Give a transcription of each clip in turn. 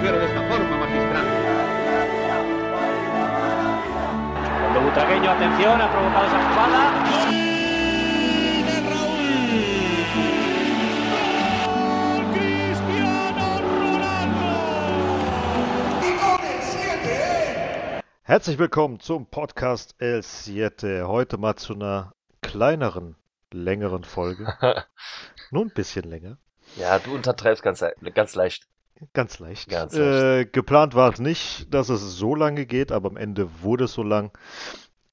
proseguire de esta forma magistral. Cuando Butragueño, atención, ha provocado esa jugada. Herzlich willkommen zum Podcast El Siete. Heute mal zu einer kleineren, längeren Folge. Nur ein bisschen länger. Ja, du untertreibst ganz, ganz leicht. Ganz leicht. Ganz Äh, geplant war es nicht, dass es so lange geht, aber am Ende wurde es so lang.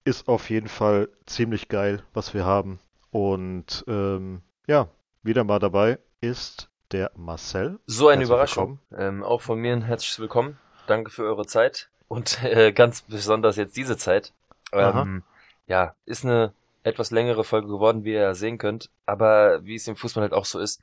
Ist auf jeden Fall ziemlich geil, was wir haben. Und ähm, ja, wieder mal dabei ist der Marcel. So eine Herzlich Überraschung. Ähm, auch von mir ein herzliches Willkommen. Danke für eure Zeit. Und äh, ganz besonders jetzt diese Zeit. Ähm, ja, ist eine etwas längere Folge geworden, wie ihr ja sehen könnt. Aber wie es im Fußball halt auch so ist,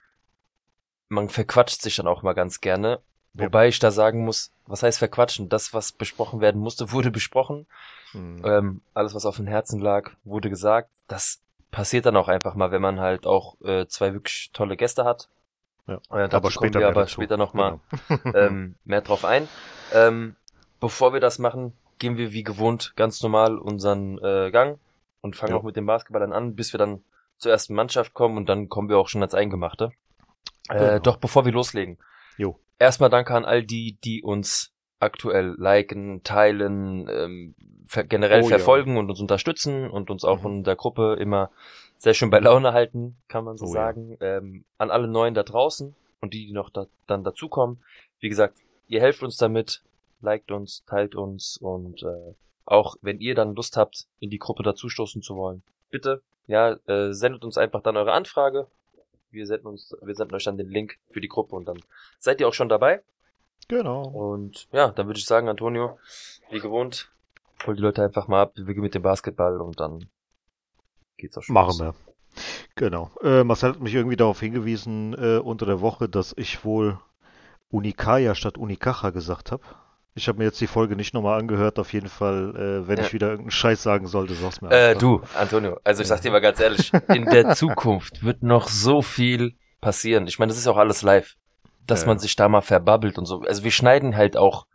man verquatscht sich dann auch mal ganz gerne. Wobei ich da sagen muss, was heißt verquatschen? Das, was besprochen werden musste, wurde besprochen. Hm. Ähm, alles, was auf dem Herzen lag, wurde gesagt. Das passiert dann auch einfach mal, wenn man halt auch äh, zwei wirklich tolle Gäste hat. Ja. Äh, dazu Aber kommen später wir mehr aber dazu. später nochmal Genau. ähm, mehr drauf ein. Ähm, bevor wir das machen, gehen wir wie gewohnt ganz normal unseren äh, Gang und fangen Ja. auch mit dem Basketball dann an, bis wir dann zur ersten Mannschaft kommen und dann kommen wir auch schon ans Eingemachte. Äh. Doch bevor wir loslegen, Jo. erstmal danke an all die, die uns aktuell liken, teilen, ähm, ver generell Oh ja. verfolgen und uns unterstützen und uns auch Mhm. in der Gruppe immer sehr schön bei Laune halten, kann man so Oh ja. sagen. Ähm, an alle Neuen da draußen und die, die noch da, dann dazukommen. Wie gesagt, ihr helft uns damit, liked uns, teilt uns und äh, auch wenn ihr dann Lust habt, in die Gruppe dazustoßen zu wollen, bitte, ja, äh, sendet uns einfach dann eure Anfrage. Wir senden uns, wir senden euch dann den Link für die Gruppe und dann seid ihr auch schon dabei. Genau. Und ja, dann würde ich sagen, Antonio, wie gewohnt, hol die Leute einfach mal ab, wir beginnen mit dem Basketball und dann geht's auch schon. Machen los. wir. Genau. Äh, Marcel hat mich irgendwie darauf hingewiesen äh, unter der Woche, dass ich wohl Unikaya statt Unikacha gesagt habe. Ich habe mir jetzt die Folge nicht nochmal angehört. Auf jeden Fall, äh, wenn Ja. ich wieder irgendeinen Scheiß sagen sollte, sag's mir Äh, du, Antonio, also ich sag dir mal ganz ehrlich, in der Zukunft wird noch so viel passieren. Ich meine, das ist auch alles live, dass Ja, man sich da mal verbabbelt und so. Also wir schneiden halt auch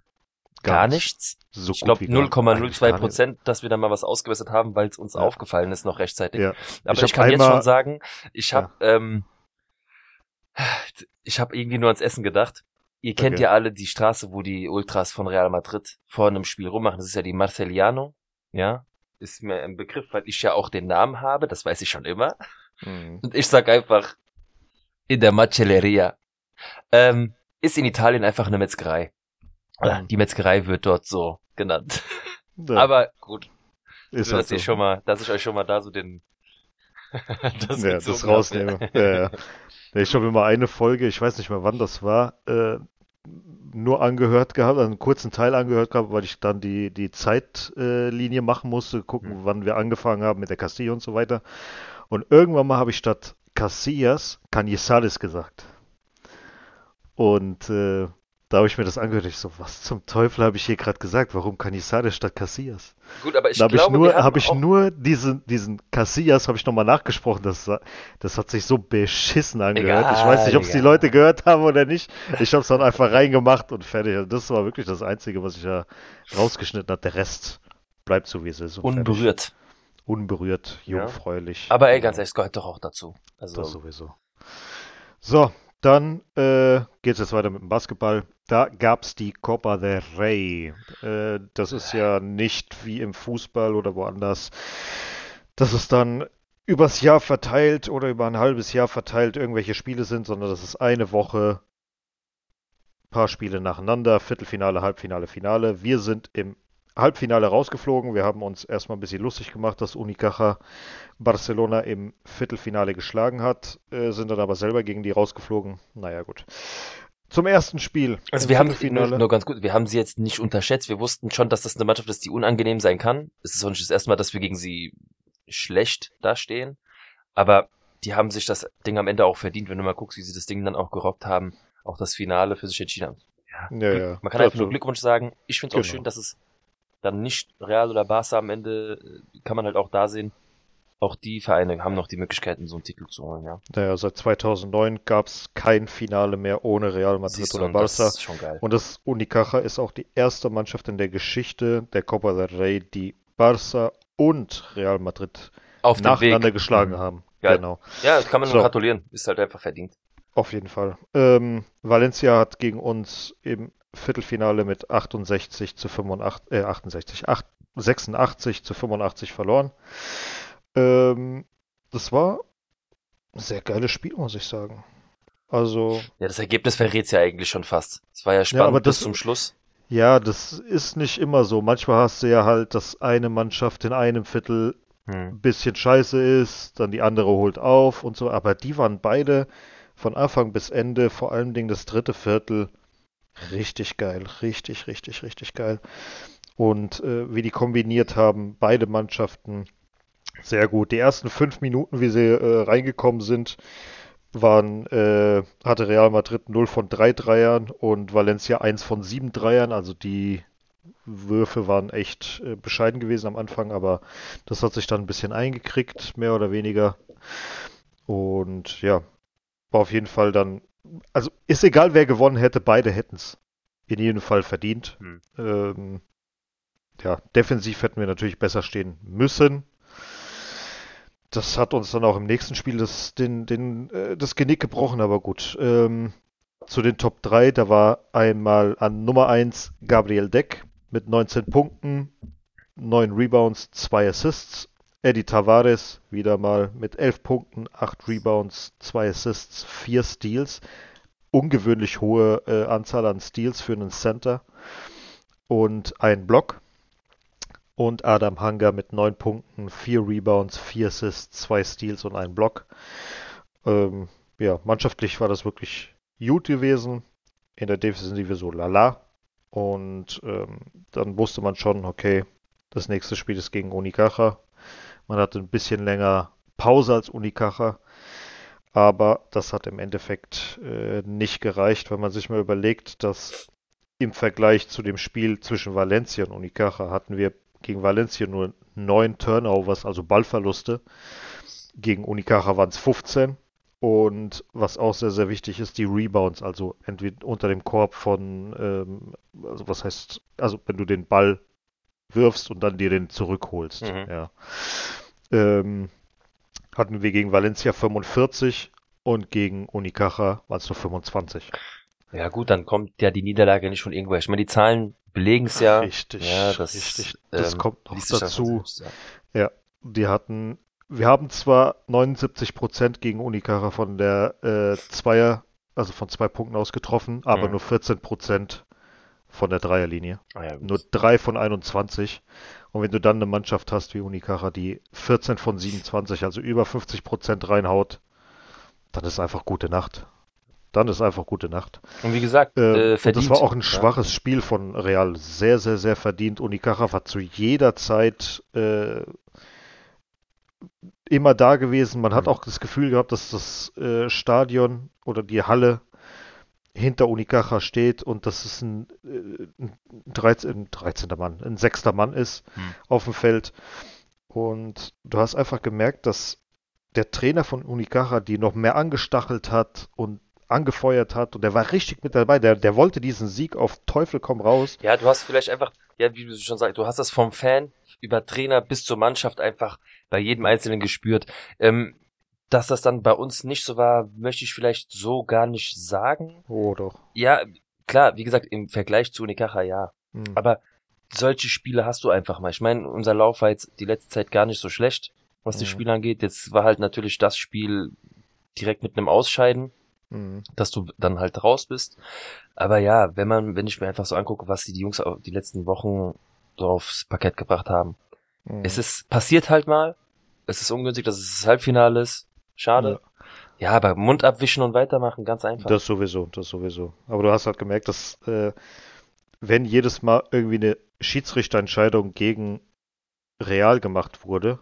gar, nichts. So ich glaube wie gar- eigentlich 0,02 gar nicht. Prozent, dass wir da mal was ausgebessert haben, weil es uns Ja. aufgefallen ist noch rechtzeitig. Ja. Aber Ich ich, kann jetzt schon sagen, ich habe ähm, ich habe irgendwie nur ans Essen gedacht. Ihr kennt Okay. ja alle die Straße, wo die Ultras von Real Madrid vor einem Spiel rummachen. Das ist ja die Marceliano. Ja, ist mir ein Begriff, weil ich ja auch den Namen habe. Das weiß ich schon immer. Mhm. Und ich sag einfach in der Macelleria. Ähm, ist in Italien einfach eine Metzgerei. Mhm. Die Metzgerei wird dort so genannt. Ja, Aber gut, ist nur, halt dass so. schon mal, dass ich euch schon mal da so den das, ja, das rausnehme. Ja, ja. Ich habe immer eine Folge, ich weiß nicht mehr wann das war, äh, nur angehört gehabt, also einen kurzen Teil angehört gehabt, weil ich dann die, die Zeitlinie Linie machen musste, gucken, Hm. wann wir angefangen haben mit der Castilla und so weiter. Und irgendwann mal habe ich statt Casillas Cañizares gesagt. Und äh, da habe ich mir das angehört. Ich so, was zum Teufel habe ich hier gerade gesagt? Warum Cañizares statt Casillas? Gut, aber ich da habe ich nur, habe ich nur diesen, diesen Casillas habe ich nochmal nachgesprochen. Das, das hat sich so beschissen angehört. ich Egal, weiß nicht, ob es die. Leute gehört haben oder nicht. Ich habe es dann einfach reingemacht und fertig. Also das war wirklich das Einzige, was ich ja rausgeschnitten habe. Der Rest bleibt so, wie es ist. und fertig. unberührt. Unberührt, Ja. jungfräulich. Aber ey, ganz ehrlich, es gehört doch auch dazu. Also, Das sowieso. So, dann äh, geht es jetzt weiter mit dem Basketball. Da gab es die Copa del Rey. Äh, das ist ja nicht wie im Fußball oder woanders, dass es dann übers Jahr verteilt oder über ein halbes Jahr verteilt irgendwelche Spiele sind, sondern das ist eine Woche, paar Spiele nacheinander, Viertelfinale, Halbfinale, Finale. Wir sind im Halbfinale rausgeflogen. Wir haben uns erstmal ein bisschen lustig gemacht, dass Unicaja Barcelona im Viertelfinale geschlagen hat, äh, sind dann aber selber gegen die rausgeflogen. Naja, gut. Zum ersten Spiel. also wir haben nur, nur ganz gut, wir haben sie jetzt nicht unterschätzt. Wir wussten schon, dass das eine Mannschaft ist, die unangenehm sein kann. Es ist auch nicht das erste Mal, dass wir gegen sie schlecht dastehen. Aber die haben sich das Ding am Ende auch verdient, wenn du mal guckst, wie sie das Ding dann auch gerockt haben, auch das Finale für sich entschieden haben. Ja, Ja, ja. Man kann einfach nur Glückwunsch sagen. Ich finde es auch Genau. schön, dass es dann nicht Real oder Barca am Ende, äh, kann man halt auch da sehen, auch die Vereine haben noch die Möglichkeiten, so einen Titel zu holen, ja. Naja, seit 2009 gab es kein Finale mehr ohne Real Madrid Siehst oder und das Barça. ist schon geil. Und das Unicaja ist auch die erste Mannschaft in der Geschichte der Copa del Rey, die Barça und Real Madrid Auf nacheinander geschlagen Mhm. haben. Geil. Genau, Ja, kann man nur So. gratulieren. Ist halt einfach verdient. auf jeden Fall. Ähm, Valencia hat gegen uns im Viertelfinale mit 68 zu 85, äh, 68, 8, 86 zu 85 verloren. Ähm, das war ein sehr geiles Spiel, muss ich sagen. Also, Ja, das Ergebnis verrät's ja eigentlich schon fast. Es war ja spannend aber das- bis zum Schluss. ja, das ist nicht immer so. Manchmal hast du ja halt, dass eine Mannschaft in einem Viertel Hm. ein bisschen scheiße ist, dann die andere holt auf und so, aber die waren beide von Anfang bis Ende, vor allen Dingen das dritte Viertel, richtig geil, richtig, richtig, richtig geil. Und äh, wie die kombiniert haben, beide Mannschaften, sehr gut. Die ersten fünf Minuten, wie sie äh, reingekommen sind, waren, äh, hatte Real Madrid 0 von 3 Dreiern und Valencia 1 von 7 Dreiern, also die Würfe waren echt äh, bescheiden gewesen am Anfang, aber das hat sich dann ein bisschen eingekriegt, mehr oder weniger. Und ja, war auf jeden Fall dann, also ist egal, wer gewonnen hätte, beide hätten es in jedem Fall verdient. Hm. Ähm, ja, defensiv hätten wir natürlich besser stehen müssen. Das hat uns dann auch im nächsten Spiel das, den, den, äh, das Genick gebrochen, aber gut. Ähm, zu den Top 3, da war einmal an Nummer 1 Gabriel Deck mit 19 Punkten, 9 Rebounds, 2 Assists. Eddie Tavares wieder mal mit 11 Punkten, 8 Rebounds, 2 Assists, 4 Steals. Ungewöhnlich hohe äh, Anzahl an Steals für einen Center und ein Block. Und Adam Hanger mit 9 Punkten, 4 Rebounds, 4 Assists, 2 Steals und ein Block. Ähm, ja, mannschaftlich war das wirklich gut gewesen. In der Defensive so lala. Und ähm, dann wusste man schon, okay, das nächste Spiel ist gegen Unicaja. Man hatte ein bisschen länger Pause als Unicaja. Aber das hat im Endeffekt äh, nicht gereicht, wenn man sich mal überlegt, dass im Vergleich zu dem Spiel zwischen Valencia und Unicaja hatten wir gegen Valencia nur 9 Turnovers, also Ballverluste. Gegen Unicaja waren es 15. Und was auch sehr, sehr wichtig ist, die Rebounds, also entweder unter dem Korb von, ähm, also was heißt, also wenn du den Ball wirfst und dann dir den zurückholst. Mhm. Ja. Ähm, hatten wir gegen Valencia 45 und gegen Unicaja waren es nur 25. Ja gut, dann kommt ja die Niederlage nicht von irgendwoher. Ich meine, die Zahlen belegen es ja. Richtig, ja, das, richtig. Das ähm, kommt noch dazu. selbst, ja. Die hatten, wir haben zwar 79% gegen Unicaja von der äh, Zweier, also von zwei Punkten aus getroffen, aber Mhm. nur 14% von der Dreierlinie. Ah, ja. Nur 3 von 21. Und wenn du dann eine Mannschaft hast wie Unicaja, die 14 von 27, also über 50% reinhaut, dann ist einfach gute Nacht. Dann ist einfach gute Nacht. Und wie gesagt, äh, verdient. das war auch ein ja. schwaches Spiel von Real. Sehr, sehr, sehr verdient. Unicaja war zu jeder Zeit äh, immer da gewesen. Man hat Mhm. auch das Gefühl gehabt, dass das äh, Stadion oder die Halle hinter Unicaja steht und dass es ein, äh, ein 13, ein 13. Mann, ein sechster Mann ist Hm. auf dem Feld. Und du hast einfach gemerkt, dass der Trainer von Unicaja die noch mehr angestachelt hat und angefeuert hat und der war richtig mit dabei. Der, der wollte diesen Sieg auf Teufel komm raus. Ja, du hast vielleicht einfach, ja, wie du schon sagst, du hast das vom Fan über Trainer bis zur Mannschaft einfach bei jedem Einzelnen gespürt. Ähm, dass das dann bei uns nicht so war, möchte ich vielleicht so gar nicht sagen. Oh doch. Ja, klar, wie gesagt, im Vergleich zu Unicaja, ja. Hm. Aber solche Spiele hast du einfach mal. Ich meine, unser Lauf war jetzt die letzte Zeit gar nicht so schlecht, was die Mhm. Spiele angeht. Jetzt war halt natürlich das Spiel direkt mit einem Ausscheiden, Hm. dass du dann halt raus bist. Aber ja, wenn man, wenn ich mir einfach so angucke, was die Jungs die letzten Wochen so aufs Parkett gebracht haben. Hm. Es ist, passiert halt mal. Es ist ungünstig, dass es das Halbfinale ist. Schade. Ja, aber Mund abwischen und weitermachen, ganz einfach. Das sowieso, das sowieso. Aber du hast halt gemerkt, dass äh, wenn jedes Mal irgendwie eine Schiedsrichterentscheidung gegen Real gemacht wurde,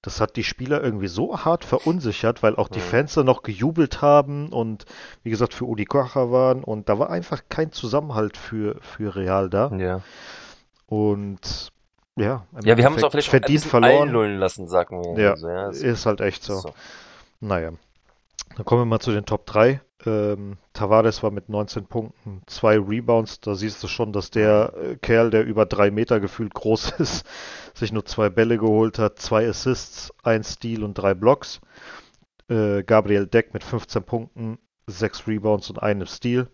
das hat die Spieler irgendwie so hart verunsichert, weil auch die Mhm. Fans dann noch gejubelt haben und wie gesagt für Unicaja waren und da war einfach kein Zusammenhalt für, für Real da. ja. Und ja, Ja, wir haben uns auch vielleicht verdient verloren. einlullen lassen, sagen wir. Ja, Also, ja, es ist halt echt so. ist so. Naja, dann kommen wir mal zu den Top 3. Ähm, Tavares war mit 19 Punkten, zwei Rebounds. Da siehst du schon, dass der äh, Kerl, der über drei Meter gefühlt groß ist, sich nur zwei Bälle geholt hat, zwei Assists, ein Steal und drei Blocks. Äh, Gabriel Deck mit 15 Punkten, sechs Rebounds und einem Steal.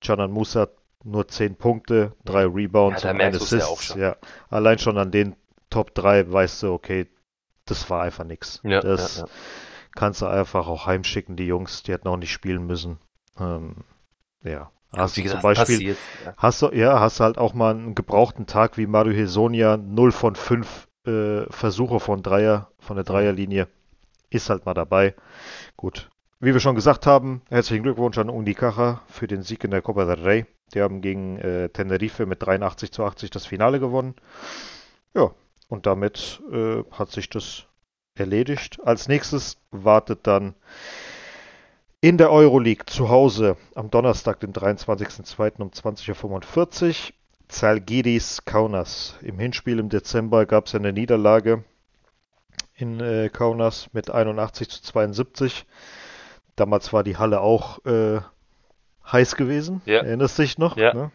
Canan Musa nur 10 Punkte, drei Rebounds Ja, und ein merkst du's ja Assist. auch schon. Ja, allein schon an den Top 3 weißt du, okay, das war einfach nix. Ja, das, ja, ja. Kannst du einfach auch heimschicken, die Jungs, die hätten auch nicht spielen müssen. Ähm, ja. Hast Wie du zum Beispiel, passiert. Ja. hast du, ja, hast halt auch mal einen gebrauchten Tag wie Mario Hesonia, 0 von 5 äh, Versuche von Dreier, von der Dreierlinie. Ist halt mal dabei. Gut. Wie wir schon gesagt haben, herzlichen Glückwunsch an Unicaja für den Sieg in der Copa del Rey. Die haben gegen äh, Tenerife mit 83 zu 80 das Finale gewonnen. Ja, und damit äh, hat sich das erledigt. Als nächstes wartet dann in der Euroleague zu Hause am Donnerstag, den 23.02. um 20.45 Uhr Zalgiris Kaunas. Im Hinspiel im Dezember gab es eine Niederlage in äh, Kaunas mit 81 zu 72. Damals war die Halle auch äh, heiß gewesen. Ja. Erinnerst dich noch? Ja. Ne?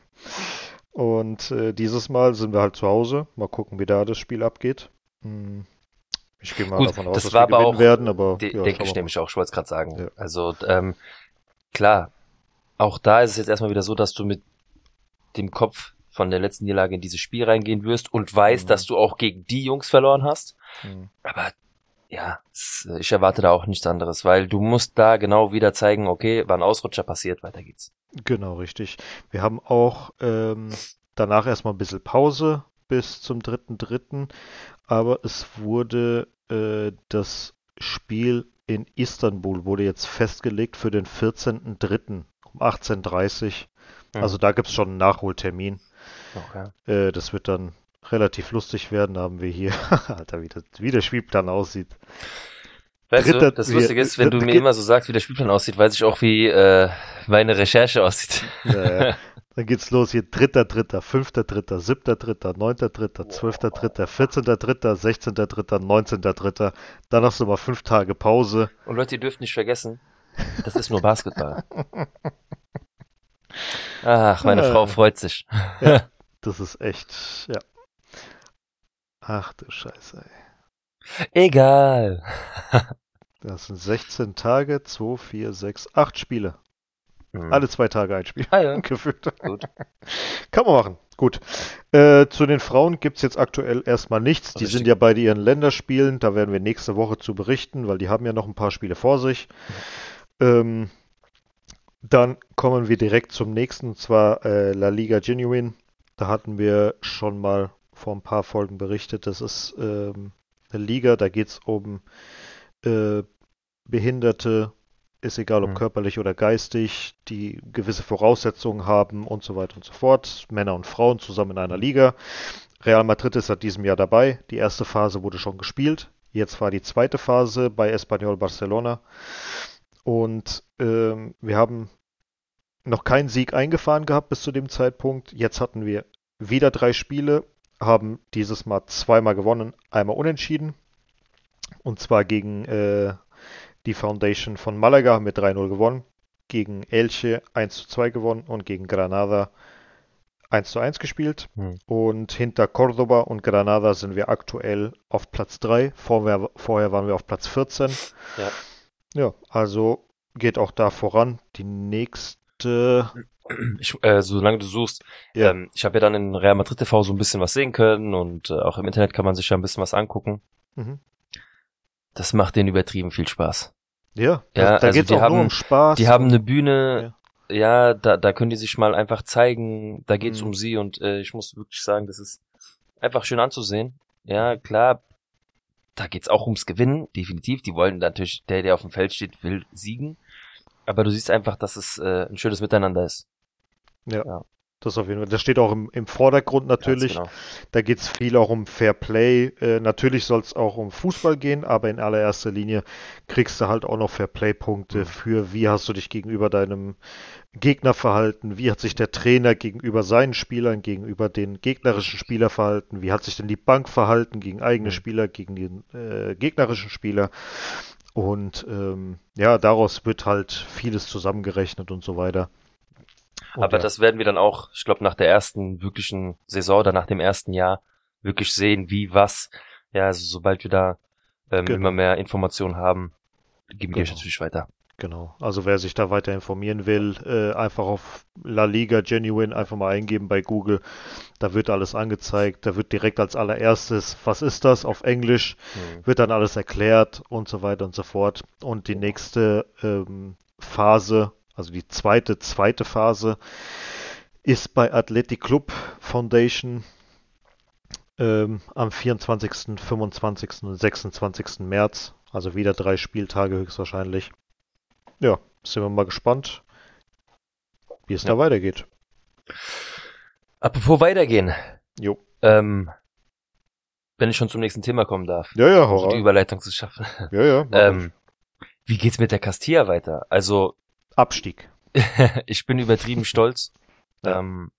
Und äh, dieses Mal sind wir halt zu Hause. Mal gucken, wie da das Spiel abgeht. Hm. Ich gehe mal Gut, davon aus, das dass war wir aber auch, werden, aber De ja, denke ich nämlich auch, ich wollte es gerade sagen. Ja. Also, ähm, klar, auch da ist es jetzt erstmal wieder so, dass du mit dem Kopf von der letzten Niederlage in dieses Spiel reingehen wirst und weißt, Mhm. dass du auch gegen die Jungs verloren hast. mal. Hm. Aber ja, ich erwarte da auch nichts anderes, weil du musst da genau wieder zeigen, okay, war ein Ausrutscher passiert, weiter geht's. Genau, richtig. Wir haben auch ähm, danach erstmal ein bisschen Pause bis zum 3.3., aber es wurde äh, das Spiel in Istanbul wurde jetzt festgelegt für den 14.3. um 18.30 Uhr. Mhm. Also da gibt es schon einen Nachholtermin. Okay. Äh, das wird dann relativ lustig werden. Da haben wir hier, Alter, wie, das, wie der Spielplan aussieht. Weißt Dritter- du, das wir- Lustige ist, wenn du mir immer so sagst, wie der Spielplan aussieht, weiß ich auch, wie äh, meine Recherche aussieht. Ja, ja. Dann geht's los hier. Dritter, dritter, fünfter, dritter, siebter, dritter, neunter, dritter, zwölfter, dritter, vierzehnter, dritter, sechzehnter, dritter, neunzehnter, dritter. Dann hast du mal fünf Tage Pause. Und Leute, ihr dürft nicht vergessen, das ist nur Basketball. Ach, meine Ja. Frau freut sich. Das ist echt, ja. Ach du Scheiße, ey. Egal. Das sind 16 Tage, 2, 4, 6, 8 Spiele. Hm. Alle zwei Tage ein Spiel. Ah ja, Gefühlt. gut. Kann man machen. Gut. Äh, zu den Frauen gibt's jetzt aktuell erstmal nichts. Die Richtig. sind ja beide ihren Länderspielen. Da werden wir nächste Woche zu berichten, weil die haben ja noch ein paar Spiele vor sich. Ähm, dann kommen wir direkt zum nächsten, und zwar äh, La Liga Genuine. Da hatten wir schon mal vor ein paar Folgen berichtet. Das ist ähm, eine Liga, da geht's um äh, Behinderte, ist egal ob Mhm. körperlich oder geistig, die gewisse Voraussetzungen haben und so weiter und so fort. Männer und Frauen zusammen in einer Liga. Real Madrid ist seit diesem Jahr dabei. Die erste Phase wurde schon gespielt. Jetzt war die zweite Phase bei Espanyol Barcelona. Und ähm, wir haben noch keinen Sieg eingefahren gehabt bis zu dem Zeitpunkt. Jetzt hatten wir wieder drei Spiele, haben dieses Mal zweimal gewonnen, einmal unentschieden. Und zwar gegen äh, die Foundation von Malaga wir 3-0 gewonnen, gegen Elche 1-2 gewonnen und gegen Granada 1-1 gespielt. Hm. Und hinter Cordoba und Granada sind wir aktuell auf Platz 3. Vorher, vorher waren wir auf Platz 14. Ja. Ja, also geht auch da voran. Die nächste. Ich, äh, solange du suchst, Ja. ähm, ich habe ja dann in Real Madrid TV so ein bisschen was sehen können und äh, auch im Internet kann man sich ja ein bisschen was angucken. Mhm. Das macht denen übertrieben viel Spaß. Ja, Ja, da, da also geht es die auch haben- nur um Spaß. Die haben eine Bühne, ja, da, da können die sich mal einfach zeigen, da geht's Mhm. um sie und äh, ich muss wirklich sagen, das ist einfach schön anzusehen. Ja, klar, da geht's auch ums Gewinnen, definitiv. Die wollen natürlich, der, der auf dem Feld steht, will siegen. Aber du siehst einfach, dass es äh, ein schönes Miteinander ist. Ja. Ja. Das auf jeden Fall. Das steht auch im, im Vordergrund natürlich. Genau. Da geht es viel auch um Fair Play. Äh, natürlich soll es auch um Fußball gehen, aber in allererster Linie kriegst du halt auch noch Fair Play-Punkte für, wie hast du dich gegenüber deinem Gegner verhalten, wie hat sich der Trainer gegenüber seinen Spielern, gegenüber den gegnerischen Spieler verhalten, wie hat sich denn die Bank verhalten gegen eigene Mhm. Spieler, gegen den äh, gegnerischen Spieler. Und ähm, ja, daraus wird halt vieles zusammengerechnet und so weiter. Aber ja, das werden wir dann auch, ich glaube, nach der ersten wirklichen Saison oder nach dem ersten Jahr wirklich sehen, wie was. Ja, also sobald wir da ähm, Genau. immer mehr Informationen haben, geben wir Genau. natürlich weiter. Genau. Also wer sich da weiter informieren will, äh, einfach auf La Liga Genuine einfach mal eingeben bei Google. Da wird alles angezeigt. Da wird direkt als allererstes, was ist das, auf Englisch, Hm. wird dann alles erklärt und so weiter und so fort. Und die nächste ähm, Phase, also die zweite, zweite Phase, ist bei Athletic Club Foundation ähm, am 24., 25. und 26. März. Also wieder drei Spieltage höchstwahrscheinlich. Ja, sind wir mal gespannt, wie es Ja. da weitergeht. Apropos weitergehen, Jo. ähm, wenn ich schon zum nächsten Thema kommen darf, Ja, ja, um hau die. Überleitung zu schaffen. Ja, ja. Ähm, wie geht's mit der Castilla weiter? Also. Abstieg. ich bin übertrieben stolz, ähm,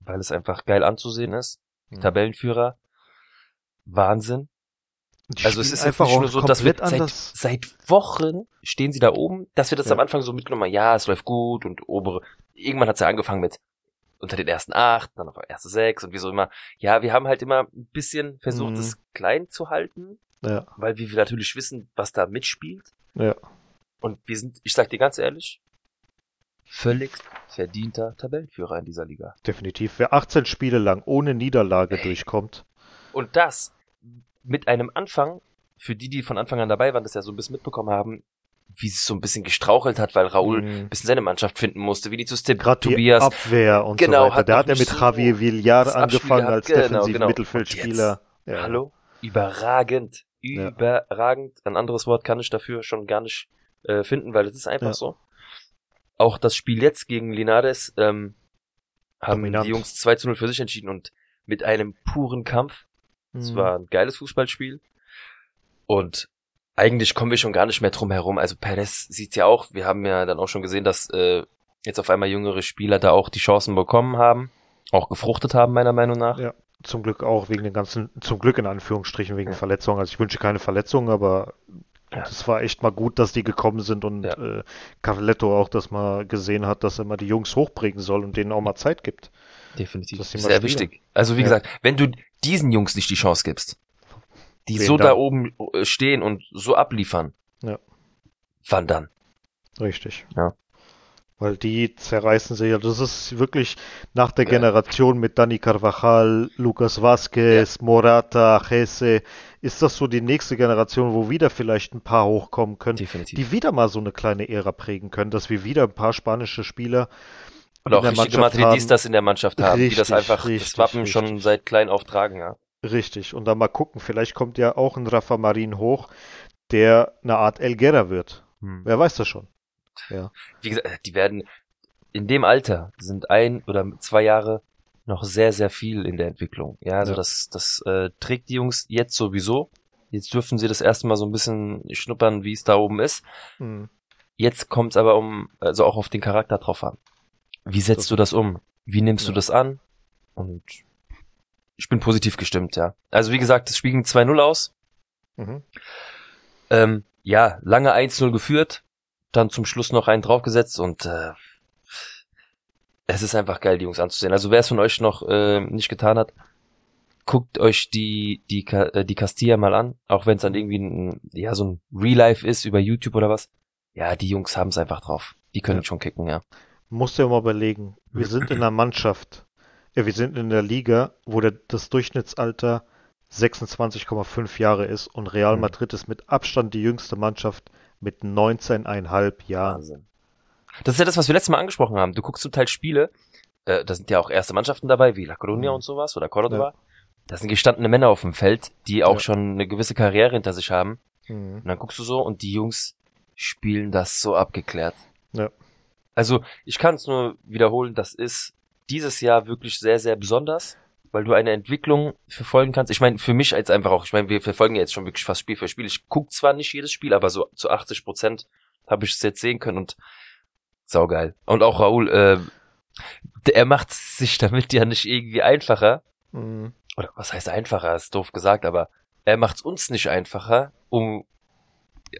weil es einfach geil anzusehen ist. Mhm. Tabellenführer. Wahnsinn. Die Also es ist einfach nicht nur so, dass wir seit, seit Wochen stehen sie da oben, dass wir das Ja. am Anfang so mitgenommen haben, ja, es läuft gut und obere. Irgendwann hat's ja angefangen mit unter den ersten acht, dann auf erste sechs und wie so immer. Ja, wir haben halt immer ein bisschen versucht, Mhm. es klein zu halten, Ja, weil wir natürlich wissen, was da mitspielt. ja. Und wir sind, ich sag dir ganz ehrlich, völlig verdienter Tabellenführer in dieser Liga. Definitiv. Wer 18 Spiele lang ohne Niederlage durchkommt, Und das mit einem Anfang, für die, die von Anfang an dabei waren, das ja so ein bisschen mitbekommen haben, wie es so ein bisschen gestrauchelt hat, weil Raoul Mhm. ein bisschen seine Mannschaft finden musste, Vinicius Tipp, gerade die Tobias. Abwehr und Genau, so weiter. hat Der noch hat ja nicht mit so Javier Villar angefangen als Genau, defensiv genau. Mittelfeldspieler. Ja. Hallo? Überragend. Überragend. Ein anderes Wort kann ich dafür schon gar nicht äh, finden, weil es ist einfach Ja. so. Auch das Spiel jetzt gegen Linares ähm, haben Dominant. die Jungs 2 zu 0 für sich entschieden und mit einem puren Kampf. Es Mhm. war ein geiles Fußballspiel. Und eigentlich kommen wir schon gar nicht mehr drum herum. Also Perez sieht's ja auch. Wir haben ja dann auch schon gesehen, dass äh, jetzt auf einmal jüngere Spieler da auch die Chancen bekommen haben. Auch gefruchtet haben, meiner Meinung nach. Ja. Zum Glück auch wegen den ganzen, zum Glück in Anführungsstrichen wegen Ja. Verletzungen. Also ich wünsche keine Verletzungen, aber Ja. es war echt mal gut, dass die gekommen sind und Ja. äh, Cavaletto auch, dass man gesehen hat, dass er mal die Jungs hochbringen soll und denen auch mal Zeit gibt. Definitiv. Sie mal Sehr spielen. wichtig. Also wie Ja. gesagt, wenn du diesen Jungs nicht die Chance gibst, die Wen so dann? da oben äh, stehen und so abliefern, Ja. wann dann? Richtig. Ja. Weil die zerreißen sich ja. Das ist wirklich nach der Ja. Generation mit Dani Carvajal, Lucas Vazquez, Morata, Jesse, ist das so die nächste Generation, wo wieder vielleicht ein paar hochkommen können, Definitiv. die wieder mal so eine kleine Ära prägen können, dass wir wieder ein paar spanische Spieler und auch richtige Madridistas in der Mannschaft haben, die das Richtig, einfach richtig, das Wappen richtig. schon seit klein auftragen, ja. Richtig. Und dann mal gucken, vielleicht kommt ja auch ein Rafa Marin hoch, der eine Art Elguera wird. Wer weiß das schon. Ja. Wie gesagt, äh, die werden in dem Alter sind ein oder zwei Jahre noch sehr, sehr viel in der Entwicklung. Ja, also Ja. das, das äh, trägt die Jungs jetzt sowieso. Jetzt dürfen sie das erste Mal so ein bisschen schnuppern, wie es da oben ist. Hm. Jetzt kommt es aber um, also auch auf den Charakter drauf an. Wie setzt Das- du das um? Wie nimmst du Ja. das an? Und ich bin positiv gestimmt, ja. Also wie gesagt, das Spiel ging 2-0 aus. Mhm. Ähm, ja, lange 1-0 geführt, dann zum Schluss noch einen draufgesetzt und äh, es ist einfach geil, die Jungs anzusehen. Also wer es von euch noch äh, nicht getan hat, guckt euch die die äh, die Castilla mal an, auch wenn es dann irgendwie ein, ja so ein Real Life ist über YouTube oder was. Ja, die Jungs haben es einfach drauf. Die können Ja. schon kicken, ja. Musst dir mal überlegen, wir sind in einer Mannschaft, ja, wir sind in der Liga, wo der, das Durchschnittsalter 26,5 Jahre ist und Real Mhm. Madrid ist mit Abstand die jüngste Mannschaft mit 19,5 Jahren. Wahnsinn. Das ist ja das, was wir letztes Mal angesprochen haben. Du guckst zum Teil Spiele, äh, da sind ja auch erste Mannschaften dabei, wie La Coruña Mhm. und sowas oder Cordoba. Da sind gestandene Männer auf dem Feld, die auch Ja. schon eine gewisse Karriere hinter sich haben. Mhm. Und dann guckst du so und die Jungs spielen das so abgeklärt. Ja. Also, ich kann es nur wiederholen, das ist dieses Jahr wirklich sehr, sehr besonders, weil du eine Entwicklung verfolgen kannst. Ich meine, für mich als einfach auch, ich meine, wir verfolgen jetzt schon wirklich fast Spiel für Spiel. Ich guck zwar nicht jedes Spiel, aber so zu 80 Prozent habe ich es jetzt sehen können und saugeil. Und auch Raoul, äh, er macht sich damit ja nicht irgendwie einfacher. Mhm. Oder was heißt einfacher, ist doof gesagt, aber er macht es uns nicht einfacher, um,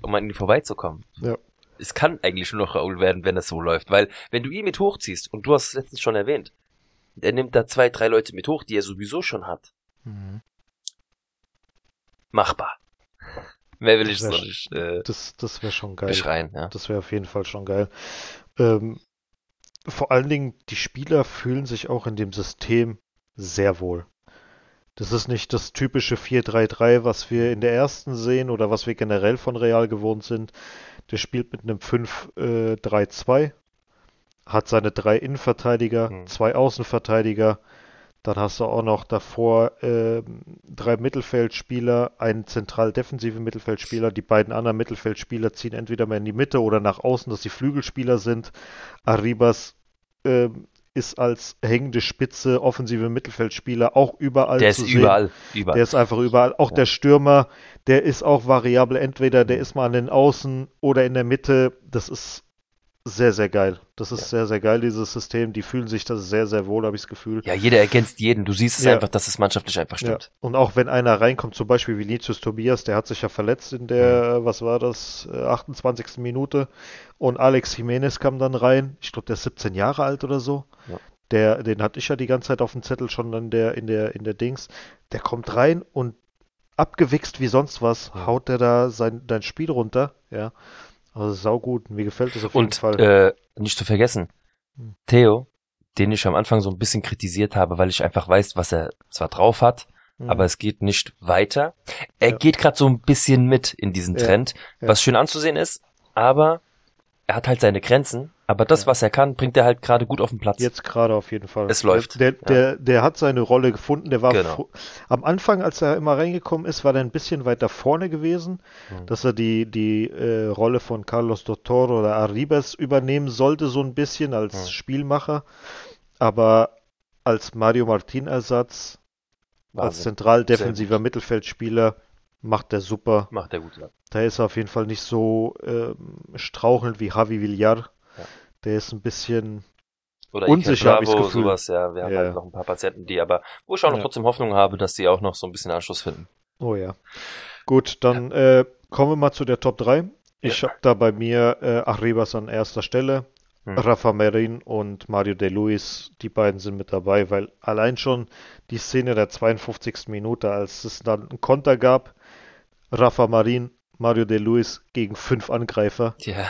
um an ihn vorbeizukommen. Ja. Es kann eigentlich nur noch Raoul werden, wenn es so läuft, weil wenn du ihn mit hochziehst, und du hast es letztens schon erwähnt, er nimmt da zwei, drei Leute mit hoch, die er sowieso schon hat. Mhm. Machbar. Mehr will ich so nicht äh, Das, das wäre schon geil. beschreien, ja. Das wäre auf jeden Fall schon geil. Ähm, vor allen Dingen, die Spieler fühlen sich auch in dem System sehr wohl. Das ist nicht das typische 4-3-3, was wir in der ersten sehen oder was wir generell von Real gewohnt sind. Der spielt mit einem 5-3-2, hat seine drei Innenverteidiger, Hm. zwei Außenverteidiger. Dann hast du auch noch davor ähm, drei Mittelfeldspieler, einen zentral defensiven Mittelfeldspieler. Die beiden anderen Mittelfeldspieler ziehen entweder mal in die Mitte oder nach außen, dass sie Flügelspieler sind. Arribas ähm, ist als hängende Spitze offensive Mittelfeldspieler auch überall Der zu ist sehen. überall, überall. Der ist einfach überall. Auch Ja. der Stürmer, der ist auch variabel. Entweder der ist mal an den Außen oder in der Mitte. Das ist sehr, sehr geil. Das ist Ja. sehr, sehr geil, dieses System. Die fühlen sich das sehr, sehr wohl, habe ich das Gefühl. ja, jeder ergänzt jeden. Du siehst es Ja. einfach, dass es mannschaftlich einfach Ja. stimmt. Und auch wenn einer reinkommt, zum Beispiel Vinicius Tobias, der hat sich ja verletzt in der, Mhm. was war das, äh, 28. Minute. Und Alex Jimenez kam dann rein. Ich glaube, der ist 17 Jahre alt oder so. Ja. Der, den hatte ich ja die ganze Zeit auf dem Zettel schon in der, in der, in der Dings. Der kommt rein und abgewichst wie sonst was, Ja. haut der da sein, dein Spiel runter. Ja. Also saugut. Mir gefällt das auf jeden Und Fall. äh, nicht zu vergessen, Hm. Theo, den ich am Anfang so ein bisschen kritisiert habe, weil ich einfach weiß, was er zwar drauf hat, Mhm. aber es geht nicht weiter. Er Ja. geht gerade so ein bisschen mit in diesen Ja, Trend, ja. was schön anzusehen ist, aber er hat halt seine Grenzen. Aber das, Ja. was er kann, bringt er halt gerade gut auf den Platz. Jetzt gerade auf jeden Fall. Es läuft. Der, der, der, der hat seine Rolle gefunden. Der war Genau. am Anfang, als er immer reingekommen ist, war der ein bisschen weiter vorne gewesen, Mhm. dass er die, die äh, Rolle von Carlos Dottor oder Arribas übernehmen sollte, so ein bisschen als Mhm. Spielmacher. Aber als Mario Martin-Ersatz, als zentral defensiver Mittelfeldspieler, macht er super. Macht er gut, ja. Da ist er auf jeden Fall nicht so ähm, strauchelnd wie Javi Villar. Ja. Der ist ein bisschen Oder Unsicher, Iker hab ich's Bravo, Gefühl. sowas, ja. Wir haben Ja. halt noch ein paar Patienten, die aber, wo ich auch noch Ja. trotzdem Hoffnung habe, dass die auch noch so ein bisschen Anschluss finden. Oh ja. Gut, dann äh, kommen wir mal zu der Top 3. Ich habe da bei mir äh, Arribas an erster Stelle, Hm. Rafa Marin und Mario De Luis. Die beiden sind mit dabei, weil allein schon die Szene der 52. Minute, als es dann einen Konter gab, Rafa Marin, Mario De Luis gegen fünf Angreifer Ja.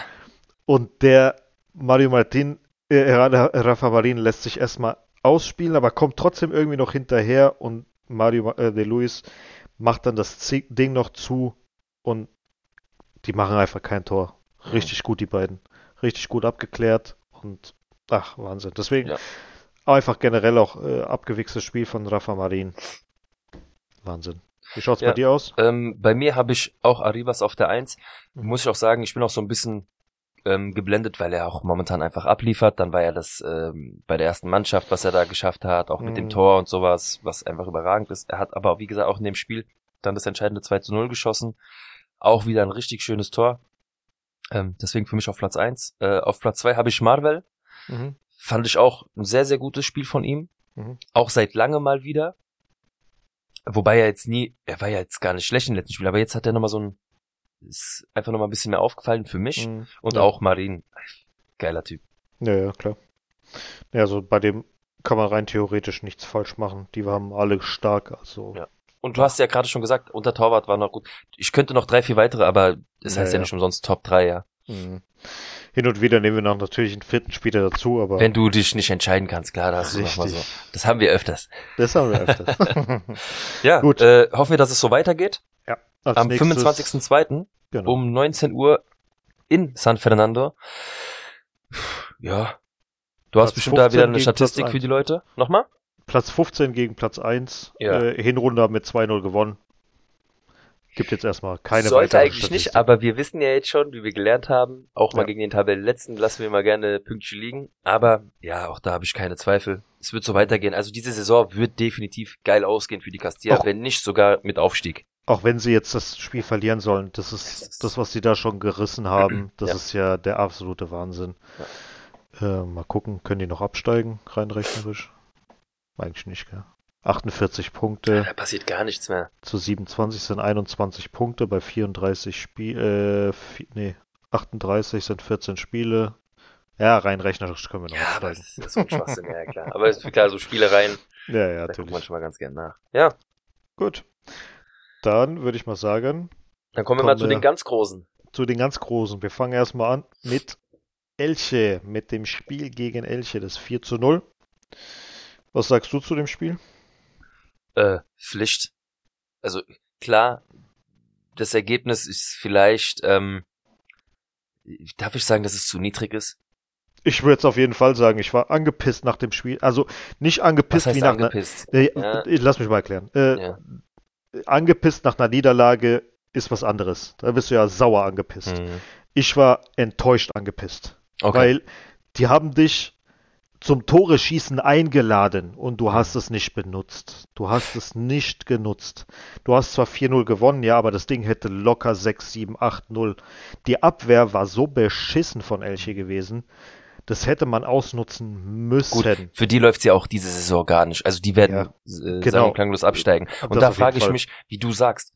und der Mario Martin, äh, Rafa Marin lässt sich erstmal ausspielen, aber kommt trotzdem irgendwie noch hinterher und Mario äh, De Luis macht dann das Z Ding noch zu und die machen einfach kein Tor. Richtig gut, die beiden. Richtig gut abgeklärt und ach, Wahnsinn. Deswegen Ja. einfach generell auch äh, abgewichstes Spiel von Rafa Marin. Wahnsinn. Wie schaut's Ja. bei dir aus? Ähm, bei mir habe ich auch Arribas auf der Eins. Mhm. Muss ich auch sagen, ich bin auch so ein bisschen ähm, geblendet, weil er auch momentan einfach abliefert. Dann war er das ähm, bei der ersten Mannschaft, was er da geschafft hat, auch mit dem Mhm. Tor und sowas, was einfach überragend ist. Er hat aber, wie gesagt, auch in dem Spiel dann das entscheidende 2 zu 0 geschossen. Auch wieder ein richtig schönes Tor. Ähm, deswegen für mich auf Platz eins. Äh, auf Platz zwei habe ich Marvel. Mhm. Fand ich auch ein sehr, sehr gutes Spiel von ihm. Mhm. Auch seit lange mal wieder. Wobei er jetzt nie, er war ja jetzt gar nicht schlecht im letzten Spiel, aber jetzt hat er nochmal so ein, ist einfach nochmal ein bisschen mehr aufgefallen für mich. Mhm. Und Ja. auch Marin. Geiler Typ. Ja, ja, klar. Ja, also bei dem kann man rein theoretisch nichts falsch machen. Die waren alle stark, also. Ja. Und du hast ja gerade schon gesagt, unter Torwart war noch gut. Ich könnte noch drei, vier weitere, aber es Ja, heißt ja, ja. nicht umsonst Top 3, ja. Mhm. Hin und wieder nehmen wir noch natürlich einen vierten Spieler dazu, aber Wenn du dich nicht entscheiden kannst, klar, da hast du noch mal so. Das haben wir öfters. das haben wir öfters. Ja, Gut. Äh, hoffen wir, dass es so weitergeht. Als Am nächstes- 25.02. Genau. um 19 Uhr in San Fernando. Ja. Du hast Platz bestimmt da 15 wieder eine Statistik für die Leute. Nochmal? Platz 15 gegen Platz 1. Ja. Äh, Hinrunde haben wir 2-0 gewonnen. Gibt jetzt erstmal keine Sollte eigentlich nicht, aber wir wissen ja jetzt schon, wie wir gelernt haben, auch mal Ja. gegen den Tabellenletzten lassen wir mal gerne Pünktchen liegen. Aber ja, auch da habe ich keine Zweifel. Es wird so weitergehen. Also diese Saison wird definitiv geil ausgehen für die Castilla, Auch- wenn nicht sogar mit Aufstieg. Auch wenn sie jetzt das Spiel verlieren sollen, das ist das, was sie da schon gerissen haben. Das Ja. ist ja der absolute Wahnsinn. Äh, mal gucken, können die noch absteigen, rein rechnerisch? Eigentlich nicht, gell? 48 Punkte Da passiert gar nichts mehr. zu 27 sind 21 Punkte bei 34 Spiel, äh, nee, 38 sind 14 Spiele. Ja, rein rechnerisch können wir noch Ja, das ist so ein Schwachsinn, ja klar. Aber es ist klar, so Spielereien, Ja, ja, da guckt man natürlich. schon mal ganz gern nach. Ja, Gut. Dann würde ich mal sagen, dann kommen wir mal zu den ganz Großen. zu den ganz Großen. Wir fangen erstmal an mit Elche, mit dem Spiel gegen Elche, das 4 zu 0. Was sagst du zu dem Spiel? Äh, Pflicht. Also klar, das Ergebnis ist vielleicht, ähm, darf ich sagen, dass es zu niedrig ist? Ich würde es auf jeden Fall sagen, ich war angepisst nach dem Spiel. Also nicht Was angepisst heißt wie nach einer. Äh, Ja. Lass mich mal erklären. Äh, Ja. Angepisst nach einer Niederlage ist was anderes. Da bist du ja sauer angepisst. Mhm. Ich war enttäuscht angepisst. Okay. Weil die haben dich zum Tore schießen eingeladen und du hast es nicht benutzt. Du hast es nicht genutzt. Du hast zwar 4-0 gewonnen, ja, aber das Ding hätte locker 6, 7, 8, 0. Die Abwehr war so beschissen von Elche gewesen. Das hätte man ausnutzen müssen. Gut, für die läuft's ja auch diese Saison gar nicht. Also die werden äh, genau. klanglos absteigen. Das Und da frage ich Fall. mich, wie du sagst.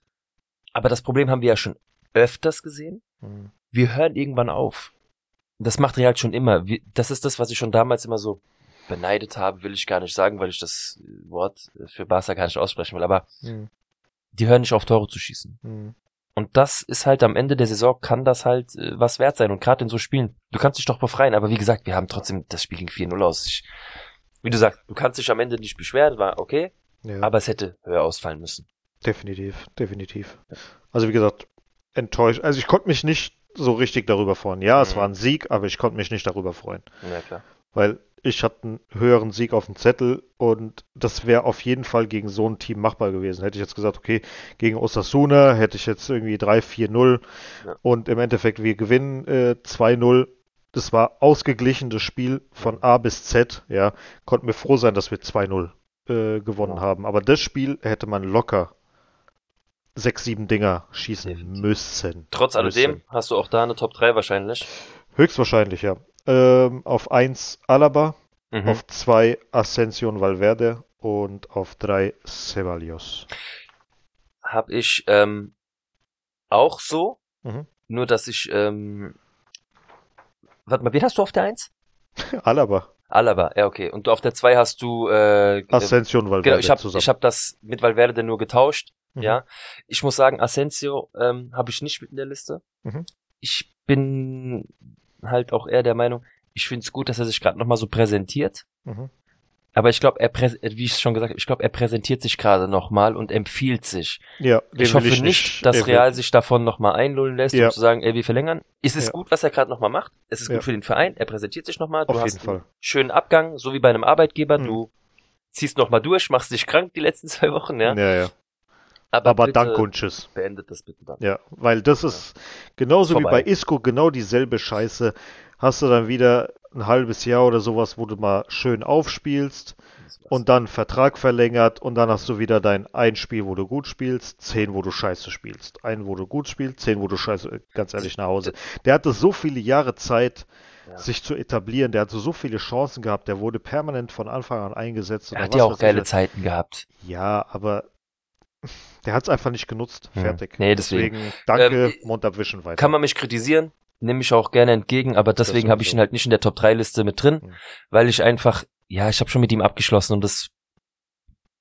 Aber das Problem haben wir ja schon öfters gesehen. Hm. Wir hören irgendwann auf. Das macht Real schon immer. Das ist das, was ich schon damals immer so beneidet habe, will ich gar nicht sagen, weil ich das Wort für Barca gar nicht aussprechen will. Aber Hm. die hören nicht auf, Tore zu schießen. Hm. Und das ist halt am Ende der Saison, kann das halt äh, was wert sein. Und gerade in so Spielen, du kannst dich doch befreien. Aber wie gesagt, wir haben trotzdem, das Spiel ging 4-0 aus. Ich, wie du sagst, du kannst dich am Ende nicht beschweren, war okay, Ja. aber es hätte höher ausfallen müssen. Definitiv, definitiv. Also wie gesagt, enttäuscht. Also ich konnte mich nicht so richtig darüber freuen. Ja, es Mhm. war ein Sieg, aber ich konnte mich nicht darüber freuen. Ja, klar. Weil ich hatte einen höheren Sieg auf dem Zettel und das wäre auf jeden Fall gegen so ein Team machbar gewesen. Hätte ich jetzt gesagt, okay, gegen Osasuna hätte ich jetzt irgendwie 3-4-0 Ja. und im Endeffekt wir gewinnen äh, 2-0. Das war ausgeglichenes Spiel von A bis Z, ja. Konnten wir froh sein, dass wir 2-0 äh, gewonnen Ja. haben. Aber das Spiel hätte man locker sechs, sieben Dinger schießen müssen. Trotz alledem Müssen. hast du auch da eine Top 3 wahrscheinlich. Höchstwahrscheinlich, ja. Ähm, auf 1 Alaba, Mhm. auf 2 Ascension Valverde und auf 3 Ceballos. Hab ich ähm, auch so, Mhm. nur dass ich, ähm, warte mal, wen hast du auf der 1? Alaba, Alaba, ja okay. Und auf der 2 hast du, äh, Ascension Valverde genau, ich habe hab das mit Valverde nur getauscht. Mhm. Ja, ich muss sagen, Asensio ähm, habe ich nicht mit in der Liste. Mhm. Ich bin halt auch eher der Meinung, ich finde es gut, dass er sich gerade nochmal so präsentiert. Mhm. Aber ich glaube, er wie ich schon gesagt habe, ich glaube, er präsentiert sich gerade nochmal und empfiehlt sich. Ja, ich hoffe nicht, dass Real sich davon nochmal einlullen lässt, Ja. um zu sagen, ey, wir verlängern. Es ist Ja. gut, was er gerade nochmal macht. Es ist Ja. gut für den Verein. Er präsentiert sich nochmal. Du Auf hast jeden einen Fall. schönen Abgang, so wie bei einem Arbeitgeber. Mhm. Du ziehst nochmal durch, machst dich krank die letzten zwei Wochen, ja. Ja, ja. Aber, Aber danke und tschüss. beendet das bitte dann. Ja, weil das ist genauso wie Vorbei. bei Isco genau dieselbe Scheiße. Hast du dann wieder ein halbes Jahr oder sowas, wo du mal schön aufspielst und dann Vertrag verlängert und dann hast du wieder dein ein Spiel, wo du gut spielst, zehn, wo du scheiße spielst. Ein, wo du gut spielst, zehn, wo du scheiße, ganz ehrlich, nach Hause. Der hatte so viele Jahre Zeit, Ja. sich zu etablieren. Der hatte so viele Chancen gehabt. Der wurde permanent von Anfang an eingesetzt. er hat ja auch geile. Zeiten gehabt. Ja, aber der hat es einfach nicht genutzt. Hm. Fertig. Nee, deswegen. danke, Ähm, Mund abwischen weiter. Kann man mich kritisieren, nehme ich auch gerne entgegen, aber deswegen habe ich ihn halt nicht in der Top 3 Liste mit drin, Hm. weil ich einfach, ja, ich habe schon mit ihm abgeschlossen und das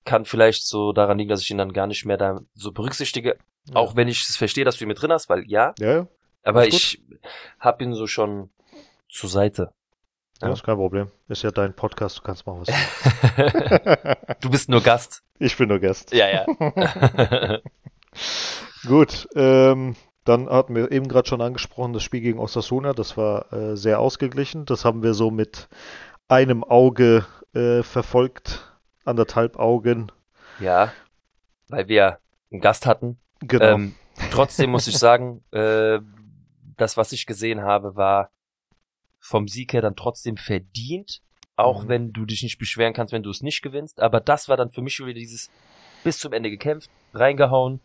kann vielleicht so daran liegen, dass ich ihn dann gar nicht mehr da so berücksichtige, Ja. auch wenn ich es verstehe, dass du ihn mit drin hast, weil ja, Ja, ja, aber ich habe ihn so schon zur Seite. ja, Ja. ist kein Problem. Ist ja dein Podcast, du kannst machen, was du du bist nur Gast. Ich bin nur Gast. Ja, ja. Gut, ähm, dann hatten wir eben gerade schon angesprochen, das Spiel gegen Osasuna, das war äh, sehr ausgeglichen. Das haben wir so mit einem Auge äh, verfolgt, anderthalb Augen. ja, weil wir einen Gast hatten. Genau. Ähm, Trotzdem muss ich sagen, äh, das, was ich gesehen habe, war vom Sieg her dann trotzdem verdient. Auch Mhm. wenn du dich nicht beschweren kannst, wenn du es nicht gewinnst. Aber das war dann für mich wieder dieses bis zum Ende gekämpft, reingehauen,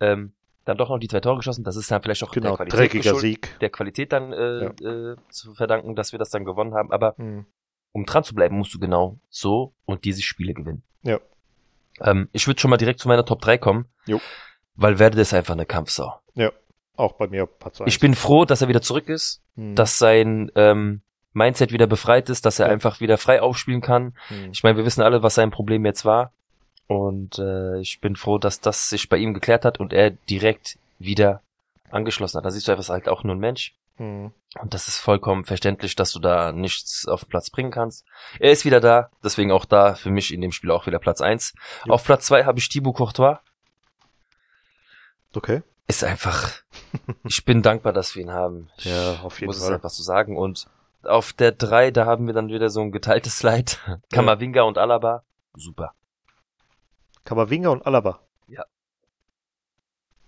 ähm, dann doch noch die zwei Tore geschossen. Das ist dann vielleicht auch Genau, der Qualität dreckiger Sieg. der Qualität dann äh, äh, zu verdanken, dass wir das dann gewonnen haben. Aber Hm. um dran zu bleiben, musst du genau so und diese Spiele gewinnen. Ja. Ähm, ich würde schon mal direkt zu meiner Top 3 kommen. Jo. Weil Werde ist einfach eine Kampfsau. Auch bei mir Platz eins. Ich bin froh, dass er wieder zurück ist, Hm. dass sein ähm, Mindset wieder befreit ist, dass er Ja. einfach wieder frei aufspielen kann. Hm. Ich meine, wir wissen alle, was sein Problem jetzt war. Und äh, ich bin froh, dass das sich bei ihm geklärt hat und er direkt wieder angeschlossen hat. Da siehst du einfach, ist halt auch nur ein Mensch. Hm. Und das ist vollkommen verständlich, dass du da nichts auf den Platz bringen kannst. Er ist wieder da, deswegen auch da für mich in dem Spiel auch wieder Platz eins. Jo. Auf Platz zwei habe ich Thibaut Courtois. Okay. Ist einfach, ich bin dankbar, dass wir ihn haben. Ja, auf jeden muss es Fall. einfach so sagen. Und auf der drei, da haben wir dann wieder so ein geteiltes Slide. Kamavinga und Alaba. Super. Kamavinga und Alaba. Ja.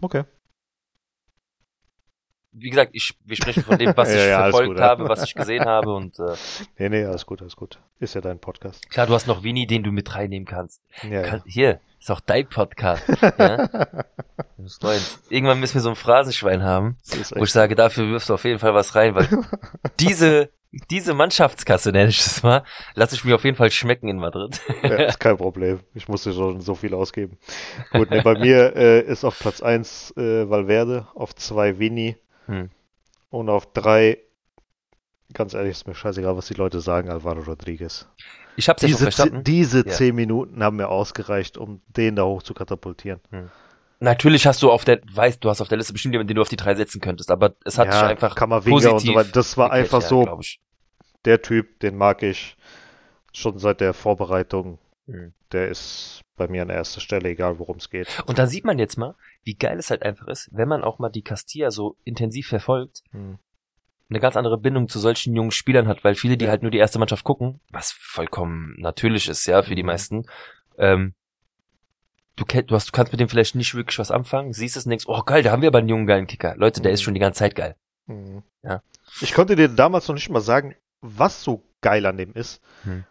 Okay. Wie gesagt, ich, wir sprechen von dem, was Ja, ich ja, alles verfolgt ja. habe, was ich gesehen habe. Und äh, Nee, nee, alles gut, alles gut. Ist ja dein Podcast. klar, du hast noch Vini, den du mit reinnehmen kannst. Ja, Kann, ja. hier, ist auch dein Podcast. ja? Irgendwann müssen wir so ein Phrasenschwein haben, wo ich sage, dafür wirfst du auf jeden Fall was rein, weil diese, diese Mannschaftskasse, nenne ich es mal, lasse ich mir auf jeden Fall schmecken in Madrid. ja, ist kein Problem. Ich musste schon so viel ausgeben. Gut, nee, bei mir äh, ist auf Platz 1 äh, Valverde, auf 2 Vini Hm. und auf 3, ganz ehrlich, ist mir scheißegal, was die Leute sagen, Alvaro Rodriguez. Ich hab's ja Diese, verstanden. diese Ja. 10 Minuten haben mir ausgereicht, um den da hoch zu katapultieren. Natürlich hast du auf der, weißt du hast auf der Liste bestimmt jemanden, den du auf die drei setzen könntest, aber es hat ja, sich einfach Kamavinga und so positiv weiter. Das war einfach ja, so, der Typ, den mag ich schon seit der Vorbereitung. Hm. Der ist bei mir an erster Stelle, egal worum es geht. Und da sieht man jetzt mal, wie geil es halt einfach ist, wenn man auch mal die Castilla so intensiv verfolgt, Hm. eine ganz andere Bindung zu solchen jungen Spielern hat, weil viele, die Ja. halt nur die erste Mannschaft gucken, was vollkommen natürlich ist, ja, für die Mhm. meisten, ähm, du, kenn, du, hast, du kannst mit dem vielleicht nicht wirklich was anfangen, siehst es und denkst, oh geil, da haben wir aber einen jungen geilen Kicker. Leute, der Mhm. ist schon die ganze Zeit geil. Mhm. Ja. Ich konnte dir damals noch nicht mal sagen, was so geil an dem ist, Hm.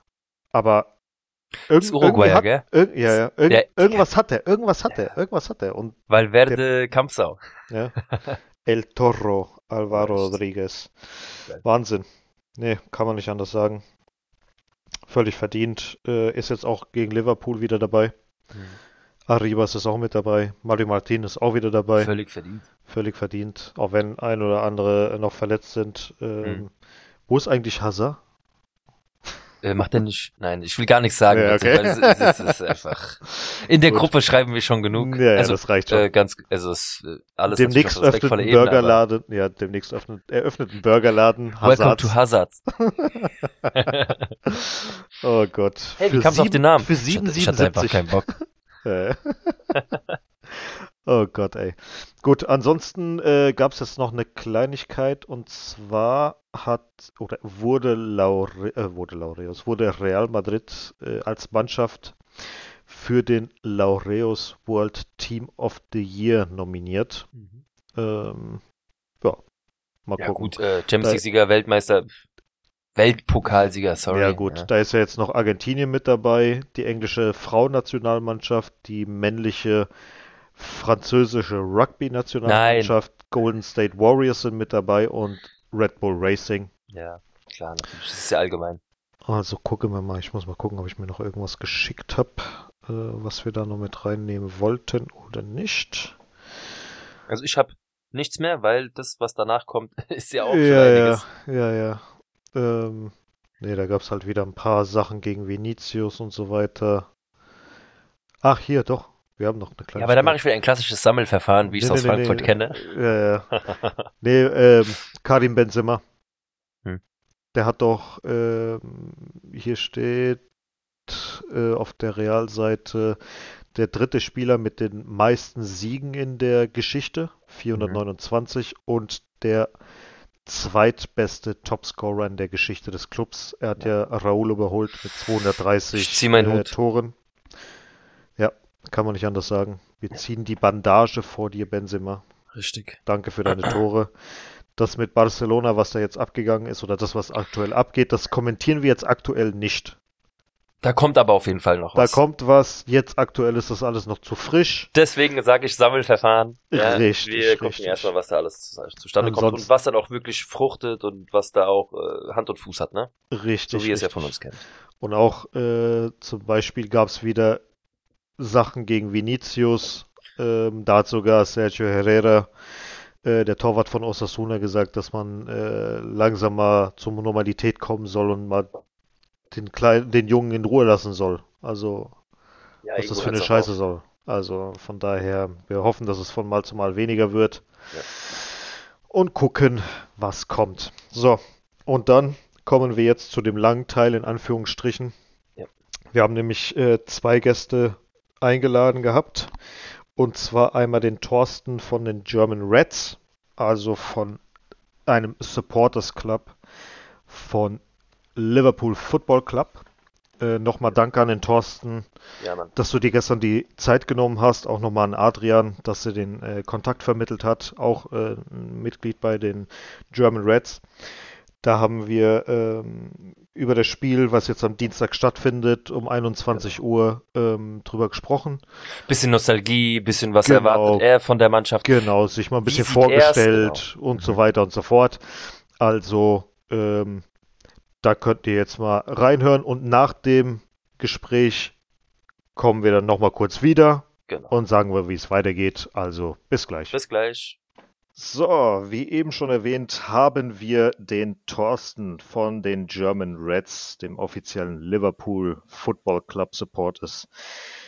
aber irgend, Ist Uruguayer, hat, gell? irg ja, ja, irgend, Der- irgendwas hat er, irgendwas hat Ja. er, irgendwas hat er und Weil Verde Kampfsau. ja, El Toro, Alvaro? Rodriguez. Wahnsinn. Nee, kann man nicht anders sagen. Völlig verdient, äh, ist jetzt auch gegen Liverpool wieder dabei. Arribas ist auch mit dabei. Mario Martin ist auch wieder dabei. Völlig verdient. Völlig verdient. Auch wenn ein oder andere noch verletzt sind. Ähm, Hm. Wo ist eigentlich Hazard? Äh, macht er nicht? Nein, ich will gar nichts sagen, Ja, okay. weil es, es, es ist einfach. In der Gut. Gruppe schreiben wir schon genug. Ja, ja, also, das reicht schon. äh, ganz, also es ist äh, alles demnächst öffnet ein Burgerladen. Ja, demnächst öffnet, er öffnet einen Burgerladen. Welcome to Hazards. Hazards. Oh Gott. Hey, wie du auf sieben- den Namen? Für Ich hatte, ich hatte einfach 7,77. keinen Bock. Äh. oh Gott, ey. Gut, ansonsten äh, gab es jetzt noch eine Kleinigkeit und zwar hat oder wurde Laure, äh, wurde Laureus, wurde Real Madrid äh, als Mannschaft für den Laureus World Team of the Year nominiert. Ähm, ja, mal Ja gucken. gut, äh, Champions Da- League-Sieger, Weltmeister, Weltpokalsieger, sorry. Ja gut, da ist ja jetzt noch Argentinien mit dabei, die englische Frauennationalmannschaft, die männliche französische Rugby-Nationalmannschaft, Golden State Warriors sind mit dabei und Red Bull Racing. Ja, klar, natürlich. Das ist ja allgemein. Also gucken wir mal, ich muss mal gucken, ob ich mir noch irgendwas geschickt habe, äh, was wir da noch mit reinnehmen wollten oder nicht. Also ich habe nichts mehr, weil das, was danach kommt, ist ja auch schon ja, ja, einiges. ja, ja. Ähm, nee, da gab es halt wieder ein paar Sachen gegen Vinicius und so weiter. Ach, hier, doch. Wir haben noch eine kleine. Ja, aber da mache ich wieder ein klassisches Sammelverfahren, wie ich es Nee, aus nee, Frankfurt nee. kenne. Ja, ja. Nee, ähm, Karim Benzema. Hm. Der hat doch, ähm, hier steht äh, auf der Realseite der dritte Spieler mit den meisten Siegen in der Geschichte, 429, und der zweitbeste Topscorer in der Geschichte des Clubs. Er hat ja, Raúl überholt mit 230 Ich zieh meinen äh. Toren. Ja, Kann man nicht anders sagen. Wir ziehen die Bandage vor dir, Benzema. Richtig. Danke für deine Tore. Das mit Barcelona, was da jetzt abgegangen ist, oder das, was aktuell abgeht, das kommentieren wir jetzt aktuell nicht. Da kommt aber auf jeden Fall noch Da was. kommt was. Jetzt aktuell ist das alles noch zu frisch. Deswegen sage ich Sammelverfahren. Richtig, Wir gucken richtig. erstmal, was da alles zustande kommt Ansonsten- und was dann auch wirklich fruchtet und was da auch äh, Hand und Fuß hat, ne? Richtig. So wie ihr es ja von uns kennt. Und auch äh, zum Beispiel gab es wieder Sachen gegen Vinicius. Ähm, da hat sogar Sergio Herrera, äh, der Torwart von Osasuna, gesagt, dass man äh, langsam mal zur Normalität kommen soll und mal den, Kleinen, den Jungen in Ruhe lassen soll. Also, Ja, was das für eine auch Scheiße auf. soll. Also, von daher, wir hoffen, dass es von Mal zu Mal weniger wird. Ja. Und gucken, was kommt. So, und dann kommen wir jetzt zu dem langen Teil in Anführungsstrichen. Ja. Wir haben nämlich äh, zwei Gäste eingeladen gehabt. Und zwar einmal den Thorsten von den German Reds, also von einem Supporters Club von Liverpool Football Club. Äh, Nochmal danke an den Thorsten, Ja, dass du dir gestern die Zeit genommen hast. Auch nochmal an Adrian, dass er den äh, Kontakt vermittelt hat. Auch äh, ein Mitglied bei den German Reds. Da haben wir ähm, über das Spiel, was jetzt am Dienstag stattfindet, um 21 Uhr ähm, drüber gesprochen. Bisschen Nostalgie, bisschen was Genau. erwartet er von der Mannschaft. Genau, sich mal ein bisschen vorgestellt und so weiter und so fort. Also, ähm, da könnt ihr jetzt mal reinhören und nach dem Gespräch kommen wir dann nochmal kurz wieder Genau. und sagen wir, wie es weitergeht. Also, bis gleich. Bis gleich. So, wie eben schon erwähnt, haben wir den Thorsten von den German Reds, dem offiziellen Liverpool Football Club Supporters,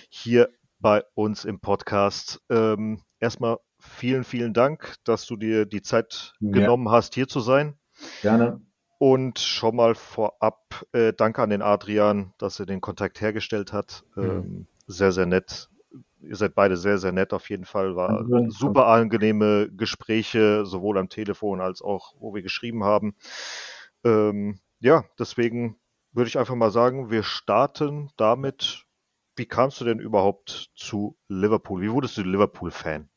hier bei uns im Podcast. Ähm, erstmal vielen, vielen Dank, dass du dir die Zeit Ja. genommen hast, hier zu sein. Gerne. Und schon mal vorab äh, danke an den Adrian, dass er den Kontakt hergestellt hat. Ähm, sehr, sehr nett. Ihr seid beide sehr, sehr nett auf jeden Fall. War super angenehme Gespräche, sowohl am Telefon als auch, wo wir geschrieben haben. Ähm, ja, deswegen würde ich einfach mal sagen, wir starten damit. Wie kamst du denn überhaupt zu Liverpool? Wie wurdest du Liverpool-Fan?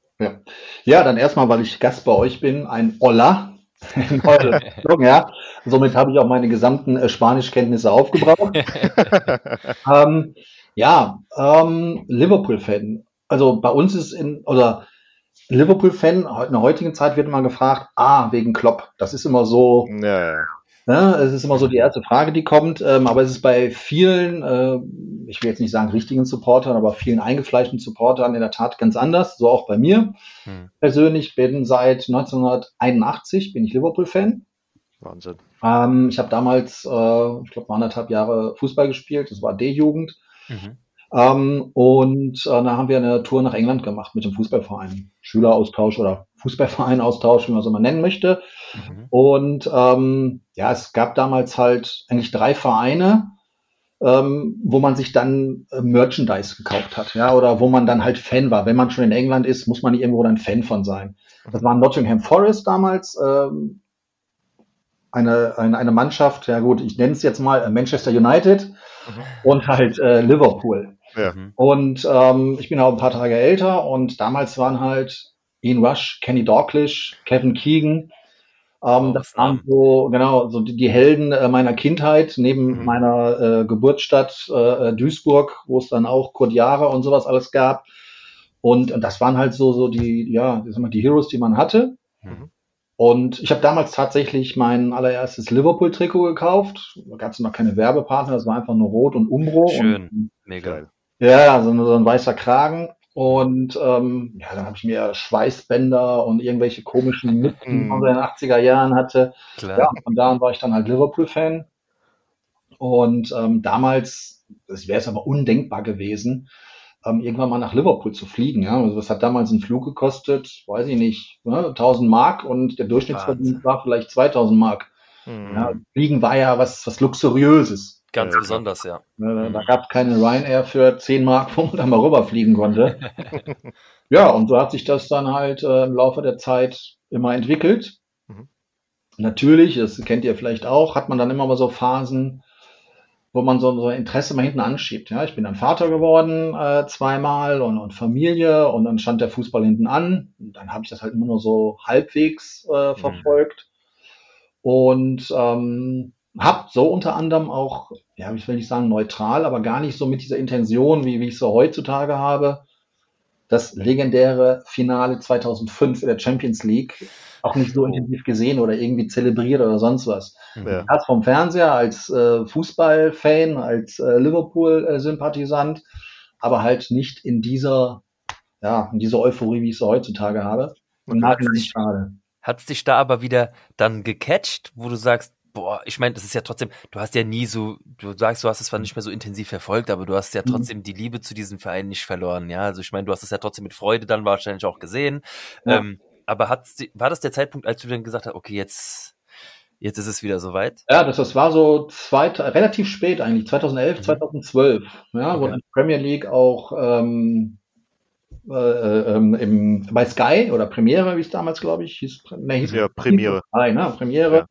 Ja, dann erstmal, weil ich Gast bei euch bin, ein Olla. Version, ja. Somit habe ich auch meine gesamten äh, Spanischkenntnisse aufgebraucht. ähm, ja, ähm, Liverpool-Fan. Also bei uns ist in, oder Liverpool-Fan, in der heutigen Zeit wird immer gefragt, ah, wegen Klopp. Das ist immer so, ja, ja. Ja, es ist immer so die erste Frage, die kommt, ähm, aber es ist bei vielen, äh, ich will jetzt nicht sagen richtigen Supportern, aber vielen eingefleischten Supportern in der Tat ganz anders, so auch bei mir. Hm. Persönlich bin seit 1981 bin ich Liverpool-Fan. Wahnsinn. Ähm, ich habe damals, äh, ich glaube, anderthalb Jahre Fußball gespielt, das war D-Jugend. Mhm. Ähm, und äh, da haben wir eine Tour nach England gemacht mit dem Fußballverein. Schüleraustausch oder Fußballvereinaustausch, wie man es immer nennen möchte. Mhm. Und ähm, ja, es gab damals halt eigentlich drei Vereine, ähm, wo man sich dann äh, Merchandise gekauft hat, ja, oder wo man dann halt Fan war. Wenn man schon in England ist, muss man nicht irgendwo dann Fan von sein. Das war Nottingham Forest damals, ähm, eine, eine, eine Mannschaft, ja gut, ich nenne es jetzt mal äh, Manchester United und halt äh, Liverpool. Ja. Mhm. Und ähm, ich bin auch ein paar Tage älter und damals waren halt Ian Rush, Kenny Dalglish, Kevin Keegan. Ähm, das waren so, genau, so die, Helden äh, meiner Kindheit, neben Mhm. meiner äh, Geburtsstadt äh, Duisburg, wo es dann auch Kurt Jahre und sowas alles gab. Und, und das waren halt so, so die, ja, mal, die Heroes, die man hatte. Mhm. Und ich habe damals tatsächlich mein allererstes Liverpool-Trikot gekauft. Da gab es noch keine Werbepartner, das war einfach nur rot und Umbro. Schön. Und, Mega. Ja, so, so ein weißer Kragen. Und ähm, ja, dann habe ich mir Schweißbänder und irgendwelche komischen Mützen Mm. aus den 80er Jahren hatte. Klar. Ja, von da an war ich dann halt Liverpool-Fan. Und ähm, damals, das wäre es aber undenkbar gewesen, ähm, irgendwann mal nach Liverpool zu fliegen. Ja, also das hat damals einen Flug gekostet, weiß ich nicht, ne, 1000 Mark und der Durchschnittsverdienst war vielleicht 2000 Mark. Mhm. Ja, Fliegen war ja was, was Luxuriöses. Ganz Ja, besonders, ja. Ne, Da gab es keine Ryanair für 10 Mark, wo man da mal rüberfliegen konnte. ja, und so hat sich das dann halt äh, im Laufe der Zeit immer entwickelt. Mhm. Natürlich, das kennt ihr vielleicht auch, hat man dann immer mal so Phasen, wo man so, so Interesse mal hinten anschiebt. Ja, ich bin dann Vater geworden äh, zweimal und, und Familie und dann stand der Fußball hinten an. Und dann habe ich das halt immer nur so halbwegs äh, verfolgt. Und ähm, habe so unter anderem auch, ja, ich will nicht sagen neutral, aber gar nicht so mit dieser Intention, wie, wie ich so heutzutage habe, das legendäre Finale 2005 in der Champions League auch nicht so intensiv gesehen oder irgendwie zelebriert oder sonst was. Ja. Das vom Fernseher als äh, Fußballfan, als äh, Liverpool-Sympathisant, aber halt nicht in dieser, ja, in dieser Euphorie, wie ich sie heutzutage habe. Und hat's Nachhinein dich- schade. Hat's dich da aber wieder dann gecatcht, wo du sagst, boah, ich meine, das ist ja trotzdem, du hast ja nie so, du sagst, du hast es zwar nicht mehr so intensiv verfolgt, aber du hast ja Mhm. trotzdem die Liebe zu diesem Verein nicht verloren, ja. Also ich meine, du hast es ja trotzdem mit Freude dann wahrscheinlich auch gesehen. Ja. Ähm, aber hat's, di- war das der Zeitpunkt, als du dann gesagt hast, okay, jetzt, jetzt ist es wieder soweit? Ja, das, das war so zweit, relativ spät eigentlich, 2011, Mhm. 2012, ja, wo Okay. dann die Premier League auch ähm, äh, ähm, im, bei Sky oder Premiere, wie es damals, glaube ich, hieß. Ne, hieß Ja, Premiere. Nein, ne, Premiere. Ja.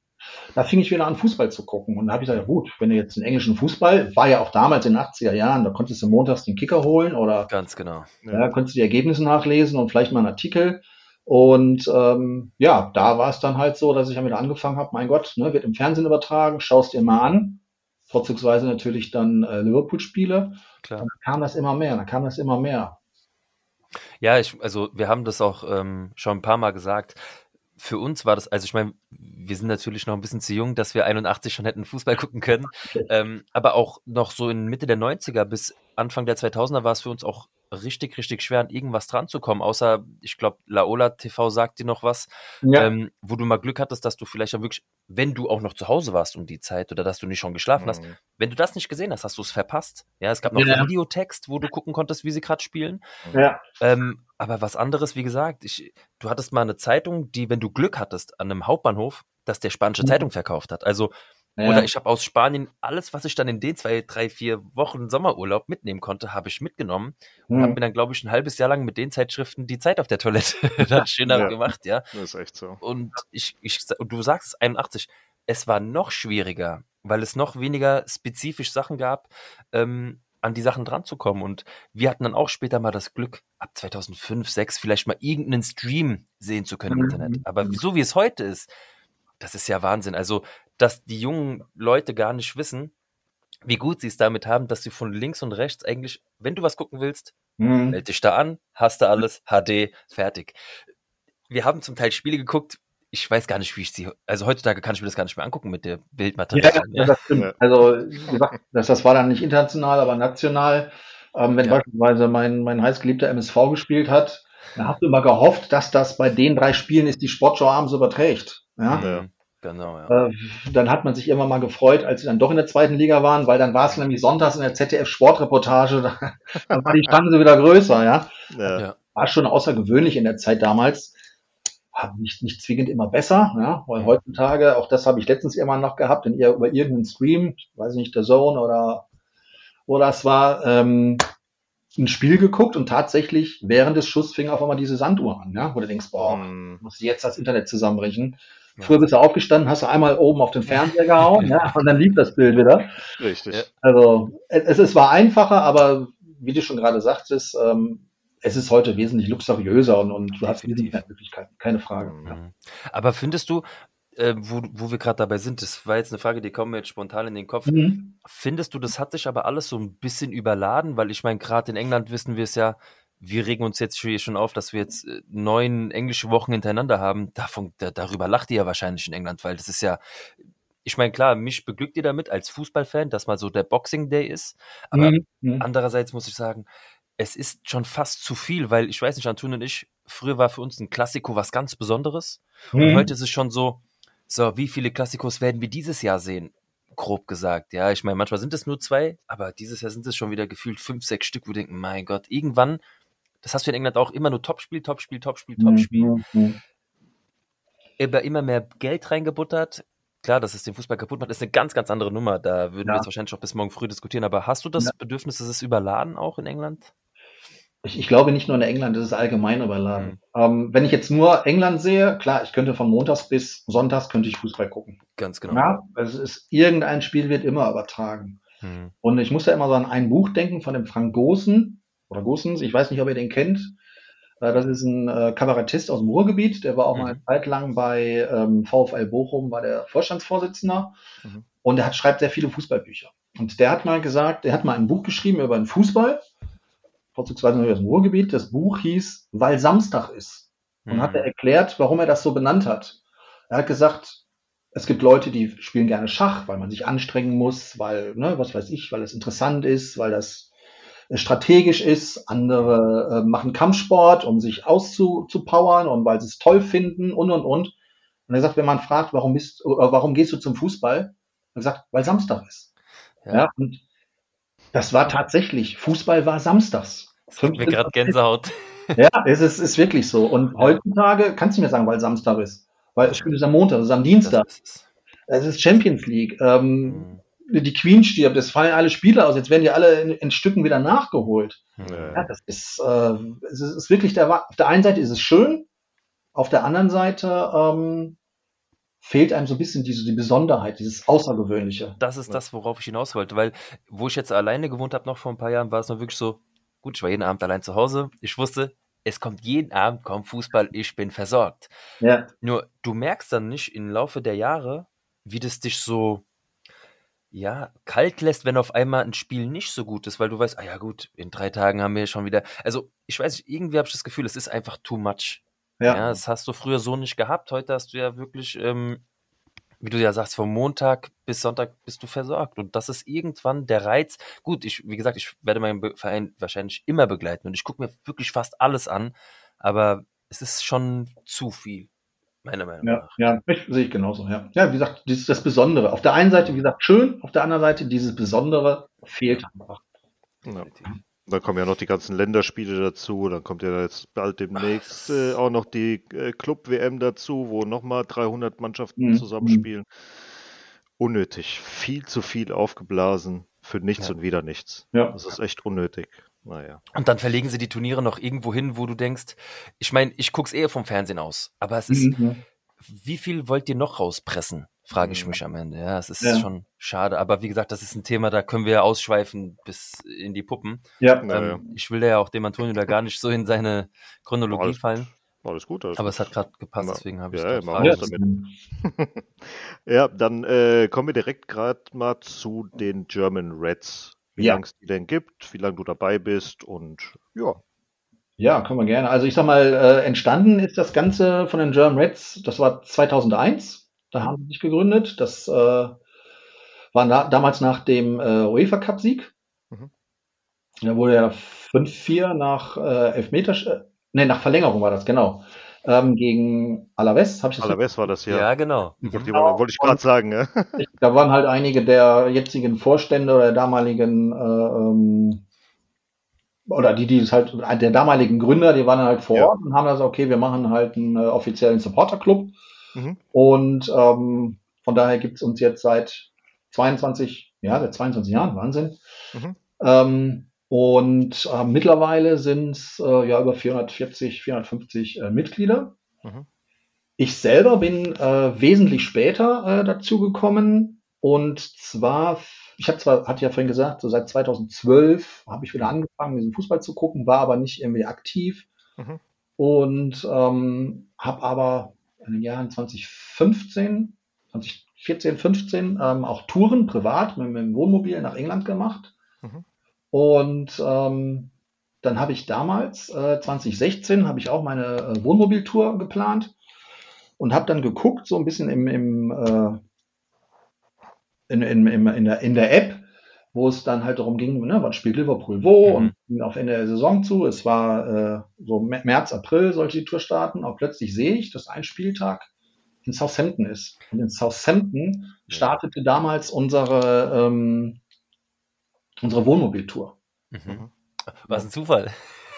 Da fing ich wieder an, Fußball zu gucken. Und da habe ich gesagt, ja gut, wenn du jetzt den englischen Fußball, war ja auch damals in den 80er Jahren, da konntest du montags den Kicker holen oder Ganz genau. ja, konntest du die Ergebnisse nachlesen und vielleicht mal einen Artikel. Und ähm, ja, da war es dann halt so, dass ich damit angefangen habe, mein Gott, ne, wird im Fernsehen übertragen, schaust dir mal an. Vorzugsweise natürlich dann äh, Liverpool-Spiele. Klar. Dann kam das immer mehr, dann kam das immer mehr. Ja, ich, also wir haben das auch ähm, schon ein paar Mal gesagt. Für uns war das, also ich meine, wir sind natürlich noch ein bisschen zu jung, dass wir 81 schon hätten Fußball gucken können. Ähm, aber auch noch so in Mitte der 90er bis Anfang der 2000er war es für uns auch richtig, richtig schwer, an irgendwas dran zu kommen. Außer, ich glaube, Laola TV sagt dir noch was, ähm, wo du mal Glück hattest, dass du vielleicht auch wirklich, wenn du auch noch zu Hause warst um die Zeit oder dass du nicht schon geschlafen hast, Mhm. wenn du das nicht gesehen hast, hast du es verpasst. Ja, es gab noch Ja. Videotext, wo du gucken konntest, wie sie gerade spielen. ja. Ähm, aber was anderes, wie gesagt, ich, du hattest mal eine Zeitung, die, wenn du Glück hattest, an einem Hauptbahnhof, dass der spanische Mhm. Zeitung verkauft hat. Also, ja. oder ich habe aus Spanien alles, was ich dann in den zwei, drei, vier Wochen Sommerurlaub mitnehmen konnte, habe ich mitgenommen und habe Hm. mir dann, glaube ich, ein halbes Jahr lang mit den Zeitschriften die Zeit auf der Toilette dann schöner Ja. gemacht, ja. Das ist echt so. Und ich, ich, und du sagst es 81, es war noch schwieriger, weil es noch weniger spezifisch Sachen gab, ähm, an die Sachen dran zu kommen. Und wir hatten dann auch später mal das Glück, ab 2005, 6 vielleicht mal irgendeinen Stream sehen zu können im Mhm. Internet. Aber so wie es heute ist, das ist ja Wahnsinn. Also, dass die jungen Leute gar nicht wissen, wie gut sie es damit haben, dass sie von links und rechts eigentlich, wenn du was gucken willst, Hm. Meld dich da an, hast du alles, HD, fertig. Wir haben zum Teil Spiele geguckt, ich weiß gar nicht, wie ich sie, also heutzutage kann ich mir das gar nicht mehr angucken mit der Bildmaterial. Ja, das stimmt. Ja. Also, wie gesagt, das, das war dann nicht international, aber national. Ähm, wenn Ja. beispielsweise mein, mein heißgeliebter MSV gespielt hat, dann hast du immer gehofft, dass das bei den drei Spielen ist, die Sportschau abends überträgt. Ja? Ja. Mhm, Genau, ja. Äh, dann hat man sich immer mal gefreut, als sie dann doch in der zweiten Liga waren, weil dann war es nämlich sonntags in der ZDF-Sportreportage, da, dann war die Chance wieder größer, ja. Ja. Ja. War schon außergewöhnlich in der Zeit damals. Nicht, nicht zwingend immer besser, ja, weil heutzutage, auch das habe ich letztens immer noch gehabt, wenn ihr über irgendeinen Stream, ich weiß nicht, der Zone oder wo das war, ähm, ein Spiel geguckt und tatsächlich während des Schusses fing auf einmal diese Sanduhr an, ja, wo du denkst, boah, Mhm. muss ich jetzt das Internet zusammenbrechen. Ja. Früher bist du aufgestanden, hast du einmal oben auf den Fernseher gehauen, ja, und dann lief das Bild wieder. Richtig. Also es, es war einfacher, aber wie du schon gerade sagtest, ähm, es ist heute wesentlich luxuriöser und, und du hast wesentlich mehr Möglichkeiten, keine Frage. Ja. Mhm. Aber findest du, äh, wo, wo wir gerade dabei sind, das war jetzt eine Frage, die kommt mir jetzt spontan in den Kopf. Mhm. Findest du, das hat sich aber alles so ein bisschen überladen? Weil ich meine, gerade in England wissen wir es ja, wir regen uns jetzt schon auf, dass wir jetzt äh, neun englische Wochen hintereinander haben. Davon, da, darüber lacht ihr ja wahrscheinlich in England, weil das ist ja, ich meine, klar, mich beglückt ihr damit als Fußballfan, dass mal so der Boxing Day ist. Aber Mhm. Mhm. andererseits muss ich sagen, es ist schon fast zu viel, weil ich weiß nicht, Anton und ich, früher war für uns ein Klassiko was ganz Besonderes. Und Mhm. heute ist es schon so, so, wie viele Klassikos werden wir dieses Jahr sehen? Grob gesagt, ja. Ich meine, manchmal sind es nur zwei, aber dieses Jahr sind es schon wieder gefühlt fünf, sechs Stück, wo wir denken, mein Gott, irgendwann, das hast du in England auch immer nur Topspiel, Topspiel, Topspiel, Topspiel. Mhm. Mhm. Immer, mehr Geld reingebuttert. Klar, dass es den Fußball kaputt macht, ist eine ganz, ganz andere Nummer. Da würden wir Ja. jetzt wahrscheinlich auch bis morgen früh diskutieren. Aber hast du das Ja. Bedürfnis, dass es überladen auch in England? Ich, ich glaube nicht nur in England, das ist allgemein überladen. Ähm, wenn ich jetzt nur England sehe, klar, ich könnte von Montags bis Sonntags könnte ich Fußball gucken. Ganz genau. Ja, es ist irgendein Spiel wird immer übertragen. Mhm. Und ich muss ja immer so an ein Buch denken von dem Frank Gosen oder Gosens. Ich weiß nicht, ob ihr den kennt. Äh, Das ist ein äh, Kabarettist aus dem Ruhrgebiet. Der war auch mal eine Mhm. Zeit lang bei ähm, VfL Bochum, war der Vorstandsvorsitzender. Mhm. Und er hat, schreibt sehr viele Fußballbücher. Und der hat mal gesagt, der hat mal ein Buch geschrieben über den Fußball, vorzugsweise nur aus dem Ruhrgebiet. Das Buch hieß, weil Samstag ist. Und Mhm. hat er erklärt, warum er das so benannt hat. Er hat gesagt, es gibt Leute, die spielen gerne Schach, weil man sich anstrengen muss, weil, ne, was weiß ich, weil es interessant ist, weil das äh, strategisch ist. Andere äh, machen Kampfsport, um sich auszupowern und weil sie es toll finden und und und. Und er sagt, wenn man fragt, warum bist, äh, warum gehst du zum Fußball? Er sagt, weil Samstag ist. Ja. Ja. und das war tatsächlich, Fußball war samstags. Es gibt mir gerade Gänsehaut. Ja, es ist, ist wirklich so. Und heutzutage kannst du mir sagen, weil Samstag ist. Weil es ist am Montag, es ist am Dienstag. Das es. Ist Champions League. Ähm, Mhm. die Queen stirbt, es fallen alle Spieler aus, jetzt werden die alle in, in Stücken wieder nachgeholt. Ja. Ja, das ist, äh, es ist, ist wirklich der, auf der einen Seite ist es schön, auf der anderen Seite ähm, fehlt einem so ein bisschen diese die Besonderheit, dieses Außergewöhnliche. Das ist das, worauf ich hinaus wollte, weil wo ich jetzt alleine gewohnt habe, noch vor ein paar Jahren, war es noch wirklich so, gut, ich war jeden Abend allein zu Hause. Ich wusste, es kommt jeden Abend, kommt Fußball, ich bin versorgt. Ja, Nur du merkst dann nicht im Laufe der Jahre, wie das dich so ja, kalt lässt, wenn auf einmal ein Spiel nicht so gut ist, weil du weißt, ah ja gut, in drei Tagen haben wir schon wieder. Also, ich weiß nicht, irgendwie habe ich das Gefühl, es ist einfach too much. Ja. ja, das hast du früher so nicht gehabt. Heute hast du ja wirklich, ähm, wie du ja sagst, vom Montag bis Sonntag bist du versorgt. Und das ist irgendwann der Reiz. Gut, ich, wie gesagt, ich werde meinen Verein wahrscheinlich immer begleiten und ich gucke mir wirklich fast alles an, aber es ist schon zu viel, meiner Meinung ja, nach. ja, ich, sehe ich genauso. Ja. ja, wie gesagt, dieses das Besondere. Auf der einen Seite, wie gesagt, schön, auf der anderen Seite dieses Besondere fehlt einfach. Ja. Dann kommen ja noch die ganzen Länderspiele dazu, dann kommt ja jetzt bald demnächst äh, auch noch die äh, Club-WM dazu, wo nochmal 300 Mannschaften Mhm. zusammenspielen. Unnötig, viel zu viel aufgeblasen für nichts Ja. und wieder nichts. Ja. Das ist echt unnötig. Naja. Und dann verlegen sie die Turniere noch irgendwo hin, wo du denkst, ich meine, ich guck's eher vom Fernsehen aus, aber es ist, Mhm. wie viel wollt ihr noch rauspressen? Frage ich Mhm. mich am Ende. Ja, es ist Ja. schon schade. Aber wie gesagt, das ist ein Thema, da können wir ja ausschweifen bis in die Puppen. Ja. Ähm, ich will ja auch dem Antonio da gar nicht so in seine Chronologie Alles fallen. Alles gut. Alles Aber es hat gerade gepasst, Ja, deswegen habe ich ja, es ja. Ja, dann äh, kommen wir direkt gerade mal zu den German Reds. Wie Ja. lange es die denn gibt, wie lange du dabei bist und ja. Ja, können wir gerne. Also ich sag mal, äh, entstanden ist das Ganze von den German Reds, das war 2001, da haben sie sich gegründet. Das äh, war na, damals nach dem äh, UEFA Cup Sieg. Mhm. Da wurde ja 5-4 nach äh, Elfmeter, äh, nee, nach Verlängerung war das, genau. Ähm, gegen Alaves, habe ich das Alaves war das Ja, ja. genau. Wollte, Mhm. wollte ich gerade sagen, ja. Ich- Da waren halt einige der jetzigen Vorstände oder der damaligen äh, ähm, oder die, die es halt, der damaligen Gründer, die waren halt vor Ja. Ort und haben gesagt, okay, wir machen halt einen äh, offiziellen Supporterclub. Mhm. Und ähm, von daher gibt's uns jetzt seit 22, ja, seit 22 Jahren, Wahnsinn. Mhm. Ähm, und äh, mittlerweile sind es äh, ja über 440, 450 äh, Mitglieder. Mhm. Ich selber bin äh, wesentlich später äh, dazu gekommen und zwar, ich habe zwar, hatte ja vorhin gesagt, so seit 2012 habe ich wieder angefangen, diesen Fußball zu gucken, war aber nicht irgendwie aktiv Mhm. und ähm, habe aber in den Jahren 2015, 2014, 15 ähm, auch Touren privat mit, mit dem Wohnmobil nach England gemacht. Mhm. Und ähm, dann habe ich damals, äh, 2016, habe ich auch meine äh, Wohnmobiltour geplant und habe dann geguckt, so ein bisschen im, im, äh, in, in, in, der, in der App, wo es dann halt darum ging, ne, wann spielt Liverpool wo Mhm. und ging auf Ende der Saison zu. Es war äh, so Mä- März, April sollte die Tour starten. Und plötzlich sehe ich, dass ein Spieltag in Southampton ist. Und in Southampton startete damals unsere, ähm, unsere Wohnmobiltour. Mhm. Was ein Zufall.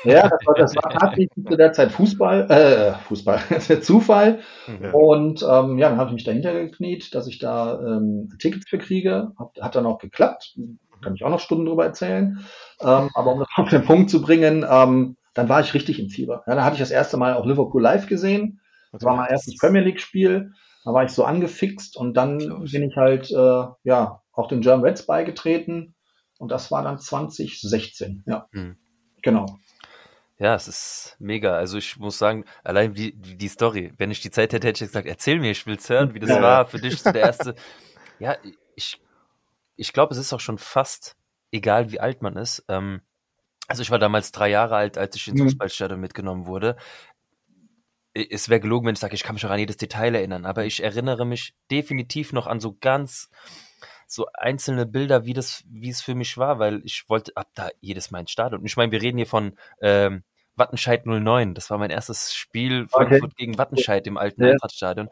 Ja, das war, das war tatsächlich zu der Zeit Fußball, äh, Fußball, das ist der Zufall. Ja. Und ähm, ja, dann habe ich mich dahinter gekniet, dass ich da ähm, Tickets für kriege. Hat, hat dann auch geklappt. Kann ich auch noch Stunden drüber erzählen. Ähm, aber um das auf den Punkt zu bringen, ähm, dann war ich richtig im Fieber. Ja, dann hatte ich das erste Mal auch Liverpool live gesehen. Das war mein erstes Premier League Spiel. Da war ich so angefixt und dann bin ich halt äh, ja auch den German Reds beigetreten und das war dann 2016. Ja, Hm. genau. Ja, es ist mega. Also ich muss sagen, allein die, die, die Story, wenn ich die Zeit hätte, hätte ich gesagt, erzähl mir, ich will's hören, wie das Ja. war für dich so der erste. Ja, ich, ich glaube, es ist auch schon fast egal, wie alt man ist. Ähm, also ich war damals drei Jahre alt, als ich ins Mhm. Fußballstadion mitgenommen wurde. Es wäre gelogen, wenn ich sage, ich kann mich auch an jedes Detail erinnern, aber ich erinnere mich definitiv noch an so ganz so einzelne Bilder, wie das, wie es für mich war, weil ich wollte ab da jedes Mal ins Stadion. Und ich meine, wir reden hier von ähm, Wattenscheid 09. Das war mein erstes Spiel Frankfurt gegen Wattenscheid im alten Ja. Eintrachtstadion.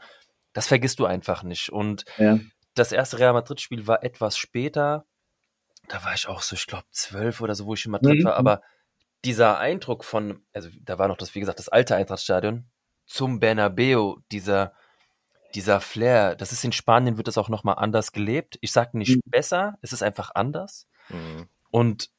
Das vergisst du einfach nicht. Und Ja. Das erste Real Madrid-Spiel war etwas später. Da war ich auch so, ich glaube, zwölf oder so, wo ich in Madrid Mhm. war. Aber dieser Eindruck von, also da war noch das, wie gesagt, das alte Eintrachtstadion zum Bernabeu, dieser, dieser Flair, das ist in Spanien, wird das auch nochmal anders gelebt. Ich sage nicht Mhm. besser, es ist einfach anders. Mhm. Und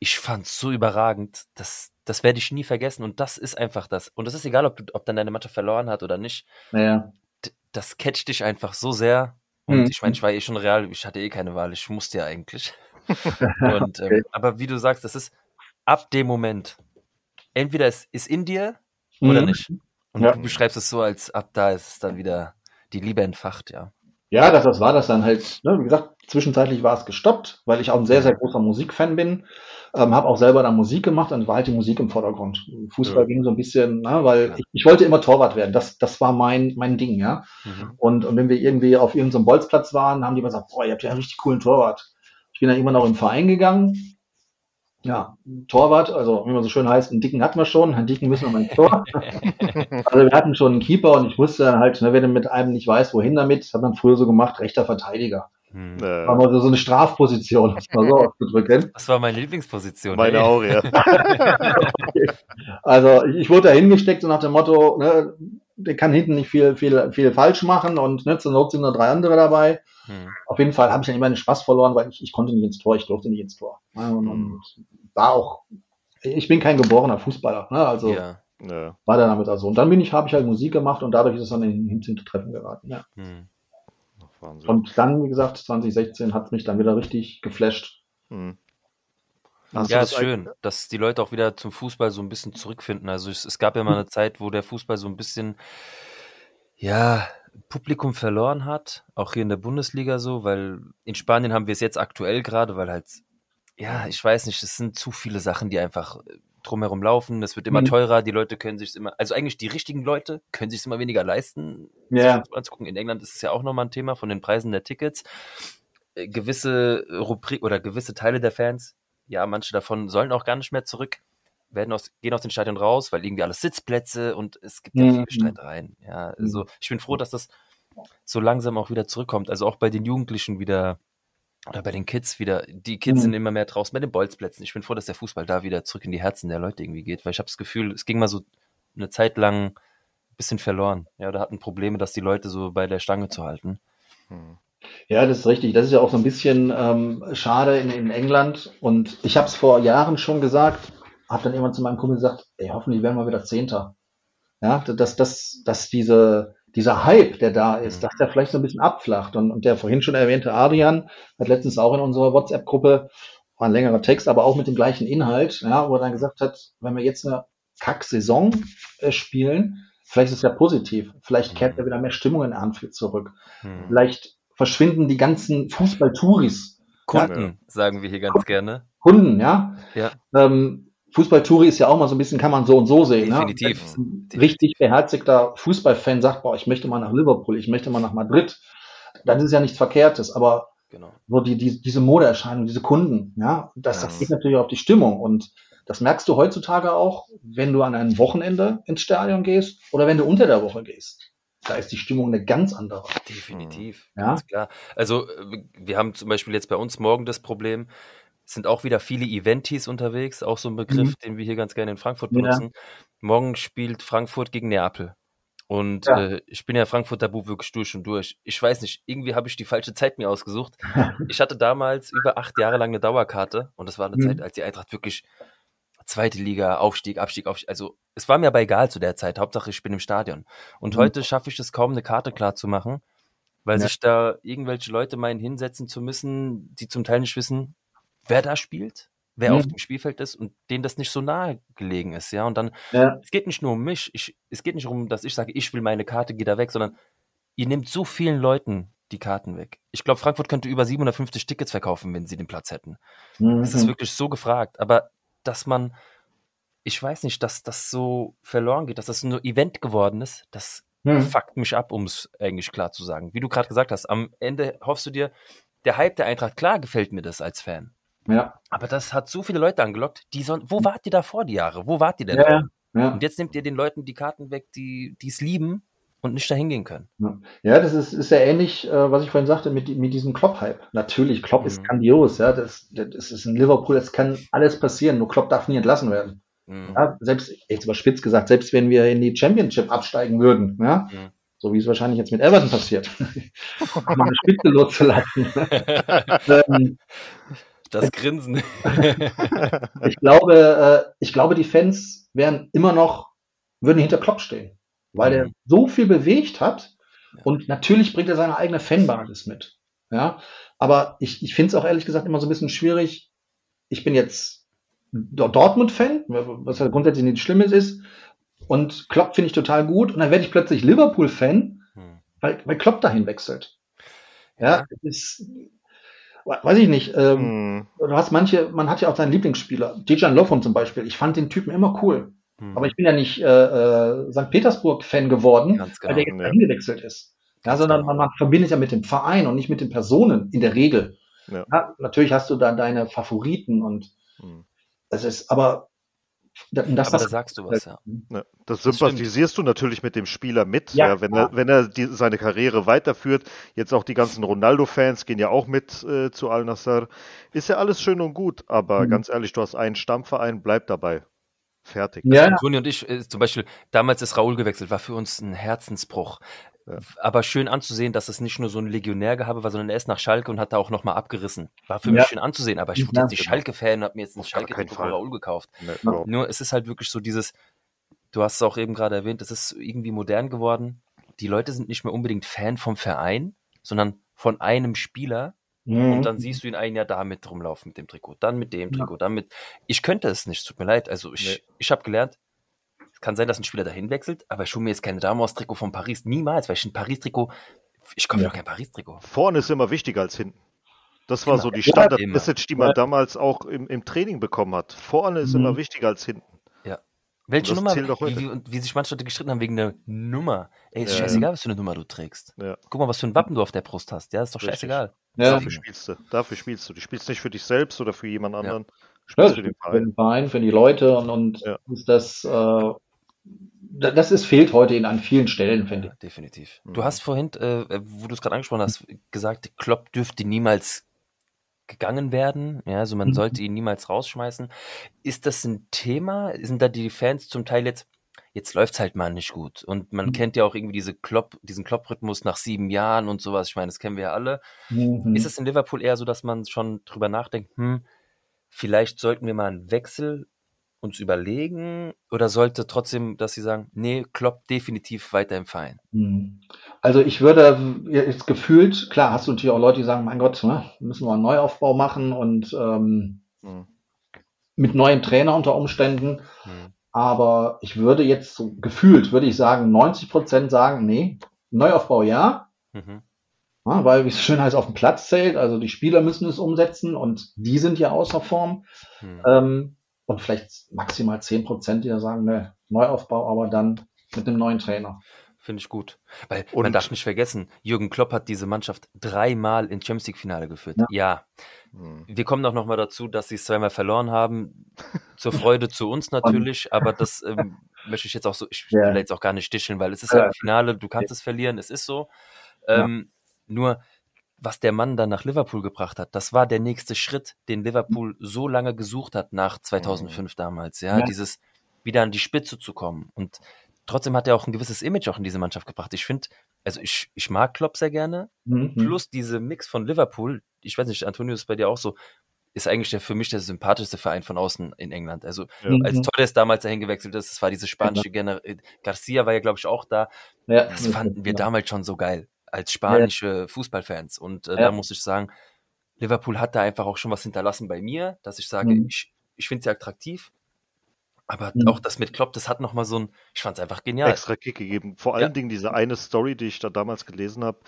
ich fand's so überragend, das, das werde ich nie vergessen. Und das ist einfach das. Und es ist egal, ob, du, ob dann deine Mannschaft verloren hat oder nicht. Naja. D- Das catcht dich einfach so sehr. Und Mhm. ich meine, ich war eh schon real, ich hatte eh keine Wahl, ich musste ja eigentlich. Und, ähm, Okay. aber wie du sagst, das ist ab dem Moment. Entweder es ist in dir oder Mhm. nicht. Und Ja. du beschreibst es so, als ab da ist es dann wieder die Liebe entfacht, ja. Ja, das, das war das dann halt. Ne? Wie gesagt, zwischenzeitlich war es gestoppt, weil ich auch ein sehr, sehr großer Musikfan bin. Ähm, habe auch selber dann Musik gemacht und war halt die Musik im Vordergrund. Fußball Ja. ging so ein bisschen, ne, weil Ja. ich, ich wollte immer Torwart werden. Das, das war mein, mein Ding, ja. Mhm. Und, und wenn wir irgendwie auf irgendeinem Bolzplatz waren, haben die immer gesagt, boah, ihr habt ja einen richtig coolen Torwart. Ich bin dann immer noch im Verein gegangen. Ja, Torwart, also wie man so schön heißt, einen dicken hatten wir schon, einen dicken müssen wir mal ins Tor. also wir hatten schon einen Keeper und ich wusste dann halt, ne, wenn du mit einem nicht weißt, wohin damit, hat man früher so gemacht, rechter Verteidiger. Mhm. Äh, War mal so, eine Strafposition, um es mal so auszudrücken. Das war meine Lieblingsposition. meine ey. auch, ja. Also ich, ich wurde da hingesteckt so nach dem Motto, ne, der kann hinten nicht viel, viel, viel falsch machen und ne, zur Not sind nur drei andere dabei. Mhm. Auf jeden Fall habe ich dann immer den Spaß verloren, weil ich, ich konnte nicht ins Tor, ich durfte nicht ins Tor. Und, und war auch, ich bin kein geborener Fußballer, ne, also Ja. war dann damit also. Und dann bin ich, habe ich halt Musik gemacht und dadurch ist es dann in Hintertreffen geraten. Ja. Mhm. Wahnsinn. Und dann, wie gesagt, 2016 hat mich dann wieder richtig geflasht. Mhm. Ja, das ist schön, dass die Leute auch wieder zum Fußball so ein bisschen zurückfinden. Also es, es gab ja mal eine Zeit, wo der Fußball so ein bisschen, ja, Publikum verloren hat, auch hier in der Bundesliga so, weil in Spanien haben wir es jetzt aktuell gerade, weil halt, ja, ich weiß nicht, es sind zu viele Sachen, die einfach drumherum laufen. Es wird immer Mhm. teurer, die Leute können sich immer, also eigentlich die richtigen Leute können sich immer weniger leisten, Ja. sich anzugucken. In England ist es ja auch nochmal ein Thema von den Preisen der Tickets. Äh, Gewisse Rubrik oder gewisse Teile der Fans, ja, manche davon sollen auch gar nicht mehr zurück, werden aus, gehen aus den Stadien raus, weil irgendwie alles Sitzplätze und es gibt ja Mhm. viele Streitereien. Ja, also ich bin froh, dass das so langsam auch wieder zurückkommt. Also auch bei den Jugendlichen wieder oder bei den Kids wieder. Die Kids Mhm. sind immer mehr draußen bei den Bolzplätzen. Ich bin froh, dass der Fußball da wieder zurück in die Herzen der Leute irgendwie geht, weil ich habe das Gefühl, es ging mal so eine Zeit lang ein bisschen verloren. Ja, da hatten Probleme, dass die Leute so bei der Stange zu halten. Mhm. Ja, das ist richtig. Das ist ja auch so ein bisschen ähm, schade in, in England. Und ich habe es vor Jahren schon gesagt, habe dann irgendwann zu meinem Kumpel gesagt, ey, hoffentlich werden wir wieder Zehnter. Ja, dass, dass, dass diese, dieser Hype, der da ist, Mhm. dass der vielleicht so ein bisschen abflacht. Und, und der vorhin schon erwähnte Adrian hat letztens auch in unserer WhatsApp-Gruppe, war ein längerer Text, aber auch mit dem gleichen Inhalt, ja, wo er dann gesagt hat, wenn wir jetzt eine Kack-Saison äh, spielen, vielleicht ist es ja positiv. Vielleicht kehrt ja wieder mehr Stimmung in Anfield zurück. Hm. Vielleicht verschwinden die ganzen Fußball-Touris, Kunden, sagen wir hier ganz gerne. Kunden, ja. Ja. Ähm, Fußball-Touri ist ja auch mal so ein bisschen, kann man so und so sehen. Definitiv. Ne? Ein richtig beherzigter Fußballfan sagt, boah, ich möchte mal nach Liverpool, ich möchte mal nach Madrid, dann ist ja nichts Verkehrtes. Aber Genau. so die, die, diese Modeerscheinung, diese Kunden, ja, das, Ja. das geht natürlich auf die Stimmung. Und das merkst du heutzutage auch, wenn du an einem Wochenende ins Stadion gehst oder wenn du unter der Woche gehst. Da ist die Stimmung eine ganz andere. Definitiv, Ja. ganz klar. Also wir haben zum Beispiel jetzt bei uns morgen das Problem, sind auch wieder viele Eventis unterwegs, auch so ein Begriff, Mhm. den wir hier ganz gerne in Frankfurt Ja. benutzen. Morgen spielt Frankfurt gegen Neapel. Und Ja. äh, ich bin ja Frankfurter Bub wirklich durch und durch. Ich weiß nicht, irgendwie habe ich die falsche Zeit mir ausgesucht. Ich hatte damals über acht Jahre lang eine Dauerkarte und das war eine Mhm. Zeit, als die Eintracht wirklich zweite Liga, Aufstieg, Abstieg, Aufstieg. Also es war mir aber egal zu der Zeit. Hauptsache ich bin im Stadion. Und Mhm. heute schaffe ich es kaum, eine Karte klar zu machen. weil Ja. sich da irgendwelche Leute meinen, hinsetzen zu müssen, die zum Teil nicht wissen, wer da spielt, wer Mhm. auf dem Spielfeld ist und denen das nicht so nahe gelegen ist, ja. Und dann, Ja. es geht nicht nur um mich, ich, es geht nicht darum, dass ich sage, ich will meine Karte, geh da weg, sondern ihr nehmt so vielen Leuten die Karten weg. Ich glaube, Frankfurt könnte über 750 Tickets verkaufen, wenn sie den Platz hätten. Mhm. Es ist wirklich so gefragt. Aber dass man, ich weiß nicht, dass das so verloren geht, dass das nur Event geworden ist, das Mhm. fuckt mich ab, um es eigentlich klar zu sagen. Wie du gerade gesagt hast, am Ende hoffst du dir, der Hype der Eintracht, klar gefällt mir das als Fan. Ja. Aber das hat so viele Leute angelockt, die so, wo wart ihr da vor die Jahre? Wo wart ihr denn? Ja, ja. Und jetzt nehmt ihr den Leuten die Karten weg, die es lieben und nicht dahin gehen können. Ja, das ist, ist ja ähnlich, äh, was ich vorhin sagte, mit, mit diesem Klopp-Hype. Natürlich, Klopp Mhm. ist grandios, ja. Das, das ist in Liverpool, es kann alles passieren, nur Klopp darf nie entlassen werden. Mhm. Ja, selbst, jetzt überspitzt gesagt, selbst wenn wir in die Championship absteigen würden, ja, Mhm. so wie es wahrscheinlich jetzt mit Everton passiert, um eine Spitze loszulassen. ähm, Das Grinsen. ich glaube, äh, ich glaube, die Fans wären immer noch, würden hinter Klopp stehen, weil er Mhm. so viel bewegt hat Ja. und natürlich bringt er seine eigene Fanbasis mit. Ja, aber ich, ich finde es auch ehrlich gesagt immer so ein bisschen schwierig. Ich bin jetzt Do- Dortmund-Fan, was ja grundsätzlich nicht Schlimmes ist, und Klopp finde ich total gut, und dann werde ich plötzlich Liverpool-Fan, Hm. weil, weil Klopp dahin wechselt. Ja, das ist, weiß ich nicht. Ähm, Hm. du hast manche, man hat ja auch seinen Lieblingsspieler, Dejan Lovren zum Beispiel. Ich fand den Typen immer cool. Hm. Aber ich bin ja nicht äh, äh, St. Petersburg-Fan geworden, Ganz weil genau. der jetzt Ja. dahin gewechselt ist. Ja, sondern genau. man, man verbindet ja mit dem Verein und nicht mit den Personen in der Regel. Ja. natürlich hast du dann deine Favoriten und Hm. das ist, aber das, das Aber da sagst du was, ja. Ja, das Das sympathisierst du natürlich mit dem Spieler mit, Ja, ja, wenn er, wenn er die, seine Karriere weiterführt. Jetzt auch die ganzen Ronaldo-Fans gehen ja auch mit äh, zu Al Nassr. Ist ja alles schön und gut, aber Mhm. ganz ehrlich, du hast einen Stammverein, bleib dabei. Fertig. ja, ja. Toni und ich, äh, zum Beispiel, damals ist Raoul gewechselt, war für uns ein Herzensbruch. Ja. Aber schön anzusehen, dass es nicht nur so ein Legionärgehabe war, sondern er ist nach Schalke und hat da auch nochmal abgerissen. War für Ja. mich schön anzusehen, aber ich Ja, wurde jetzt nicht genau. Schalke-Fan und habe mir jetzt ein Auf gar schalke keinen von Fall. Raoul gekauft. Nee, Nur es ist halt wirklich so dieses, du hast es auch eben gerade erwähnt, es ist irgendwie modern geworden. Die Leute sind nicht mehr unbedingt Fan vom Verein, sondern von einem Spieler Mhm. und dann siehst du ihn ein Jahr damit rumlaufen mit dem Trikot, dann mit dem Ja. Trikot, dann mit. Ich könnte es nicht, tut mir leid. Also ich, Nee. ich habe gelernt, es kann sein, dass ein Spieler dahin wechselt, aber ich hole mir jetzt keine Dame aus Trikot von Paris. Niemals, weil ich ein Paris-Trikot, ich kaufe Ja. doch kein Paris-Trikot. Vorne ist immer wichtiger als hinten. Das war Immer. so die Ja, Standard-Message, die man Ja. damals auch im, im Training bekommen hat. Vorne ist Mhm. immer wichtiger als hinten. Welche das Nummer, wie, wie, und wie sich manche Leute gestritten haben wegen der Nummer. Ey, ist Ja. scheißegal, was für eine Nummer du trägst. Ja. Guck mal, was für ein Wappen du auf der Brust hast. Ja, ist doch Richtig. scheißegal. Ja. Dafür spielst du. Dafür spielst du. Du spielst nicht für dich selbst oder für jemand anderen. Du Ja, spielst für den für Verein. den Verein, für die Leute und, und Ja. ist das, äh, das ist, fehlt heute in an vielen Stellen, finde Ja, definitiv. Mhm. Du hast vorhin, äh, wo du es gerade angesprochen hast, gesagt, Klopp dürfte niemals gegangen werden. Ja, also man Mhm. sollte ihn niemals rausschmeißen. Ist das ein Thema? Sind da die Fans zum Teil jetzt, jetzt läuft's halt mal nicht gut. Und man Mhm. kennt ja auch irgendwie diese Klopp, diesen Klopp-Rhythmus nach sieben Jahren und sowas. Ich meine, das kennen wir ja alle. ich. Mhm. Ist es in Liverpool eher so, dass man schon drüber nachdenkt, hm, vielleicht sollten wir mal einen Wechsel uns überlegen? Oder sollte trotzdem, dass sie sagen, nee, Klopp definitiv weiter im Verein? Mhm. Also ich würde jetzt gefühlt, klar, hast du natürlich auch Leute, die sagen, mein Gott, ne, müssen wir einen Neuaufbau machen und ähm, Mhm. mit neuem Trainer unter Umständen. Hm. Aber ich würde jetzt so gefühlt, würde ich sagen, 90 Prozent sagen, nee, Neuaufbau ja, Mhm. ja, weil wie es schön heißt, auf dem Platz zählt. Also die Spieler müssen es umsetzen und die sind ja außer Form. Hm. Ähm, und vielleicht maximal 10 Prozent, die da sagen, ne, Neuaufbau, aber dann mit einem neuen Trainer. Finde ich gut. Weil man Und- darf nicht vergessen, Jürgen Klopp hat diese Mannschaft dreimal ins Champions League-Finale geführt. Ja. Ja. Mhm. wir kommen auch nochmal dazu, dass sie es zweimal verloren haben. Zur Freude zu uns natürlich, aber das ähm, möchte ich jetzt auch so, ich Ja. will jetzt auch gar nicht sticheln, weil es ist Ja. halt ein Finale, du kannst es verlieren, es ist so. Ähm, Nur, was der Mann dann nach Liverpool gebracht hat, das war der nächste Schritt, den Liverpool so lange gesucht hat nach 2005 damals, ja, Ja. dieses wieder an die Spitze zu kommen und trotzdem hat er auch ein gewisses Image auch in diese Mannschaft gebracht. Ich finde, also ich, ich mag Klopp sehr gerne, Mhm. plus diese Mix von Liverpool, ich weiß nicht, Antonio ist bei dir auch so, ist eigentlich der, für mich der sympathischste Verein von außen in England. Also Ja. Mhm. als Torres damals dahin gewechselt ist, das war diese spanische Generation, Garcia war ja glaube ich auch da, Ja, das fanden wir damals schon so geil. Als spanische Fußballfans. Und äh, Ja. da muss ich sagen, Liverpool hat da einfach auch schon was hinterlassen bei mir, dass ich sage, Mhm. ich, ich finde sie attraktiv. Aber Mhm. auch das mit Klopp, das hat nochmal so ein, ich fand es einfach genial. extra Kick gegeben. Vor allen Ja. Dingen diese eine Story, die ich da damals gelesen habe,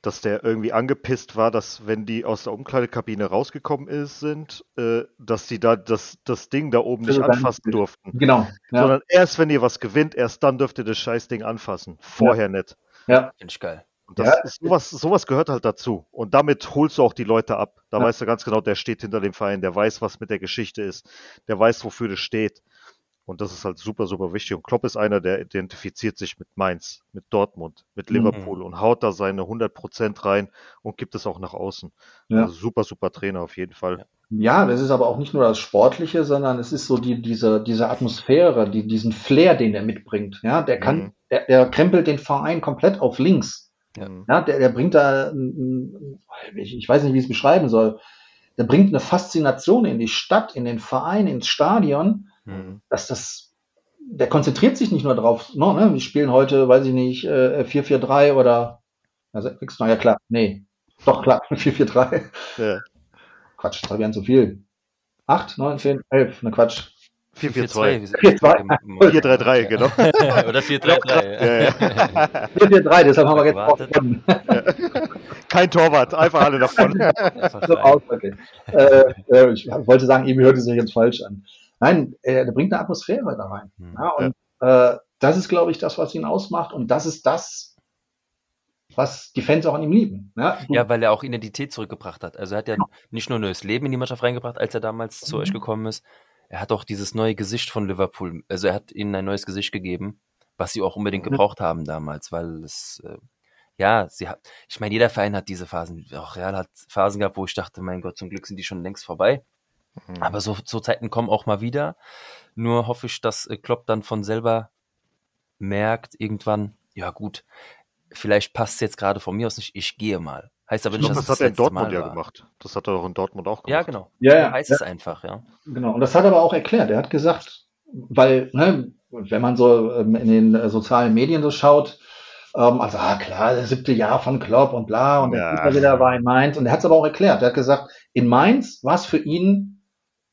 dass der irgendwie angepisst war, dass wenn die aus der Umkleidekabine rausgekommen ist, sind, äh, dass sie da das, das Ding da oben nicht Also dann- anfassen durften. Genau. Ja. Sondern erst wenn ihr was gewinnt, erst dann dürft ihr das Scheißding anfassen. Vorher nicht. ja. Finde ich geil. Und das Ja. ist, sowas, sowas gehört halt dazu. Und damit holst du auch die Leute ab. Da Ja. weißt du ganz genau, der steht hinter dem Verein, der weiß, was mit der Geschichte ist, der weiß, wofür das steht. Und das ist halt super, super wichtig. Und Klopp ist einer, der identifiziert sich mit Mainz, mit Dortmund, mit Mhm. Liverpool und haut da seine 100% rein und gibt es auch nach außen. Ja. Also super, super Trainer auf jeden Fall. Ja, das ist aber auch nicht nur das Sportliche, sondern es ist so die, diese, diese Atmosphäre, die, diesen Flair, den er mitbringt. Ja, der kann, Mhm. der, der krempelt den Verein komplett auf links. Ja. Ja, der, der bringt da, ich, ich weiß nicht, wie ich es beschreiben soll. Der bringt eine Faszination in die Stadt, in den Verein, ins Stadion, Mhm. dass das, der konzentriert sich nicht nur drauf, no, ne, wir spielen heute, weiß ich nicht, äh, 4-4-3 oder, also, na ja klar, nee, doch klar, 4-4-3. Ja. Quatsch, drei wären zu viel. Acht, neun, zehn, elf, ne Quatsch. 4-4-2. 4-2. 4-3-3, genau. Oder 4-3-3. Ja, ja. 4-4-3, deshalb haben wir jetzt auch gewonnen. Kein Torwart, einfach alle davon. Einfach So rein. aus, okay. äh, äh, ich wollte sagen, ihm hört es sich jetzt falsch an. Nein, äh, der bringt eine Atmosphäre da rein. Hm. Ja, und äh, das ist, glaube ich, das, was ihn ausmacht. Und das ist das, was die Fans auch an ihm lieben. Ja, du, Ja, weil er auch Identität zurückgebracht hat. Also er hat ja nicht nur neues Leben in die Mannschaft reingebracht, als er damals zu Mhm. euch gekommen ist. Er hat auch dieses neue Gesicht von Liverpool. Also er hat ihnen ein neues Gesicht gegeben, was sie auch unbedingt Mhm. gebraucht haben damals, weil es äh, ja, sie hat, ich meine, jeder Verein hat diese Phasen. Auch Real hat Phasen gehabt, wo ich dachte, mein Gott, zum Glück sind die schon längst vorbei. Mhm. Aber so, so Zeiten kommen auch mal wieder. Nur hoffe ich, dass äh, Klopp dann von selber merkt, irgendwann, ja gut, vielleicht passt es jetzt gerade von mir aus nicht, ich gehe mal. Heißt aber Ich nicht, dass das es hat er in Dortmund Mal ja war. gemacht. Das hat er auch in Dortmund auch gemacht. Ja, genau. Ja, ja, heißt ja. es einfach, ja. Genau. Und das hat er aber auch erklärt. Er hat gesagt, weil, ne, wenn man so ähm, in den äh, sozialen Medien so schaut, ähm, also, ah, klar, das siebte Jahr von Klopp und bla, und Ja. der wieder war in Mainz. Und er hat es aber auch erklärt. Er hat gesagt, in Mainz war es für ihn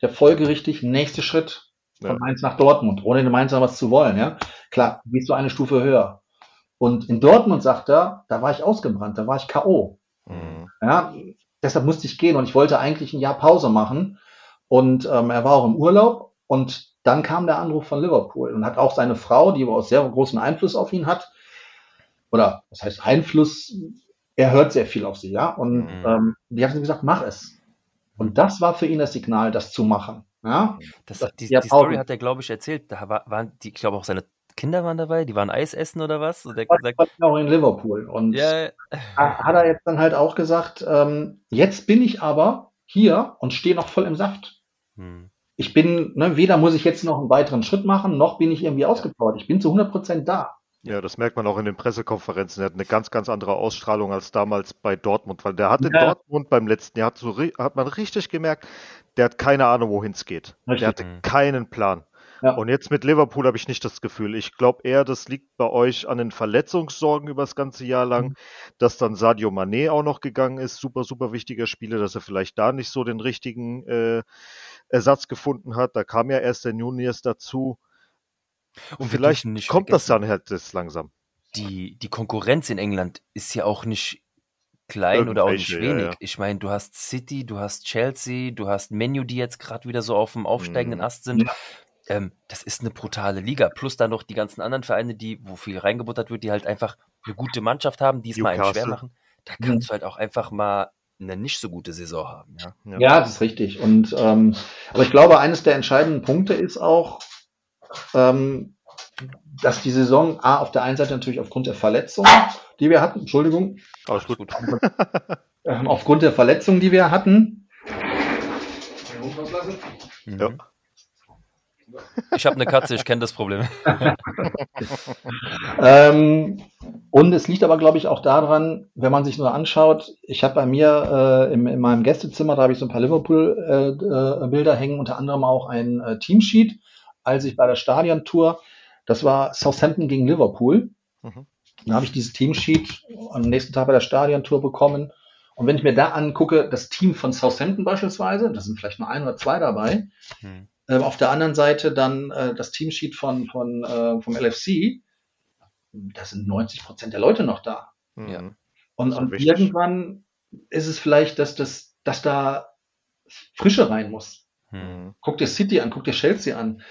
der folgerichtig nächste Schritt von Ja. Mainz nach Dortmund, ohne in Mainz noch was zu wollen, ja. Klar, gehst du eine Stufe höher. Und in Dortmund, sagt er, da war ich ausgebrannt, da war ich K.O. Mhm. Ja, deshalb musste ich gehen und ich wollte eigentlich ein Jahr Pause machen. Und ähm, er war auch im Urlaub und dann kam der Anruf von Liverpool und hat auch seine Frau, die auch sehr großen Einfluss auf ihn hat, oder was heißt Einfluss, er hört sehr viel auf sie, ja. Und Mhm. ähm, die hat ihm gesagt, mach es. Und das war für ihn das Signal, das zu machen. Ja, Das, Das- die, die Story hat er, glaube ich, erzählt. Da war, waren die, ich glaube auch seine Kinder waren dabei, die waren Eis essen oder was? Und er hat gesagt, war auch in Liverpool. Und ja, hat er jetzt dann halt auch gesagt, ähm, jetzt bin ich aber hier und stehe noch voll im Saft. hm, ich bin, ne, weder muss ich jetzt noch einen weiteren Schritt machen, noch bin ich irgendwie ausgepowert. Ich bin zu 100 Prozent da. Ja, das merkt man auch in den Pressekonferenzen. Er hat eine ganz, ganz andere Ausstrahlung als damals bei Dortmund, weil der hat in Ja. Dortmund beim letzten Jahr hat, so, hat man richtig gemerkt, der hat keine Ahnung, wohin es geht. Richtig. Der hatte keinen Plan. Ja. Und jetzt mit Liverpool habe ich nicht das Gefühl. Ich glaube eher, das liegt bei euch an den Verletzungssorgen über das ganze Jahr lang, Mhm. dass dann Sadio Mané auch noch gegangen ist, super, super wichtiger Spieler, dass er vielleicht da nicht so den richtigen äh, Ersatz gefunden hat. Da kam ja erst der Nunez dazu. Und wir vielleicht kommt das vergessen, dann halt jetzt langsam. die, die Konkurrenz in England ist ja auch nicht klein oder auch nicht Irgendwelche, ja, wenig. ja. Ich meine, du hast City, du hast Chelsea, du hast Menu, die jetzt gerade wieder so auf dem aufsteigenden Mhm. Ast sind. Ja. Ähm, das ist eine brutale Liga. Plus dann noch die ganzen anderen Vereine, die, wo viel reingebuttert wird, die halt einfach eine gute Mannschaft haben, die es mal schwer machen. Da kannst du halt auch einfach mal eine nicht so gute Saison haben. Ja. Ja. Ja, das ist richtig. Und ähm, aber ich glaube, eines der entscheidenden Punkte ist auch, ähm, dass die Saison A auf der einen Seite natürlich aufgrund der Verletzungen, die wir hatten, Entschuldigung, Alles gut. ähm, aufgrund der Verletzungen, die wir hatten. Mhm. Ja. Ich habe eine Katze, ich kenne das Problem. Ähm, und es liegt aber, glaube ich, auch daran, wenn man sich nur anschaut, ich habe bei mir äh, im, in meinem Gästezimmer, da habe ich so ein paar Liverpool-Bilder äh, Bilder hängen, unter anderem auch ein äh, Teamsheet, als ich bei der Stadiontour, das war Southampton gegen Liverpool. Mhm. Dann habe ich dieses Teamsheet am nächsten Tag bei der Stadiontour bekommen. Und wenn ich mir da angucke, das Team von Southampton beispielsweise, da sind vielleicht nur ein oder zwei dabei. Hm. Ähm, auf der anderen Seite dann äh, das Teamsheet von, von, äh, vom LFC. Da sind 90 Prozent der Leute noch da. Ja. Mhm. Und, und wichtig. irgendwann ist es vielleicht, dass, das, dass da Frische rein muss. Hm. Guck dir City an, guck dir Chelsea an.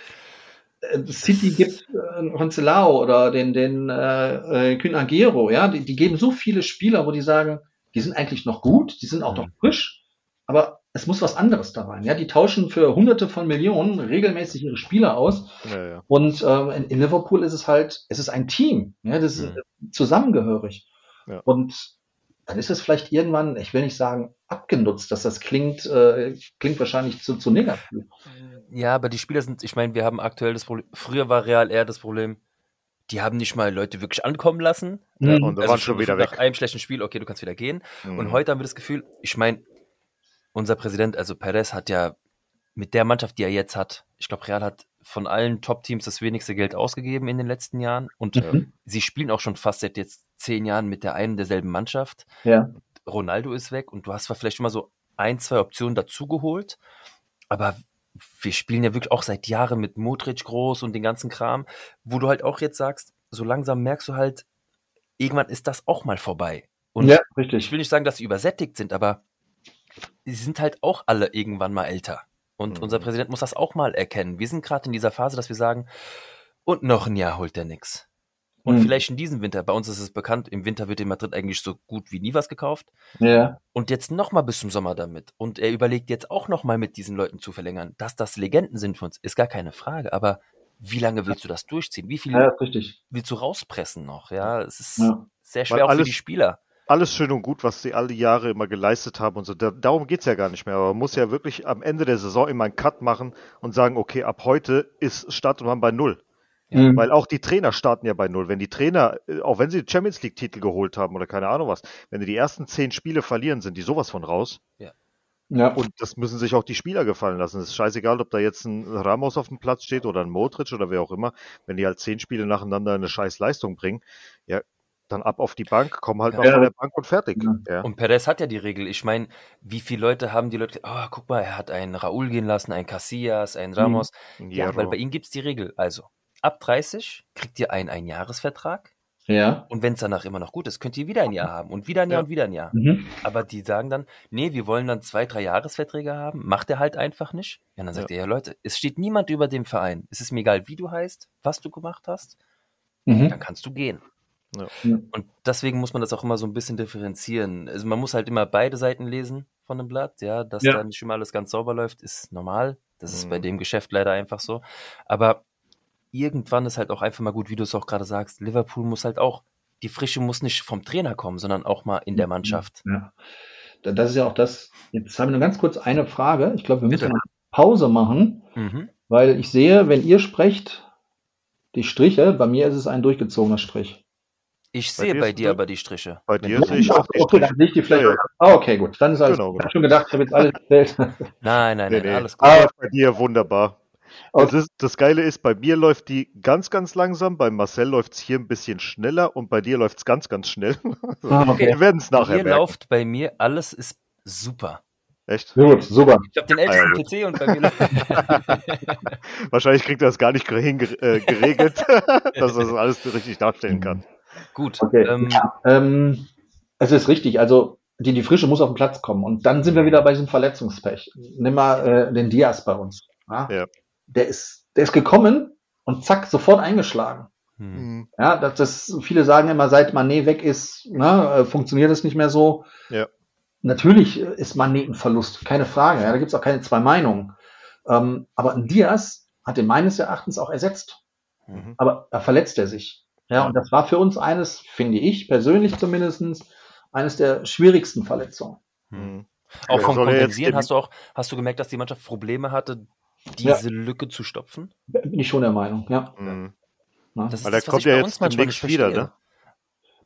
Äh, City gibt äh, Roncelao oder den, den äh, äh, Kün Agero, ja, die, die geben so viele Spieler, wo die sagen, die sind eigentlich noch gut, die sind auch Mhm. noch frisch, aber es muss was anderes da rein. Ja, die tauschen für Hunderte von Millionen regelmäßig ihre Spieler aus. Ja, ja. Und ähm, in, in Liverpool ist es halt, es ist ein Team, ja, das ist Mhm. zusammengehörig. Ja. Und dann ist es vielleicht irgendwann, ich will nicht sagen abgenutzt, dass das klingt, äh, klingt wahrscheinlich zu, zu negativ. Ja, aber die Spieler sind, ich meine, wir haben aktuell das Problem, früher war Real eher das Problem, die haben nicht mal Leute wirklich ankommen lassen. Ja, Mhm. und da Also waren schon wieder nach weg. einem schlechten Spiel, okay, du kannst wieder gehen. Mhm. Und heute haben wir das Gefühl, ich meine, unser Präsident, also Perez, hat ja mit der Mannschaft, die er jetzt hat, ich glaube, Real hat von allen Top-Teams das wenigste Geld ausgegeben in den letzten Jahren. Und Mhm. sie spielen auch schon fast seit jetzt zehn Jahren mit der einen derselben Mannschaft. Ja. Ronaldo ist weg und du hast zwar vielleicht immer so ein, zwei Optionen dazugeholt, aber wir spielen ja wirklich auch seit Jahren mit Modric groß und den ganzen Kram, wo du halt auch jetzt sagst, so langsam merkst du halt, irgendwann ist das auch mal vorbei. Und ja, ich richtig. will nicht sagen, dass sie übersättigt sind, aber sie sind halt auch alle irgendwann mal älter. Und Mhm. unser Präsident muss das auch mal erkennen. Wir sind gerade in dieser Phase, dass wir sagen, und noch ein Jahr holt er nix. Und Mhm. vielleicht in diesem Winter, bei uns ist es bekannt, im Winter wird in Madrid eigentlich so gut wie nie was gekauft. Ja. Und jetzt nochmal bis zum Sommer damit. Und er überlegt jetzt auch nochmal mit diesen Leuten zu verlängern. Dass das Legenden sind für uns, ist gar keine Frage. Aber wie lange willst du das durchziehen? Wie viel ja, willst du rauspressen noch? Ja, es ist Ja. sehr Weil schwer auch für alles- die Spieler. Alles schön und gut, was sie alle Jahre immer geleistet haben und so. Da, darum geht's ja gar nicht mehr. Aber man muss ja wirklich am Ende der Saison immer einen Cut machen und sagen, okay, ab heute ist startet man bei Null. Mhm. Weil auch die Trainer starten ja bei Null. Wenn die Trainer, äh, auch wenn sie Champions League-Titel geholt haben oder keine Ahnung was, wenn die die ersten zehn Spiele verlieren, sind die sowas von raus. ja. Und das müssen sich auch die Spieler gefallen lassen. Es ist scheißegal, ob da jetzt ein Ramos auf dem Platz steht oder ein Modric oder wer auch immer. Wenn die halt zehn Spiele nacheinander eine scheiß Leistung bringen, ja, dann ab auf die Bank, komm halt Ja. von der Bank und fertig. Ja. Ja. Und Perez hat ja die Regel. Ich meine, wie viele Leute haben die Leute, oh, guck mal, er hat einen Raúl gehen lassen, einen Casillas, einen Ramos. Ja, Hierro. weil bei ihm gibt's die Regel. Also, ab 30 kriegt ihr einen Einjahresvertrag. Ja. Und wenn es danach immer noch gut ist, könnt ihr wieder ein Jahr haben und wieder ein Jahr Ja. und wieder ein Jahr. Mhm. Aber die sagen dann, nee, wir wollen dann zwei, drei Jahresverträge haben. Macht er halt einfach nicht. Ja, dann sagt er, ja Leute, es steht niemand über dem Verein. Es ist mir egal, wie du heißt, was du gemacht hast, Mhm. dann kannst du gehen. Ja. Und deswegen muss man das auch immer so ein bisschen differenzieren. Also man muss halt immer beide Seiten lesen von einem Blatt, ja, dass Ja. da nicht immer alles ganz sauber läuft, ist normal. Das ist Mhm. bei dem Geschäft leider einfach so. Aber irgendwann ist halt auch einfach mal gut, wie du es auch gerade sagst, Liverpool muss halt auch, die Frische muss nicht vom Trainer kommen, sondern auch mal in der Mannschaft. Ja. Da- Das ist ja auch das. Jetzt haben wir nur ganz kurz eine Frage. Ich glaube, wir müssen Bitte. eine Pause machen, Mhm. weil ich sehe, wenn ihr sprecht, die Striche, bei mir ist es ein durchgezogener Strich. Ich sehe bei dir aber die Striche. Bei dir sehe ich auch die okay, Striche. ich die ja. Ah, okay, gut. Dann ist alles. Genau, Ich genau. habe schon gedacht, ich habe jetzt alles erzählt. Nein, nein, nein, alles gut. Ah, Bei dir wunderbar. Okay. Das, Geile ist, bei mir läuft die ganz, ganz langsam, bei Marcel läuft es hier ein bisschen schneller und bei dir läuft es ganz, ganz schnell. Ah, okay. Wir werden es nachher Hier merken. läuft bei mir, alles ist super. Echt? Gut, super. Ich habe den Ah, ältesten. PC und bei mir. Wahrscheinlich kriegt er das gar nicht hinge- äh, geregelt, dass er das alles richtig darstellen kann. Gut. Okay. Ähm, Ähm, es ist richtig. Also die, die Frische muss auf den Platz kommen. Und dann sind wir wieder bei diesem Verletzungspech. Nimm mal äh, den Diaz bei uns. Ja? Ja. Der ist, der ist gekommen und zack, sofort eingeschlagen. hm. Mhm. Ja, das, das, viele sagen immer, seit Manet weg ist, ne, äh, funktioniert es nicht mehr so. Ja. Natürlich ist Manet ein Verlust, keine Frage. Ja, da gibt's auch keine zwei Meinungen. Ähm, aber ein Diaz hat ihn meines Erachtens auch ersetzt. Mhm. Aber da verletzt er sich. Ja, und das war für uns eines, finde ich persönlich zumindestens, eines der schwierigsten Verletzungen. Mhm. Auch Ja, vom er Kompensieren hast du auch, hast du gemerkt, dass die Mannschaft Probleme hatte, diese Lücke zu stopfen? Bin ich schon der Meinung, ja. Mhm. ja. Das Weil der das, was kommt ich ja bei jetzt uns manchmal demnächst nicht wieder, ne?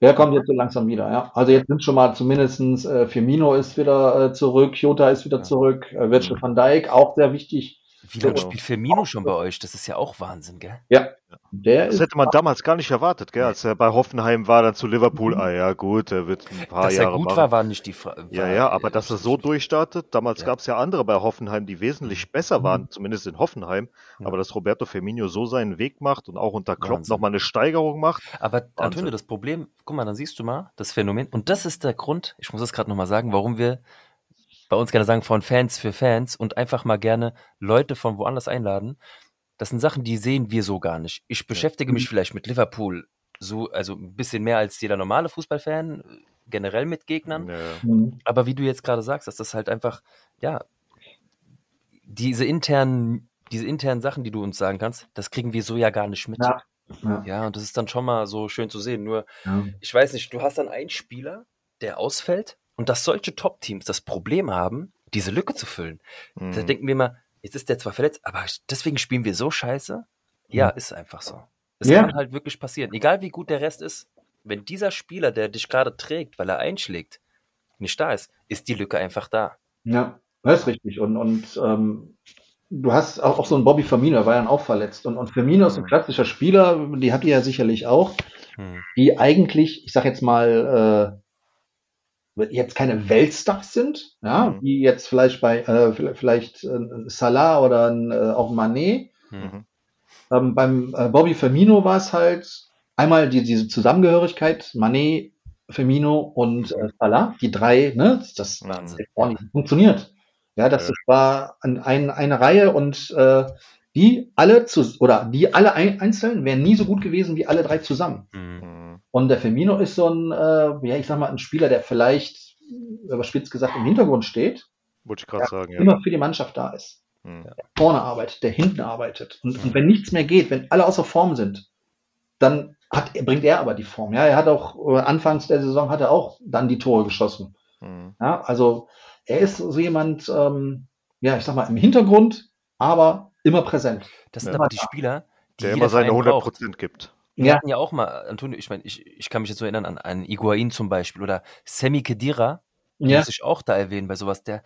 Der kommt jetzt so langsam wieder, ja. Also jetzt sind schon mal zumindestens äh, Firmino ist wieder äh, zurück, Jota ist wieder Ja. zurück, äh, Virgil van Dijk auch sehr wichtig. Wie lange Genau. spielt Firmino schon bei euch? Das ist ja auch Wahnsinn, gell? Ja, der Das hätte man damals gar nicht erwartet, gell? Als er bei Hoffenheim war, dann zu Liverpool. Ah ja, gut, er wird ein paar Dass er Jahre gut machen. war, war nicht die Frage. Ja, ja, aber dass er so durchstartet, damals Ja. gab es ja andere bei Hoffenheim, die wesentlich besser waren, zumindest in Hoffenheim, Ja. aber dass Roberto Firmino so seinen Weg macht und auch unter Klopp nochmal eine Steigerung macht, Aber Antonio, das Problem, guck mal, dann siehst du mal das Phänomen. Und das ist der Grund, ich muss das gerade nochmal sagen, warum wir bei uns gerne sagen, von Fans für Fans und einfach mal gerne Leute von woanders einladen. Das sind Sachen, die sehen wir so gar nicht. Ich beschäftige mich vielleicht mit Liverpool so, also ein bisschen mehr als jeder normale Fußballfan, äh, generell mit Gegnern. äh, Mhm. Aber wie du jetzt gerade sagst, dass das halt einfach, ja, diese internen, diese internen Sachen, die du uns sagen kannst, das kriegen wir so ja gar nicht mit. Ja. Ja. Ja, und das ist dann schon mal so schön zu sehen. Nur, Ja. ich weiß nicht, du hast dann einen Spieler, der ausfällt und dass solche Top-Teams das Problem haben, diese Lücke zu füllen. Da mh. denken wir mal, jetzt ist der zwar verletzt, aber deswegen spielen wir so scheiße. Ja, ist einfach so. Es Ja. kann halt wirklich passieren. Egal wie gut der Rest ist, wenn dieser Spieler, der dich gerade trägt, weil er einschlägt, nicht da ist, ist die Lücke einfach da. Ja, das ist richtig. Und, und ähm, du hast auch, auch so einen Bobby Firmino, der war ja dann auch verletzt. Und, und Firmino ist ein klassischer Spieler, die habt ihr ja sicherlich auch, Hm. die eigentlich, ich sag jetzt mal, äh, jetzt keine Weltstars sind, ja, Mhm. wie jetzt vielleicht bei äh, vielleicht- äh, Salah oder äh, auch Mané. Hm. Mhm. Ähm, beim äh, Bobby Firmino war es halt einmal die, diese Zusammengehörigkeit, Mané, Firmino und äh, Salah, die drei, ne, das das ordentlich funktioniert. Ja, das Ja. war an, ein, eine Reihe und äh, die alle zu oder die alle ein, einzeln wären nie so gut gewesen wie alle drei zusammen. Hm. Mhm. Und der Firmino ist so ein, äh, ja, ich sag mal, ein Spieler, der vielleicht, überspitzt gesagt, im Hintergrund steht, Wollte ich gerade sagen, ja. immer für die Mannschaft da ist. Mhm. Der vorne arbeitet, der hinten arbeitet. Und, und wenn nichts mehr geht, wenn alle außer Form sind, dann hat, bringt er aber die Form. Ja, er hat auch äh, anfangs der Saison hat er auch dann die Tore geschossen. Mhm. Ja, also er ist so jemand, ähm, ja, ich sag mal, im Hintergrund, aber immer präsent. Das sind Ja. aber die Spieler, die Der immer seine Verein 100 braucht. Prozent gibt. Wir Ja. hatten ja auch mal, Antonio, ich meine, ich, ich kann mich jetzt so erinnern an, an Iguain zum Beispiel oder Semi Khedira, Ja, muss ich auch da erwähnen bei sowas, der,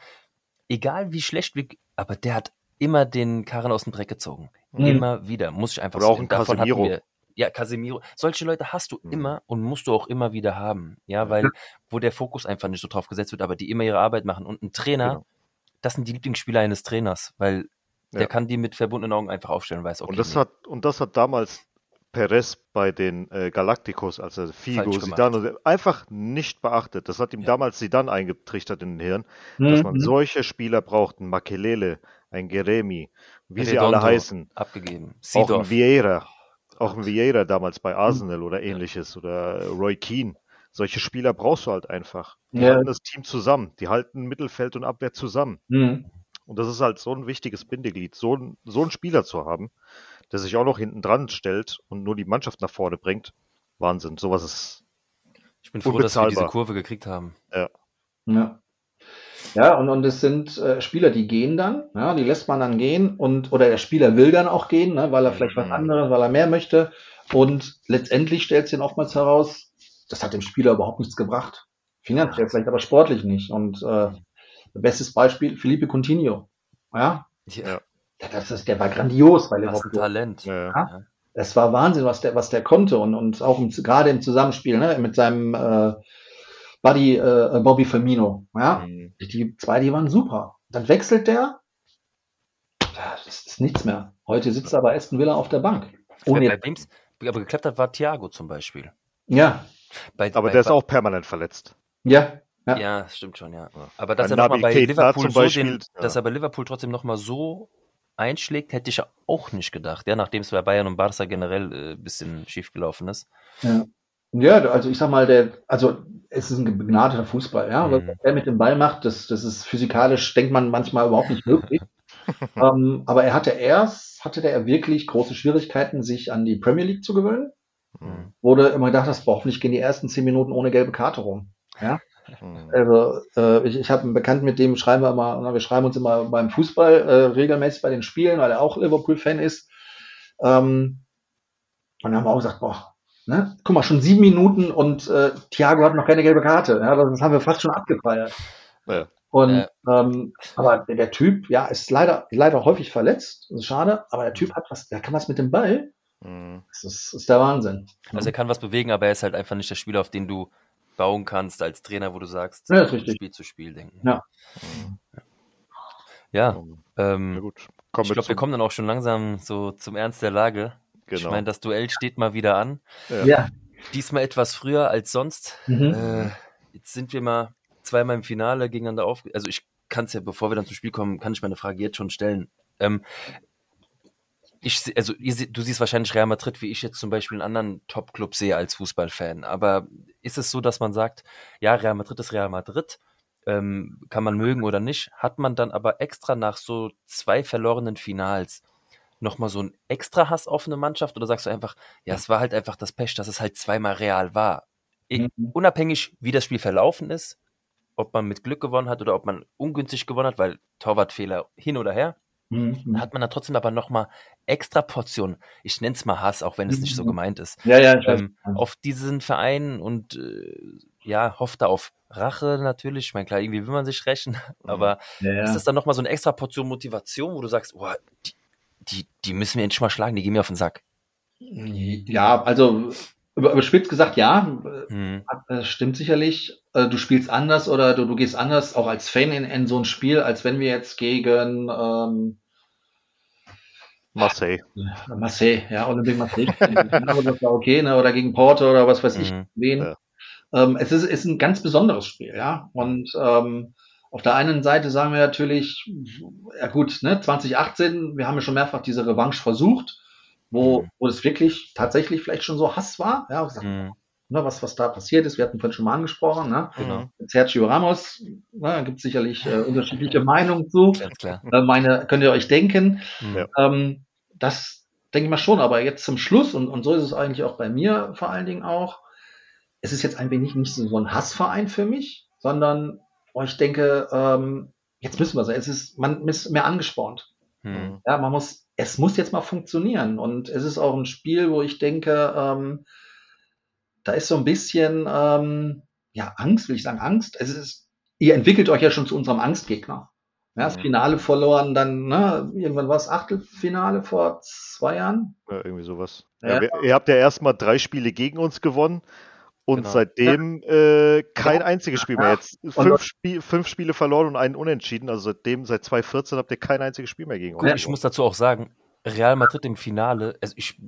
egal wie schlecht wir, aber der hat immer den Karren aus dem Dreck gezogen. Mhm. Immer wieder, muss ich einfach Oder auch sehen. ein Davon Casemiro. wir- Ja, Casemiro. Solche Leute hast du Mhm. immer und musst du auch immer wieder haben. Ja, weil, wo der Fokus einfach nicht so drauf gesetzt wird, aber die immer ihre Arbeit machen. Und ein Trainer, Genau. das sind die Lieblingsspieler eines Trainers, weil der Ja. kann die mit verbundenen Augen einfach aufstellen und weiß, okay, Und das nee. hat und das hat damals Perez bei den äh, Galacticos, also Figo, und- einfach nicht beachtet. Das hat ihm Ja. damals Zidane eingetrichtert in den Hirn, dass man Mhm. solche Spieler braucht, ein Makelele, ein Geremi, wie sie Redondo alle heißen, abgegeben. auch ein Seedorf. Vieira, auch ein Vieira damals bei Arsenal oder ähnliches oder Roy Keane. Solche Spieler brauchst du halt einfach. Die Ja. halten das Team zusammen, die halten Mittelfeld und Abwehr zusammen. Mhm. Und das ist halt so ein wichtiges Bindeglied, so ein, so einen Spieler zu haben, der sich auch noch hinten dran stellt und nur die Mannschaft nach vorne bringt. Wahnsinn, sowas ist. Ich bin froh, dass wir diese. Kurve gekriegt haben. Ja. Ja, und, und es sind äh, Spieler, die gehen dann, ja, die lässt man dann gehen und oder der Spieler will dann auch gehen, ne, weil er vielleicht was Mhm. anderes, weil er mehr möchte. Und letztendlich stellt sich dann oftmals heraus, das hat dem Spieler überhaupt nichts gebracht. Finanziell vielleicht, aber sportlich nicht. Und äh, bestes Beispiel, Felipe Coutinho. Ja, Ja, das ist, der war grandios bei Liverpool. Talent. Ja. Ja. Es war Wahnsinn, was der, was der konnte und, und auch im, gerade im Zusammenspiel ne, mit seinem äh, Buddy äh, Bobby Firmino. Ja, Mhm. die zwei, die waren super. Dann wechselt der. Das ist nichts mehr. Heute sitzt er bei Aston Villa auf der Bank. Ohne Bei wem's aber geklappt hat, war Thiago zum Beispiel. ja, Bei, Aber bei, der ist auch permanent verletzt. ja, ja, Ja, stimmt schon, ja. Aber dass er nochmal bei Keita Liverpool so Beispiel, den, ja. dass er bei Liverpool trotzdem nochmal so einschlägt, hätte ich ja auch nicht gedacht. Ja, nachdem es bei Bayern und Barca generell äh, ein bisschen schief gelaufen ist. Ja, also ich sag mal, der, also es ist ein begnadeter Fußball, ja. Was Mhm. er mit dem Ball macht, das, das ist physikalisch, denkt man manchmal überhaupt nicht möglich. ähm, aber er hatte erst, hatte der wirklich große Schwierigkeiten, sich an die Premier League zu gewöhnen. Mhm. Wurde immer gedacht, das boah, hoffentlich gehen die ersten zehn Minuten ohne gelbe Karte rum. Mhm. Also äh, ich, ich habe einen Bekannten, mit dem schreiben wir immer, na, wir schreiben uns immer beim Fußball äh, regelmäßig bei den Spielen, weil er auch Liverpool-Fan ist. Ähm, und dann haben wir auch gesagt, boah, ne, guck mal, schon sieben Minuten und äh, Thiago hat noch keine gelbe Karte. Ja, das haben wir fast schon abgefeiert. Ja. Und Ja. ähm, aber der, Typ, ja, ist leider leider häufig verletzt. Das ist schade, aber der Typ hat was, der kann was mit dem Ball. Mhm. Das ist, ist der Wahnsinn. Also er kann was bewegen, aber er ist halt einfach nicht der Spieler, auf den du bauen kannst als Trainer, wo du sagst, Ja. Spiel zu Spiel denken. Ja. Ja, Na ähm, gut. Kommen ich glaube, wir kommen dann auch schon langsam so zum Ernst der Lage. Ich Genau. meine, das Duell steht mal wieder an. Ja. Ja. Diesmal etwas früher als sonst. Mhm. Äh, jetzt sind wir mal zweimal im Finale gegeneinander auf. Also ich kann es ja, bevor wir dann zum Spiel kommen, kann ich meine Frage jetzt schon stellen. Ähm, ich, also ihr, du siehst wahrscheinlich Real Madrid, wie ich jetzt zum Beispiel einen anderen Top-Club sehe als Fußballfan. Aber ist es so, dass man sagt, ja, Real Madrid ist Real Madrid, ähm, kann man mögen oder nicht, hat man dann aber extra nach so zwei verlorenen Finals nochmal so einen extra Hass auf eine Mannschaft oder sagst du einfach, ja, es war halt einfach das Pech, dass es halt zweimal real war? Mhm. unabhängig, wie das Spiel verlaufen ist, ob man mit Glück gewonnen hat oder ob man ungünstig gewonnen hat, weil Torwartfehler hin oder her, Mhm. hat man dann trotzdem aber nochmal extra Portionen, ich nenne es mal Hass, auch wenn es nicht so Mhm. gemeint ist, Ja, ja, ähm, auf diesen Verein und äh, ja, hofft da auf Rache natürlich. Ich meine, klar, irgendwie will man sich rächen, aber ja, ja. ist das dann nochmal so eine extra Portion Motivation, wo du sagst, boah, die, die, die müssen wir endlich mal schlagen, die gehen mir auf den Sack. Ja, also überspitzt gesagt, ja, Hm. äh, stimmt sicherlich. Äh, Du spielst anders oder du, du gehst anders auch als Fan in, in so ein Spiel, als wenn wir jetzt gegen ähm, Marseille. Marseille, ja, Olympique Marseille, aber das war okay, ne, oder gegen Porto oder was weiß ich Mhm. wen. Ja. Ähm, es ist, ist ein ganz besonderes Spiel, ja. Und ähm, auf der einen Seite sagen wir natürlich, ja gut, ne, 2018, wir haben ja schon mehrfach diese Revanche versucht, wo, Mhm. wo es wirklich tatsächlich vielleicht schon so Hass war, ja, gesagt, Hm. ne, was, was da passiert ist. Wir hatten vorhin schon mal angesprochen, ne? Genau, Mit Sergio Ramos, ne, gibt es sicherlich äh, unterschiedliche Meinungen zu. ganz klar. Äh, meine könnt ihr euch denken. Ja. Ähm, das denke ich mal schon, aber jetzt zum Schluss, und, und so ist es eigentlich auch bei mir vor allen Dingen auch, es ist jetzt ein wenig nicht so ein Hassverein für mich, sondern oh, ich denke, ähm, jetzt müssen wir so, es ist, man ist mehr angespornt. Hm. Ja, man muss, es muss jetzt mal funktionieren. Und es ist auch ein Spiel, wo ich denke, ähm, da ist so ein bisschen, ähm, ja, Angst, will ich sagen, Angst. Es ist, ihr entwickelt euch ja schon zu unserem Angstgegner. Ja, das Mhm. Finale verloren, dann, ne, irgendwann war es Achtelfinale vor zwei Jahren. Ja, irgendwie sowas. Ja. Ja, wir, ihr habt ja erstmal drei Spiele gegen uns gewonnen und Genau. seitdem äh, kein einziges Spiel mehr. Jetzt fünf, Spiel, fünf Spiele verloren und einen unentschieden. Also seitdem, seit 2014 habt ihr kein einziges Spiel mehr gegen uns. Ich muss dazu auch sagen, Real Madrid im Finale, also ich,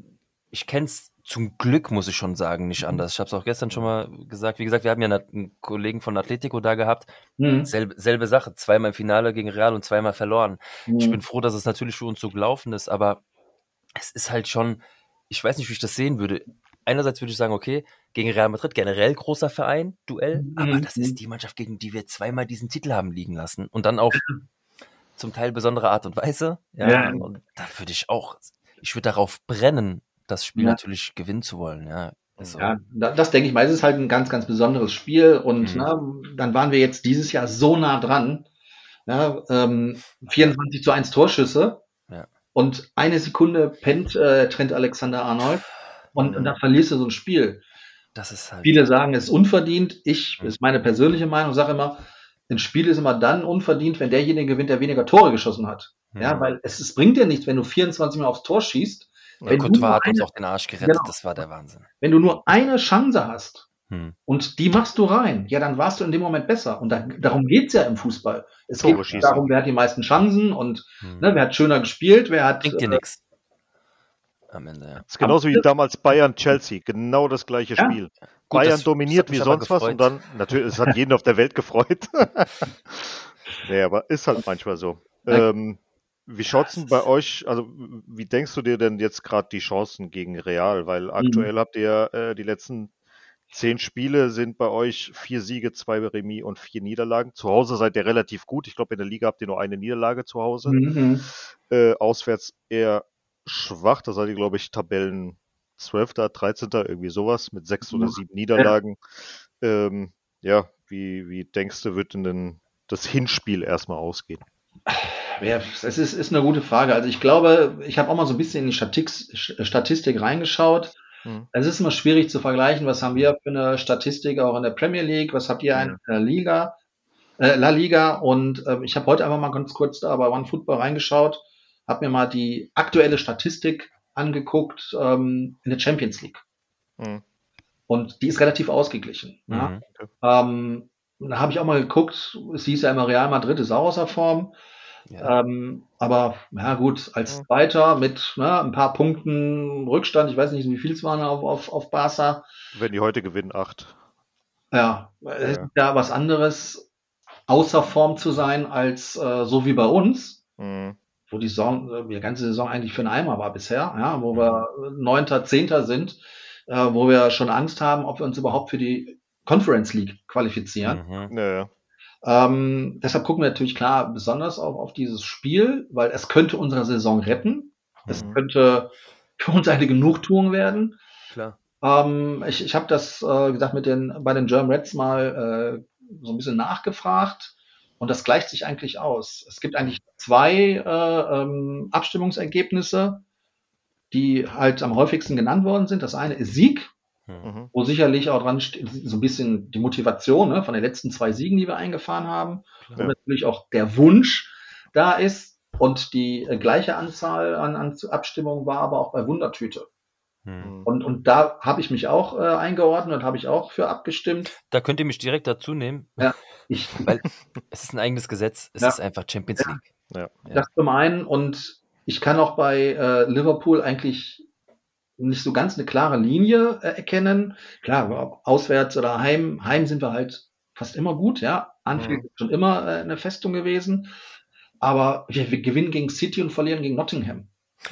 ich kenne es zum Glück, muss ich schon sagen, nicht anders. Ich habe es auch gestern schon mal gesagt. Wie gesagt, wir haben ja einen Kollegen von Atletico da gehabt. Mhm. Selbe, selbe Sache, zweimal im Finale gegen Real und zweimal verloren. Ich Mhm. bin froh, dass es natürlich für uns so gelaufen ist, aber es ist halt schon, ich weiß nicht, wie ich das sehen würde. Einerseits würde ich sagen, okay, gegen Real Madrid generell großer Verein, Duell, Mhm. aber das ist die Mannschaft, gegen die wir zweimal diesen Titel haben liegen lassen und dann auf zum Teil besondere Art und Weise. Ja, Ja. und da würde ich auch, ich würde darauf brennen, das Spiel Ja. natürlich gewinnen zu wollen. Ja, also, Ja, da- das denke ich mal. Es ist halt ein ganz, ganz besonderes Spiel und Mhm. ne, dann waren wir jetzt dieses Jahr so nah dran. Ja, ähm, 24 zu 1 Torschüsse und eine Sekunde pennt äh, Trent Alexander Arnold und, Mhm. und dann verlierst du so ein Spiel. Das halt. Viele sagen, es ist unverdient. Ich, Mhm. ist meine persönliche Meinung, sage immer, ein Spiel ist immer dann unverdient, wenn derjenige gewinnt, der weniger Tore geschossen hat. Ja, Mhm. weil es, es bringt dir nichts, wenn du 24 Mal aufs Tor schießt. Ja, wenn, du Courtois hat uns auch den Arsch gerettet, Genau. das war der Wahnsinn. wenn du nur eine Chance hast, Hm. und die machst du rein. Ja, dann warst du in dem Moment besser. Und da, darum geht's ja im Fußball. Es Tore geht schießen. darum, wer hat die meisten Chancen und Hm. ne, wer hat schöner gespielt, wer hat. Bringt dir äh, nix. Am Ende, ja. Das ist genauso wie damals Bayern-Chelsea. Genau das gleiche Ja. Spiel. Gut, Bayern das- das dominiert mich wie sonst was und dann, natürlich, es hat jeden auf der Welt gefreut. nee, aber ist halt manchmal so. Ähm, wie schaut's denn bei euch, also wie denkst du dir denn jetzt gerade die Chancen gegen Real? Weil aktuell habt ihr äh, die letzten zehn Spiele sind bei euch vier Siege, zwei Remis und vier Niederlagen. Zu Hause seid ihr relativ gut. Ich glaube, in der Liga habt ihr nur eine Niederlage zu Hause. Mhm. Äh, auswärts eher schwach. Da seid ihr, glaube ich, Tabellen 12., 13., irgendwie sowas mit sechs oder Ja. sieben Niederlagen. Ähm, ja, wie, wie denkst du, wird denn das Hinspiel erstmal ausgehen? Ja, es ist, ist eine gute Frage. Also ich glaube, ich habe auch mal so ein bisschen in die Statik, Statistik reingeschaut. Hm. Es ist immer schwierig zu vergleichen, was haben wir für eine Statistik auch in der Premier League, was habt ihr in der Liga. Äh, La Liga und äh, ich habe heute einfach mal ganz kurz da bei OneFootball reingeschaut, habe mir mal die aktuelle Statistik angeguckt ähm, in der Champions League. Mhm. Und die ist relativ ausgeglichen. Ja? Mhm. Ähm, da habe ich auch mal geguckt, es hieß ja immer, Real Madrid ist auch außer Form. Ja. Ähm, aber ja gut, als Mhm. Zweiter mit ne, ein paar Punkten Rückstand, ich weiß nicht, wie viel es waren auf, auf, auf Barca. Wenn die heute gewinnen, acht. Ja, es Ja. ist ja was anderes, außer Form zu sein, als äh, so wie bei uns, Mhm. Wo die Saison, äh, die ganze Saison eigentlich für einen Eimer war bisher, ja, wo wir Neunter, Zehnter sind, äh, wo wir schon Angst haben, ob wir uns überhaupt für die Conference League qualifizieren. Mhm. Ja, ja. Ähm, deshalb gucken wir natürlich klar besonders auf, auf dieses Spiel, weil es könnte unsere Saison retten. Es Mhm. könnte für uns eine Genugtuung werden. Klar. Ähm, ich ich habe das äh, gesagt mit den bei den German Reds mal äh, so ein bisschen nachgefragt und das gleicht sich eigentlich aus. Es gibt eigentlich zwei äh, ähm, Abstimmungsergebnisse, die halt am häufigsten genannt worden sind. Das eine ist Sieg, Mhm. Wo sicherlich auch dran steht, so ein bisschen die Motivation ne, von den letzten zwei Siegen, die wir eingefahren haben. Klar. Und natürlich auch der Wunsch da ist. Und die äh, gleiche Anzahl an, an Abstimmungen war aber auch bei Wundertüte. Mhm. Und, und da habe ich mich auch äh, eingeordnet und habe ich auch für abgestimmt. Da könnt ihr mich direkt dazu nehmen, Ich, weil es ist ein eigenes Gesetz. Es Ja. ist einfach Champions League. Ja. Das zum einen und ich kann auch bei äh, Liverpool eigentlich nicht so ganz eine klare Linie äh, erkennen. Klar, ob auswärts oder heim, heim sind wir halt fast immer gut, ja. Anfield Mhm. ist schon immer äh, eine Festung gewesen. Aber wir, wir gewinnen gegen City und verlieren gegen Nottingham.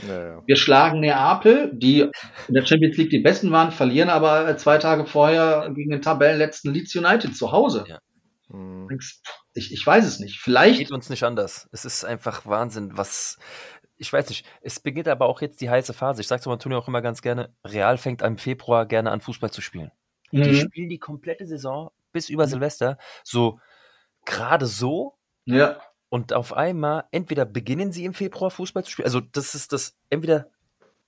Ja, ja. Wir schlagen Neapel, die in der Champions League die Besten waren, verlieren aber äh, zwei Tage vorher gegen den Tabellenletzten Leeds United zu Hause. Ja. Mhm. Ich, ich weiß es nicht. Vielleicht Geht uns nicht anders. Es ist einfach Wahnsinn, was. Ich weiß nicht. Es beginnt aber auch jetzt die heiße Phase. Ich sag's zu Antonio auch immer ganz gerne. Real fängt im Februar gerne an, Fußball zu spielen. Die Mhm. spielen die komplette Saison bis über Silvester so gerade so Ja, und auf einmal entweder beginnen sie im Februar Fußball zu spielen. Also das ist das, entweder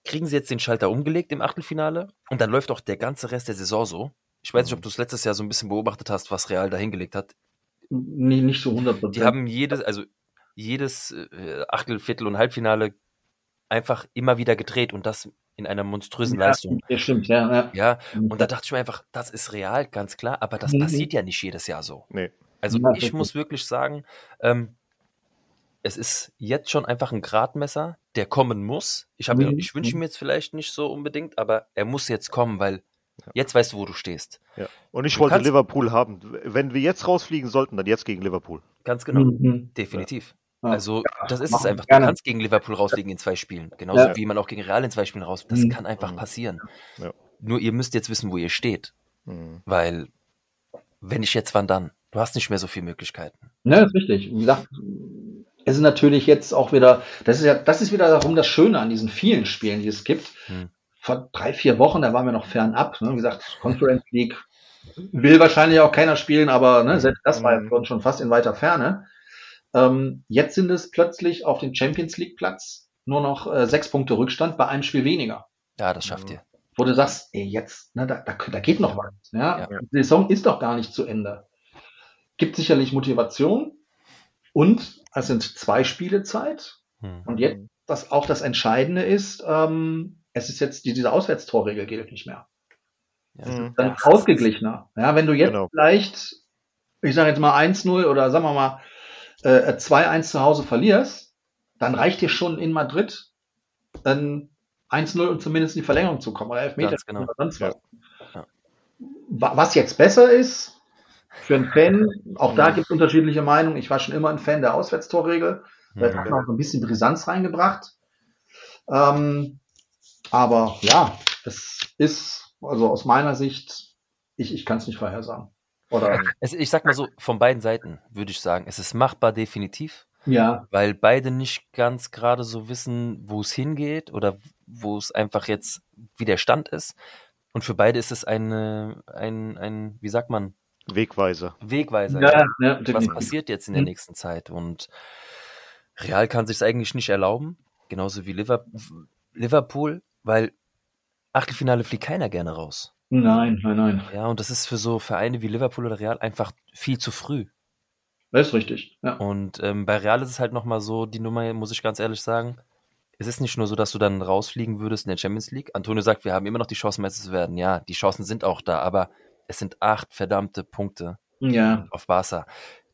kriegen sie jetzt den Schalter umgelegt im Achtelfinale und dann läuft auch der ganze Rest der Saison so. Ich weiß nicht, ob du es letztes Jahr so ein bisschen beobachtet hast, was Real da hingelegt hat. nicht, nicht so 100 Die haben jedes, also jedes äh, Achtel, Viertel und Halbfinale einfach immer wieder gedreht und das in einer monströsen Leistung. Ja, stimmt, ja. ja. Ja, und da dachte ich mir einfach, das ist real, ganz klar, aber das Mhm. passiert ja nicht jedes Jahr so. Nee. Also Ja, ich muss wirklich sagen, ähm, es ist jetzt schon einfach ein Gradmesser, der kommen muss. Ich, hab, Mhm. ich wünsche ihm jetzt vielleicht nicht so unbedingt, aber er muss jetzt kommen, weil Ja. jetzt weißt du, wo du stehst. Ja. Und ich Du wollte kannst- Liverpool haben. Wenn wir jetzt rausfliegen sollten, dann jetzt gegen Liverpool. Ganz genau, Mhm. definitiv. Ja. Also das ist es einfach. Du gerne. kannst gegen Liverpool rausfliegen in zwei Spielen. Genauso Ja. wie man auch gegen Real in zwei Spielen raus. Das Mhm. kann einfach Mhm. passieren. Ja. Nur ihr müsst jetzt wissen, wo ihr steht. Mhm. Weil, wenn nicht jetzt, wann dann? Du hast nicht mehr so viele Möglichkeiten. Ja, ist richtig. Wie gesagt, es ist natürlich jetzt auch wieder, das ist ja, das ist wieder darum das Schöne an diesen vielen Spielen, die es gibt. Hm. Vor drei, vier Wochen, da waren wir noch fernab. Ne? Wie gesagt, Conference League will wahrscheinlich auch keiner spielen, aber ne, selbst das war ja Mhm. schon fast in weiter Ferne. Ähm, jetzt sind es plötzlich auf dem Champions League Platz nur noch äh, sechs Punkte Rückstand bei einem Spiel weniger. Ja, das schafft ihr. Wo du sagst, ey, jetzt, ne, da, da, da geht noch was. Ja? Ja. Die Saison ist doch gar nicht zu Ende. Gibt sicherlich Motivation und es sind zwei Spiele Zeit. Hm. Und jetzt, was auch das Entscheidende ist, ähm, es ist jetzt, die, diese Auswärtstorregel gilt nicht mehr. Ja. Mhm. Dann Ja, ausgeglichener. Ja, wenn du jetzt Genau. vielleicht, ich sage jetzt mal 1-0 oder sagen wir mal äh, 2-1 zu Hause verlierst, dann reicht dir schon in Madrid ein 1-0 und zumindest in die Verlängerung zu kommen oder Elfmeter Ganz genau. oder sonst was. Ja. Wa- Was jetzt besser ist für einen Fan, auch da Mhm. gibt es unterschiedliche Meinungen. Ich war schon immer ein Fan der Auswärtstorregel. Mhm. hat noch so ein bisschen Brisanz reingebracht. Ähm, aber ja, es ist, also aus meiner Sicht, ich, ich kann es nicht vorhersagen. Oder Es, ich sag mal so, von beiden Seiten würde ich sagen, es ist machbar definitiv, ja, weil beide nicht ganz gerade so wissen, wo es hingeht oder wo es einfach jetzt, wie der Stand ist. Und für beide ist es eine, ein, ein, wie sagt man, Wegweiser. Wegweiser. ja, ja, was definitiv. passiert jetzt in der Mhm. nächsten Zeit? Und Real kann sich eigentlich nicht erlauben, genauso wie Liver- Liverpool, weil Achtelfinale fliegt keiner gerne raus. Nein, nein, nein. Ja, und das ist für so Vereine wie Liverpool oder Real einfach viel zu früh. Das ist richtig. Ja. Und ähm, bei Real ist es halt nochmal so, die Nummer, muss ich ganz ehrlich sagen, es ist nicht nur so, dass du dann rausfliegen würdest in der Champions League. Antonio sagt, wir haben immer noch die Chance, Meister zu werden. Ja, die Chancen sind auch da, aber es sind acht verdammte Punkte ja, auf Barca.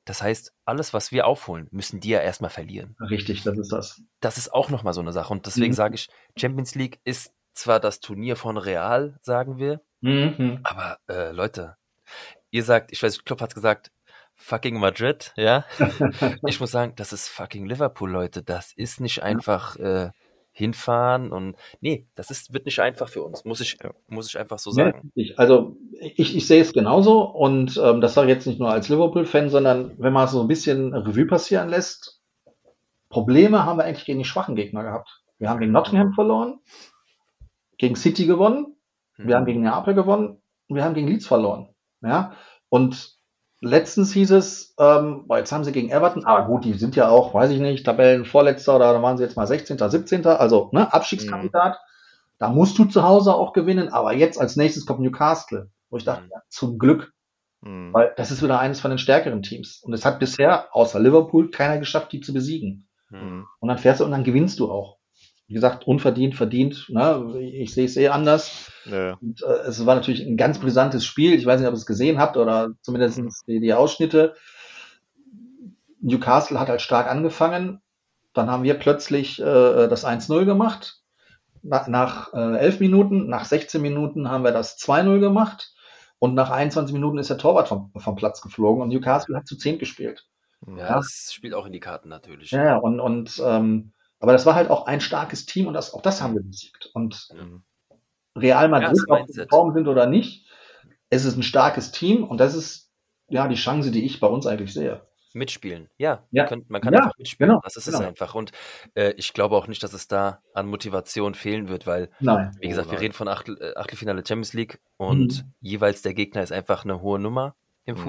Das heißt, alles, was wir aufholen, müssen die ja erstmal verlieren. richtig, das ist das. Das ist auch nochmal so eine Sache. Und deswegen Mhm. sage ich, Champions League ist zwar das Turnier von Real, sagen wir, Mhm. aber äh, Leute, ihr sagt, ich weiß, Klopp hat gesagt, fucking Madrid, ja. ich muss sagen, das ist fucking Liverpool, Leute. Das ist nicht einfach äh, hinfahren und nee, das ist wird nicht einfach für uns, muss ich muss ich einfach so sagen. ich, also ich, ich sehe es genauso und ähm, das sage ich jetzt nicht nur als Liverpool-Fan, sondern wenn man es so ein bisschen Revue passieren lässt, Probleme haben wir eigentlich gegen die schwachen Gegner gehabt. Wir haben gegen Nottingham verloren, gegen City gewonnen, wir haben gegen Neapel gewonnen und wir haben gegen Leeds verloren. Ja, und letztens hieß es, ähm, jetzt haben sie gegen Everton, aber gut, die sind ja auch, weiß ich nicht, Tabellenvorletzter oder da waren sie jetzt mal 16., 17., also ne, Abstiegskandidat. Da musst du zu Hause auch gewinnen, aber jetzt als nächstes kommt Newcastle, wo ich dachte, Mhm. ja, zum Glück, Mhm. weil das ist wieder eines von den stärkeren Teams. Und es hat bisher, außer Liverpool, keiner geschafft, die zu besiegen. Hm. Und dann fährst du und dann gewinnst du auch. Wie gesagt, unverdient, verdient, ne? ich sehe es eh anders. Ja, Und, äh, es war natürlich ein ganz brisantes Spiel. Ich weiß nicht, ob ihr es gesehen habt oder zumindest die, die Ausschnitte. Newcastle hat halt stark angefangen. Dann haben wir plötzlich äh, das 1-0 gemacht. Na, nach äh, 11 Minuten, nach 16 Minuten haben wir das 2-0 gemacht. Und nach 21 Minuten ist der Torwart vom, vom Platz geflogen und Newcastle hat zu 10 gespielt. Ja, das spielt auch in die Karten natürlich. Ja, ja, und, und ähm, aber das war halt auch ein starkes Team und das, auch das haben wir besiegt. Und Mhm. Real Madrid, das ob sie Form sind oder nicht, es ist ein starkes Team und das ist ja die Chance, die ich bei uns eigentlich sehe. Mitspielen, ja. Ja. Man, kann, man kann Ja, einfach mitspielen. genau, das ist genau. es einfach. Und äh, ich glaube auch nicht, dass es da an Motivation fehlen wird, weil, Nein. wie gesagt, Oh wir reden von Achtel, äh, Achtelfinale Champions League und Mhm. jeweils der Gegner ist einfach eine hohe Nummer im Mhm.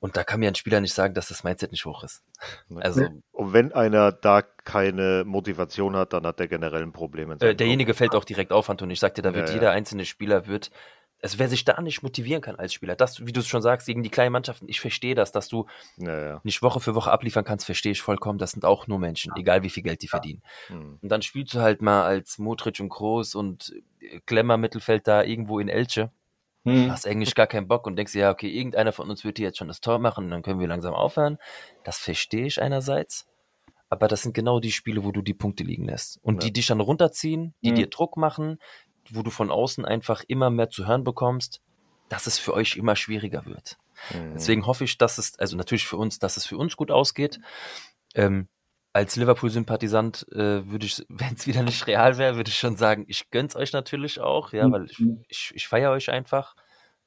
Und da kann mir ein Spieler nicht sagen, dass das Mindset nicht hoch ist. Also Und wenn einer da keine Motivation hat, dann hat er generell ein Problem. äh, derjenige fällt auch direkt auf, Anton. Ich sagte, da wird Ja, ja. jeder einzelne Spieler wird, also wer sich da nicht motivieren kann als Spieler, das, wie du es schon sagst, gegen die kleinen Mannschaften, ich verstehe das, dass du. Ja, ja. nicht Woche für Woche abliefern kannst, verstehe ich vollkommen. Das sind auch nur Menschen, egal wie viel Geld die verdienen. Hm. Und dann spielst du halt mal als Modric und Groß und äh, Klemmer Mittelfeld da irgendwo in Elche. Hm. Hast eigentlich gar keinen Bock und denkst dir, ja, okay, irgendeiner von uns wird hier jetzt schon das Tor machen, dann können wir langsam aufhören. Das verstehe ich einerseits. Aber das sind genau die Spiele, wo du die Punkte liegen lässt. Und Ja. die dich dann runterziehen, die Mhm. dir Druck machen, wo du von außen einfach immer mehr zu hören bekommst, dass es für euch immer schwieriger wird. Hm. Deswegen hoffe ich, dass es, also natürlich für uns, dass es für uns gut ausgeht. Ähm, als Liverpool-Sympathisant äh, würde ich, wenn es wieder nicht real wäre, würde ich schon sagen, ich gönn's euch natürlich auch, ja, weil ich, Mhm. ich, ich feiere euch einfach.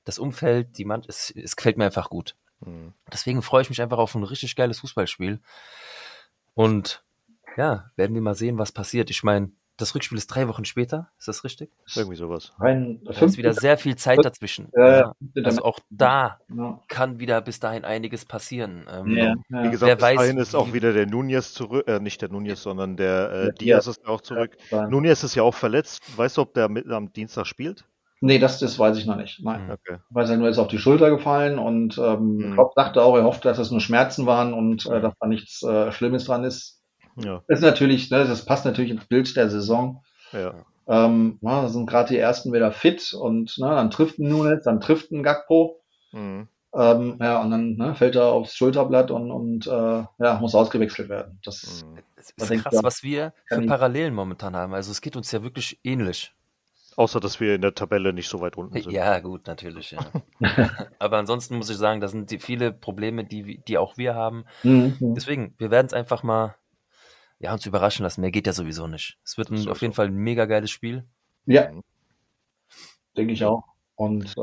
Das Umfeld, die Mann, es, es gefällt mir einfach gut. Hm. Deswegen freue ich mich einfach auf ein richtig geiles Fußballspiel. Und ja, werden wir mal sehen, was passiert. Ich meine, das Rückspiel ist drei Wochen später, ist das richtig? Irgendwie sowas. Da ist wieder sehr viel Zeit dazwischen. Ja. also auch da ja. kann wieder bis dahin einiges passieren. Ähm, Ja, Wie ja. gesagt, Wer bis weiß, dahin ist auch wie- wieder der Nunez zurück, äh, nicht der Nunez, sondern der äh, Der Diaz ist auch zurück. Ja. Nunez ist ja auch verletzt. Weißt du, ob der mit, am Dienstag spielt? Nee, das, das weiß ich noch nicht. Nein. Mhm. Okay. Weil er nur ist auf die Schulter gefallen und ähm, Mhm. Klopp sagte auch, er hofft, dass es nur Schmerzen waren und äh, dass da nichts äh, Schlimmes dran ist. Ja, Das ist natürlich, ne, das passt natürlich ins Bild der Saison. ja. Ähm, na, da sind gerade die ersten wieder fit und ne, dann trifft ein Nunes, dann trifft ein Gakpo. Mhm. Ähm, ja, und dann ne, fällt er aufs Schulterblatt und, und äh, ja, muss ausgewechselt werden. Das, Mhm. Ist krass, man, was wir für ich- Parallelen momentan haben. Also es geht uns ja wirklich ähnlich. Außer, dass wir in der Tabelle nicht so weit unten sind. Ja, gut, natürlich, ja. Aber ansonsten muss ich sagen, da sind die viele Probleme, die, die auch wir haben. Mhm. Deswegen, wir werden es einfach mal ja, uns überraschen lassen. Mehr geht ja sowieso nicht. Es wird ein, ist auf jeden so. Fall ein mega geiles Spiel. Ja, denke ich auch. Und äh,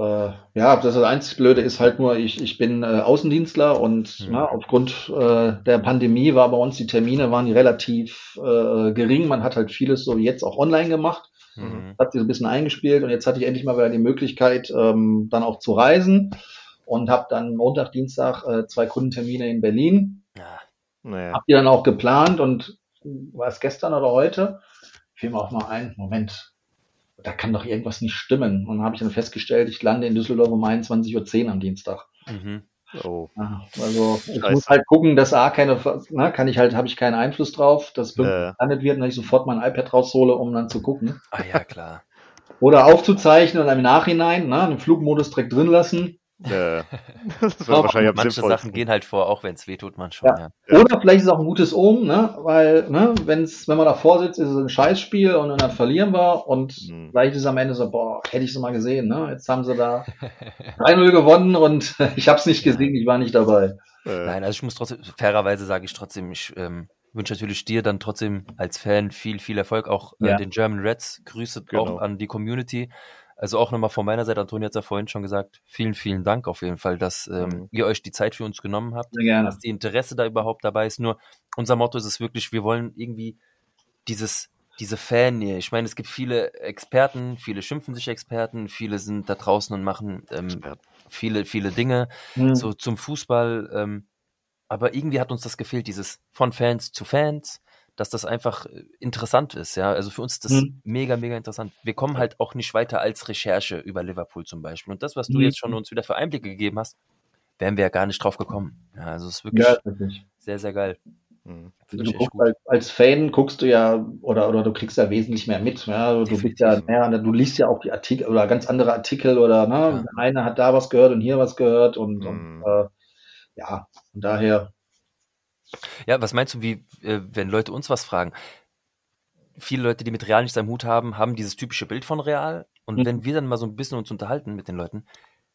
ja, das, das einzig Blöde ist halt nur, ich, ich bin äh, Außendienstler und Mhm. na, aufgrund äh, der Pandemie war bei uns die Termine waren die relativ äh, gering. Man hat halt vieles so wie jetzt auch online gemacht. Mhm. hat sich so ein bisschen eingespielt und jetzt hatte ich endlich mal wieder die Möglichkeit, ähm, dann auch zu reisen und habe dann Montag, Dienstag äh, zwei Kundentermine in Berlin. Ja, Naja. Hab die dann auch geplant und war es gestern oder heute? Fiel mir auch mal ein, Moment, da kann doch irgendwas nicht stimmen. Und dann habe ich dann festgestellt, ich lande in Düsseldorf um 21.10 Uhr am Dienstag. mhm. Oh. Ja, Also ich Scheiße. muss halt gucken, dass A keine, na, kann ich halt, habe ich keinen Einfluss drauf, dass Ja. gelandet wird und dass ich sofort mein iPad raushole, um dann zu gucken. Ah ja, klar. Oder aufzuzeichnen und im Nachhinein, na, den Flugmodus direkt drin lassen. Ja. Das wahrscheinlich Manche. Sachen gehen halt vor, auch wenn es weh tut, man schon. Ja. Ja. Oder vielleicht ist es auch ein gutes Omen, ne? Weil, ne, wenn's, wenn man davor sitzt, ist es ein Scheißspiel und dann verlieren wir und Mhm. vielleicht ist es am Ende so, boah, hätte ich es mal gesehen, ne? Jetzt haben sie da 3-0 gewonnen und ich habe es nicht gesehen, ich war nicht dabei. Äh, Nein, also ich muss trotzdem, fairerweise sage ich trotzdem, ich ähm, wünsche natürlich dir dann trotzdem als Fan viel, viel Erfolg. Auch äh, Ja. den German Reds. Grüße Genau. auch an die Community. Also auch nochmal von meiner Seite, Antonio hat es ja vorhin schon gesagt, vielen, vielen Dank auf jeden Fall, dass ähm, Mhm. ihr euch die Zeit für uns genommen habt, dass die Interesse da überhaupt dabei ist. Nur unser Motto ist es wirklich, wir wollen irgendwie dieses, diese Fan-Nähe. Ich meine, es gibt viele Experten, viele schimpfen sich Experten, viele sind da draußen und machen ähm, viele, viele Dinge Hm. so zum Fußball. Ähm, aber irgendwie hat uns das gefehlt, dieses von Fans zu Fans, dass das einfach äh, interessant ist. Ja, also für uns ist das Mhm. mega, mega interessant. Wir kommen halt auch nicht weiter als Recherche über Liverpool zum Beispiel. Und das, was du Mhm. jetzt schon uns wieder für Einblicke gegeben hast, wären wir ja gar nicht drauf gekommen. Ja, also es ist wirklich Ja, sehr, sehr geil. Mhm. Du guckst als, als Fan guckst du ja oder oder du kriegst ja wesentlich mehr mit. Ja? Du bist ja mehr, du liest ja auch die Artikel oder ganz andere Artikel oder ne, Ja. der eine hat da was gehört und hier was gehört und, Mhm. und äh, ja, von daher. Ja, was meinst du, wie, äh, wenn Leute uns was fragen? Viele Leute, die mit Real nichts am Hut haben, haben dieses typische Bild von Real. Und Mhm. wenn wir dann mal so ein bisschen uns unterhalten mit den Leuten,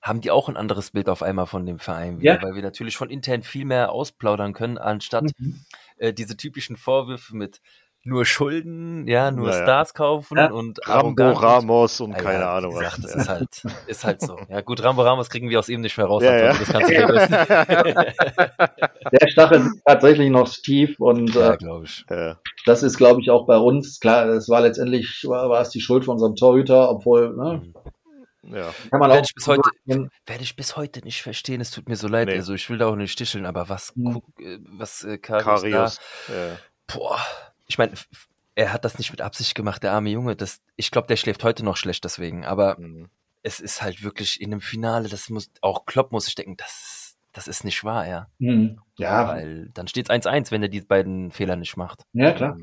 haben die auch ein anderes Bild auf einmal von dem Verein wieder, Ja. weil wir natürlich von intern viel mehr ausplaudern können, anstatt Mhm. äh, diese typischen Vorwürfe mit nur Schulden, ja, nur Naja. Stars kaufen Ja. und Rambo arrogant. Ramos und ja, keine Ahnung gesagt, was. Das ist halt, ist halt so. Ja, gut, Rambo Ramos kriegen wir aus ihm nicht mehr raus, Ja, ja. das kannst du vergessen. Der Stachel ist tatsächlich noch tief und ja, äh, glaube ich. Äh, das ist, glaube ich, auch bei uns. Klar, es war letztendlich war, war es die Schuld von unserem Torhüter, obwohl ne, Mhm. ja. kann man Werde auch ich bis heute, werde ich bis heute nicht verstehen. Es tut mir so leid. Nee. Also ich will da auch nicht sticheln, aber was, Mhm. äh, was äh, Karius, Karius. da, Äh, boah, ich meine, er hat das nicht mit Absicht gemacht, der arme Junge. Das, ich glaube, der schläft heute noch schlecht deswegen. Aber mh. es ist halt wirklich in einem Finale. Das muss auch Klopp muss ich denken, das, das ist nicht wahr, ja. hm, ja, Weil dann steht es 1-1, wenn er die beiden Fehler nicht macht. ja klar.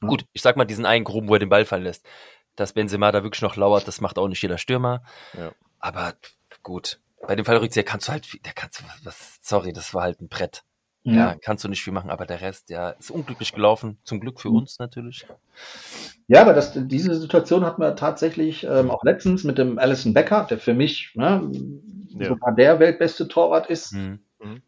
Ja. Gut, ich sag mal diesen einen Gruben, wo er den Ball fallen lässt. Dass Benzema da wirklich noch lauert, das macht auch nicht jeder Stürmer. Ja. Aber gut, bei dem Fallrückzieher kannst du halt, der kannst du, was, sorry, das war halt ein Brett. Ja. Ja. kannst du nicht viel machen, aber der Rest, ja, ist unglücklich gelaufen. Zum Glück für Mhm. uns natürlich. Ja, aber das, diese Situation hatten wir tatsächlich ähm, auch letztens mit dem Alison Becker, der für mich ne, Ja. sogar der weltbeste Torwart ist. Mhm.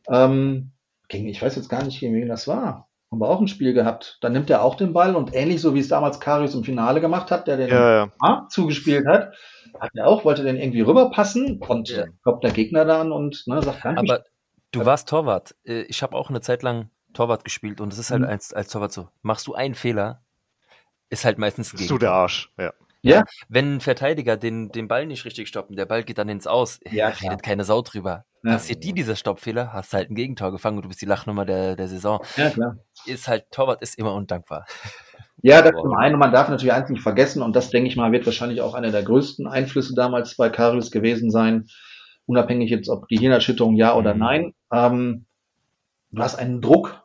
Ähm, gegen, ich weiß jetzt gar nicht, gegen wen das war. Haben wir auch ein Spiel gehabt. Dann nimmt er auch den Ball und ähnlich so wie es damals Karius im Finale gemacht hat, der den ja, ja. A zugespielt hat, hat er auch, wollte den irgendwie rüberpassen und Ja. kommt der Gegner dann und ne, sagt, ich Aber du warst Torwart. Äh, Ich habe auch eine Zeit lang Torwart gespielt und es ist halt Mhm. als, als Torwart so, machst du einen Fehler, ist halt meistens ein Bist du der. Arsch. Ja. Ja, Wenn ein Verteidiger den, den Ball nicht richtig stoppt und der Ball geht dann ins Aus, Ja, ja, klar. redet keine Sau drüber. Ja. Passiert die dieser Stoppfehler, hast halt ein Gegentor gefangen und du bist die Lachnummer der, der Saison. ja klar. Ist halt, Torwart ist immer undankbar. Ja, das Wow. zum einen und man darf natürlich eins nicht vergessen und das, denke ich mal, wird wahrscheinlich auch einer der größten Einflüsse damals bei Karius gewesen sein, unabhängig jetzt ob Gehirnerschütterung ja oder Mhm. nein. Ähm, du hast einen Druck,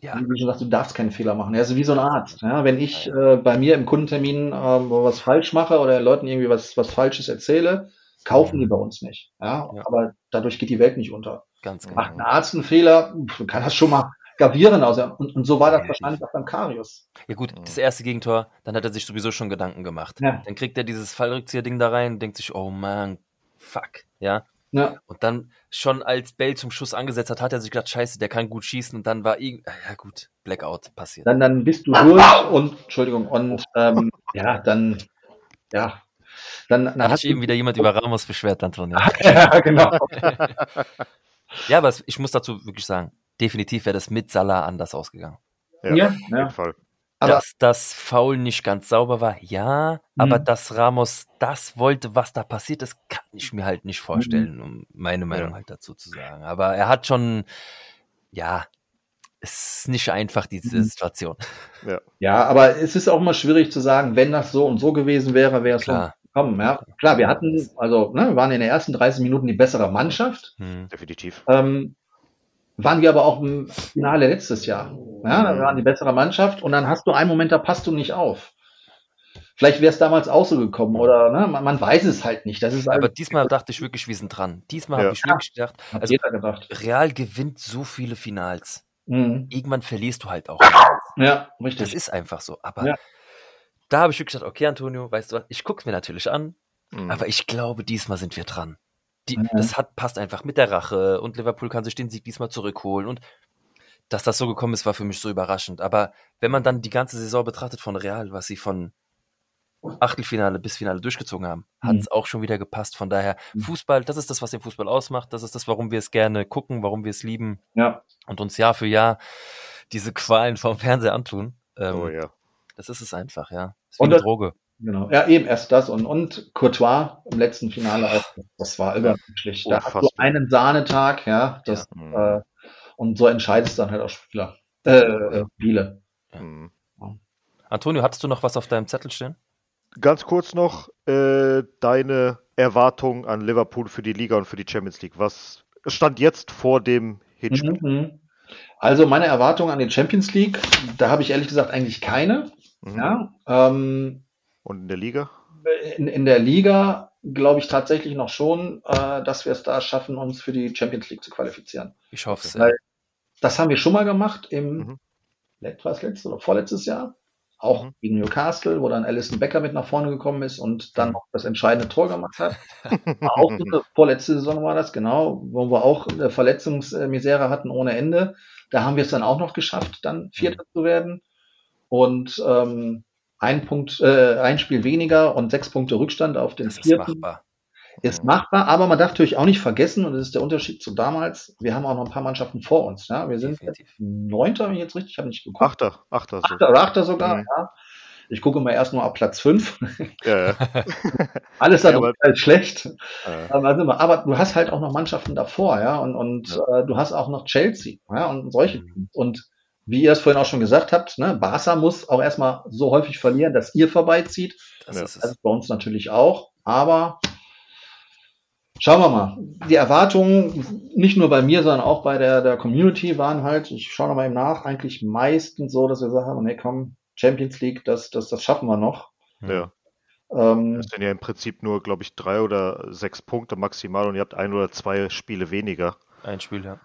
Ja, wie du schon sagst, du darfst keinen Fehler machen. Er ist wie so ein Arzt. Ja, wenn ich äh, bei mir im Kundentermin äh, was falsch mache oder Leuten irgendwie was, was Falsches erzähle, kaufen die bei uns nicht. Ja, Ja. aber dadurch geht die Welt nicht unter. ganz genau. Macht ein Arzt einen Fehler, kann das schon mal gravieren aus. Und, und so war das Definitiv. wahrscheinlich auch beim Karius. Ja gut, Mhm. das erste Gegentor, dann hat er sich sowieso schon Gedanken gemacht. Ja. Dann kriegt er dieses Fallrückzieher-Ding da rein, denkt sich, oh man, fuck, ja. Ja. Und dann schon als Bell zum Schuss angesetzt hat, hat er sich gedacht, scheiße, der kann gut schießen und dann war irgend, ja gut, Blackout passiert. dann, dann bist du durch und, Entschuldigung, und ähm, ja, dann, ja, dann, Da dann hat hast sich eben wieder jemand über Ramos beschwert, Antonio. ja, genau. ja, aber ich muss dazu wirklich sagen, definitiv wäre das mit Salah anders ausgegangen. Ja, Ja, auf jeden Fall. Aber- dass das Foul nicht ganz sauber war, ja, aber Mhm. dass Ramos das wollte, was da passiert ist, kann ich mir halt nicht vorstellen, um meine Meinung Ja. halt dazu zu sagen. Aber er hat schon, ja, es ist nicht einfach, diese Mhm. Situation. Ja, aber es ist auch mal schwierig zu sagen, wenn das so und so gewesen wäre, wäre es so. Klar. kommen. Ja. Klar, wir hatten, also ne, wir waren in den ersten 30 Minuten die bessere Mannschaft. Definitiv. Ähm, waren wir aber auch im Finale letztes Jahr. Ja, da waren die bessere Mannschaft und dann hast du einen Moment, da passt du nicht auf. Vielleicht wäre es damals auch so gekommen oder ne, man, man weiß es halt nicht. Das ist Aber halt, diesmal dachte ich wirklich, wir sind dran. Diesmal Ja. habe ich wirklich gedacht, also. Real gewinnt so viele Finals. Mhm. Irgendwann verlierst du halt auch. Ja, Das richtig. ist einfach so. Aber Ja. da habe ich wirklich gedacht, okay, Antonio, weißt du was, ich gucke mir natürlich an, Mhm. aber ich glaube, diesmal sind wir dran. Die, Mhm. Das hat, passt einfach mit der Rache und Liverpool kann sich den Sieg diesmal zurückholen und dass das so gekommen ist, war für mich so überraschend. Aber wenn man dann die ganze Saison betrachtet von Real, was sie von Achtelfinale bis Finale durchgezogen haben, hat Mhm. es auch schon wieder gepasst. Von daher, Mhm. Fußball, das ist das, was den Fußball ausmacht. Das ist das, warum wir es gerne gucken, warum wir es lieben Ja, und uns Jahr für Jahr diese Qualen vom Fernseher antun. Ähm, oh ja. Das ist es einfach, ja. Das ist wie Und eine das- Droge. Genau. Ja, eben erst das und, und Courtois im letzten Finale auch. Das war übermenschlich. Da hast du einen Sahnetag, ja, das, Mhm. äh, und so entscheidest dann halt auch Spieler. Äh, äh, Spiele. Mhm. Antonio, hattest du noch was auf deinem Zettel stehen? Ganz kurz noch äh, deine Erwartungen an Liverpool für die Liga und für die Champions League. Was stand jetzt vor dem Hinspiel? Mhm. Also meine Erwartungen an die Champions League, da habe ich ehrlich gesagt eigentlich keine. Mhm. Ja, ähm, Und in der Liga? in, in der Liga glaube ich tatsächlich noch schon, äh, dass wir es da schaffen, uns für die Champions League zu qualifizieren. Ich hoffe es. Weil- Das haben wir schon mal gemacht im Mhm. let- was letztes oder vorletztes Jahr. Auch Mhm. gegen Newcastle, wo dann Alison Becker mit nach vorne gekommen ist und dann Mhm. noch das entscheidende Tor gemacht hat. Auch so eine vorletzte Saison war das, genau, wo wir auch eine Verletzungsmisere hatten ohne Ende. Da haben wir es dann auch noch geschafft, dann Vierter zu werden. Und ähm, ein Punkt, äh, ein Spiel weniger und sechs Punkte Rückstand auf den Das ist vierten. machbar. Ist machbar, aber man darf natürlich auch nicht vergessen, und das ist der Unterschied zu damals, wir haben auch noch ein paar Mannschaften vor uns. Ja? Wir sind. Neunter, wenn ich jetzt richtig, ich habe nicht geguckt. Achter, Achter. So. Achter oder Achter sogar, Mhm. ja. Ich gucke mal erst nur ab Platz fünf. Ja, ja. Alles Ja, aber- ist schlecht. Äh, Aber, du hast halt auch noch Mannschaften davor, ja, und, und äh, du hast auch noch Chelsea, ja, und solche Mhm. Und wie ihr es vorhin auch schon gesagt habt, ne, Barca muss auch erstmal so häufig verlieren, dass ihr vorbeizieht. Das ist Das ist bei uns natürlich auch. Aber schauen wir mal. Die Erwartungen, nicht nur bei mir, sondern auch bei der, der Community, waren halt, ich schaue nochmal eben nach, eigentlich meistens so, dass wir sagen, nee, komm, Champions League, das, das, das schaffen wir noch. ja. Ähm, Das sind ja im Prinzip nur, glaube ich, drei oder sechs Punkte maximal und ihr habt ein oder zwei Spiele weniger. Ein Spiel, ja.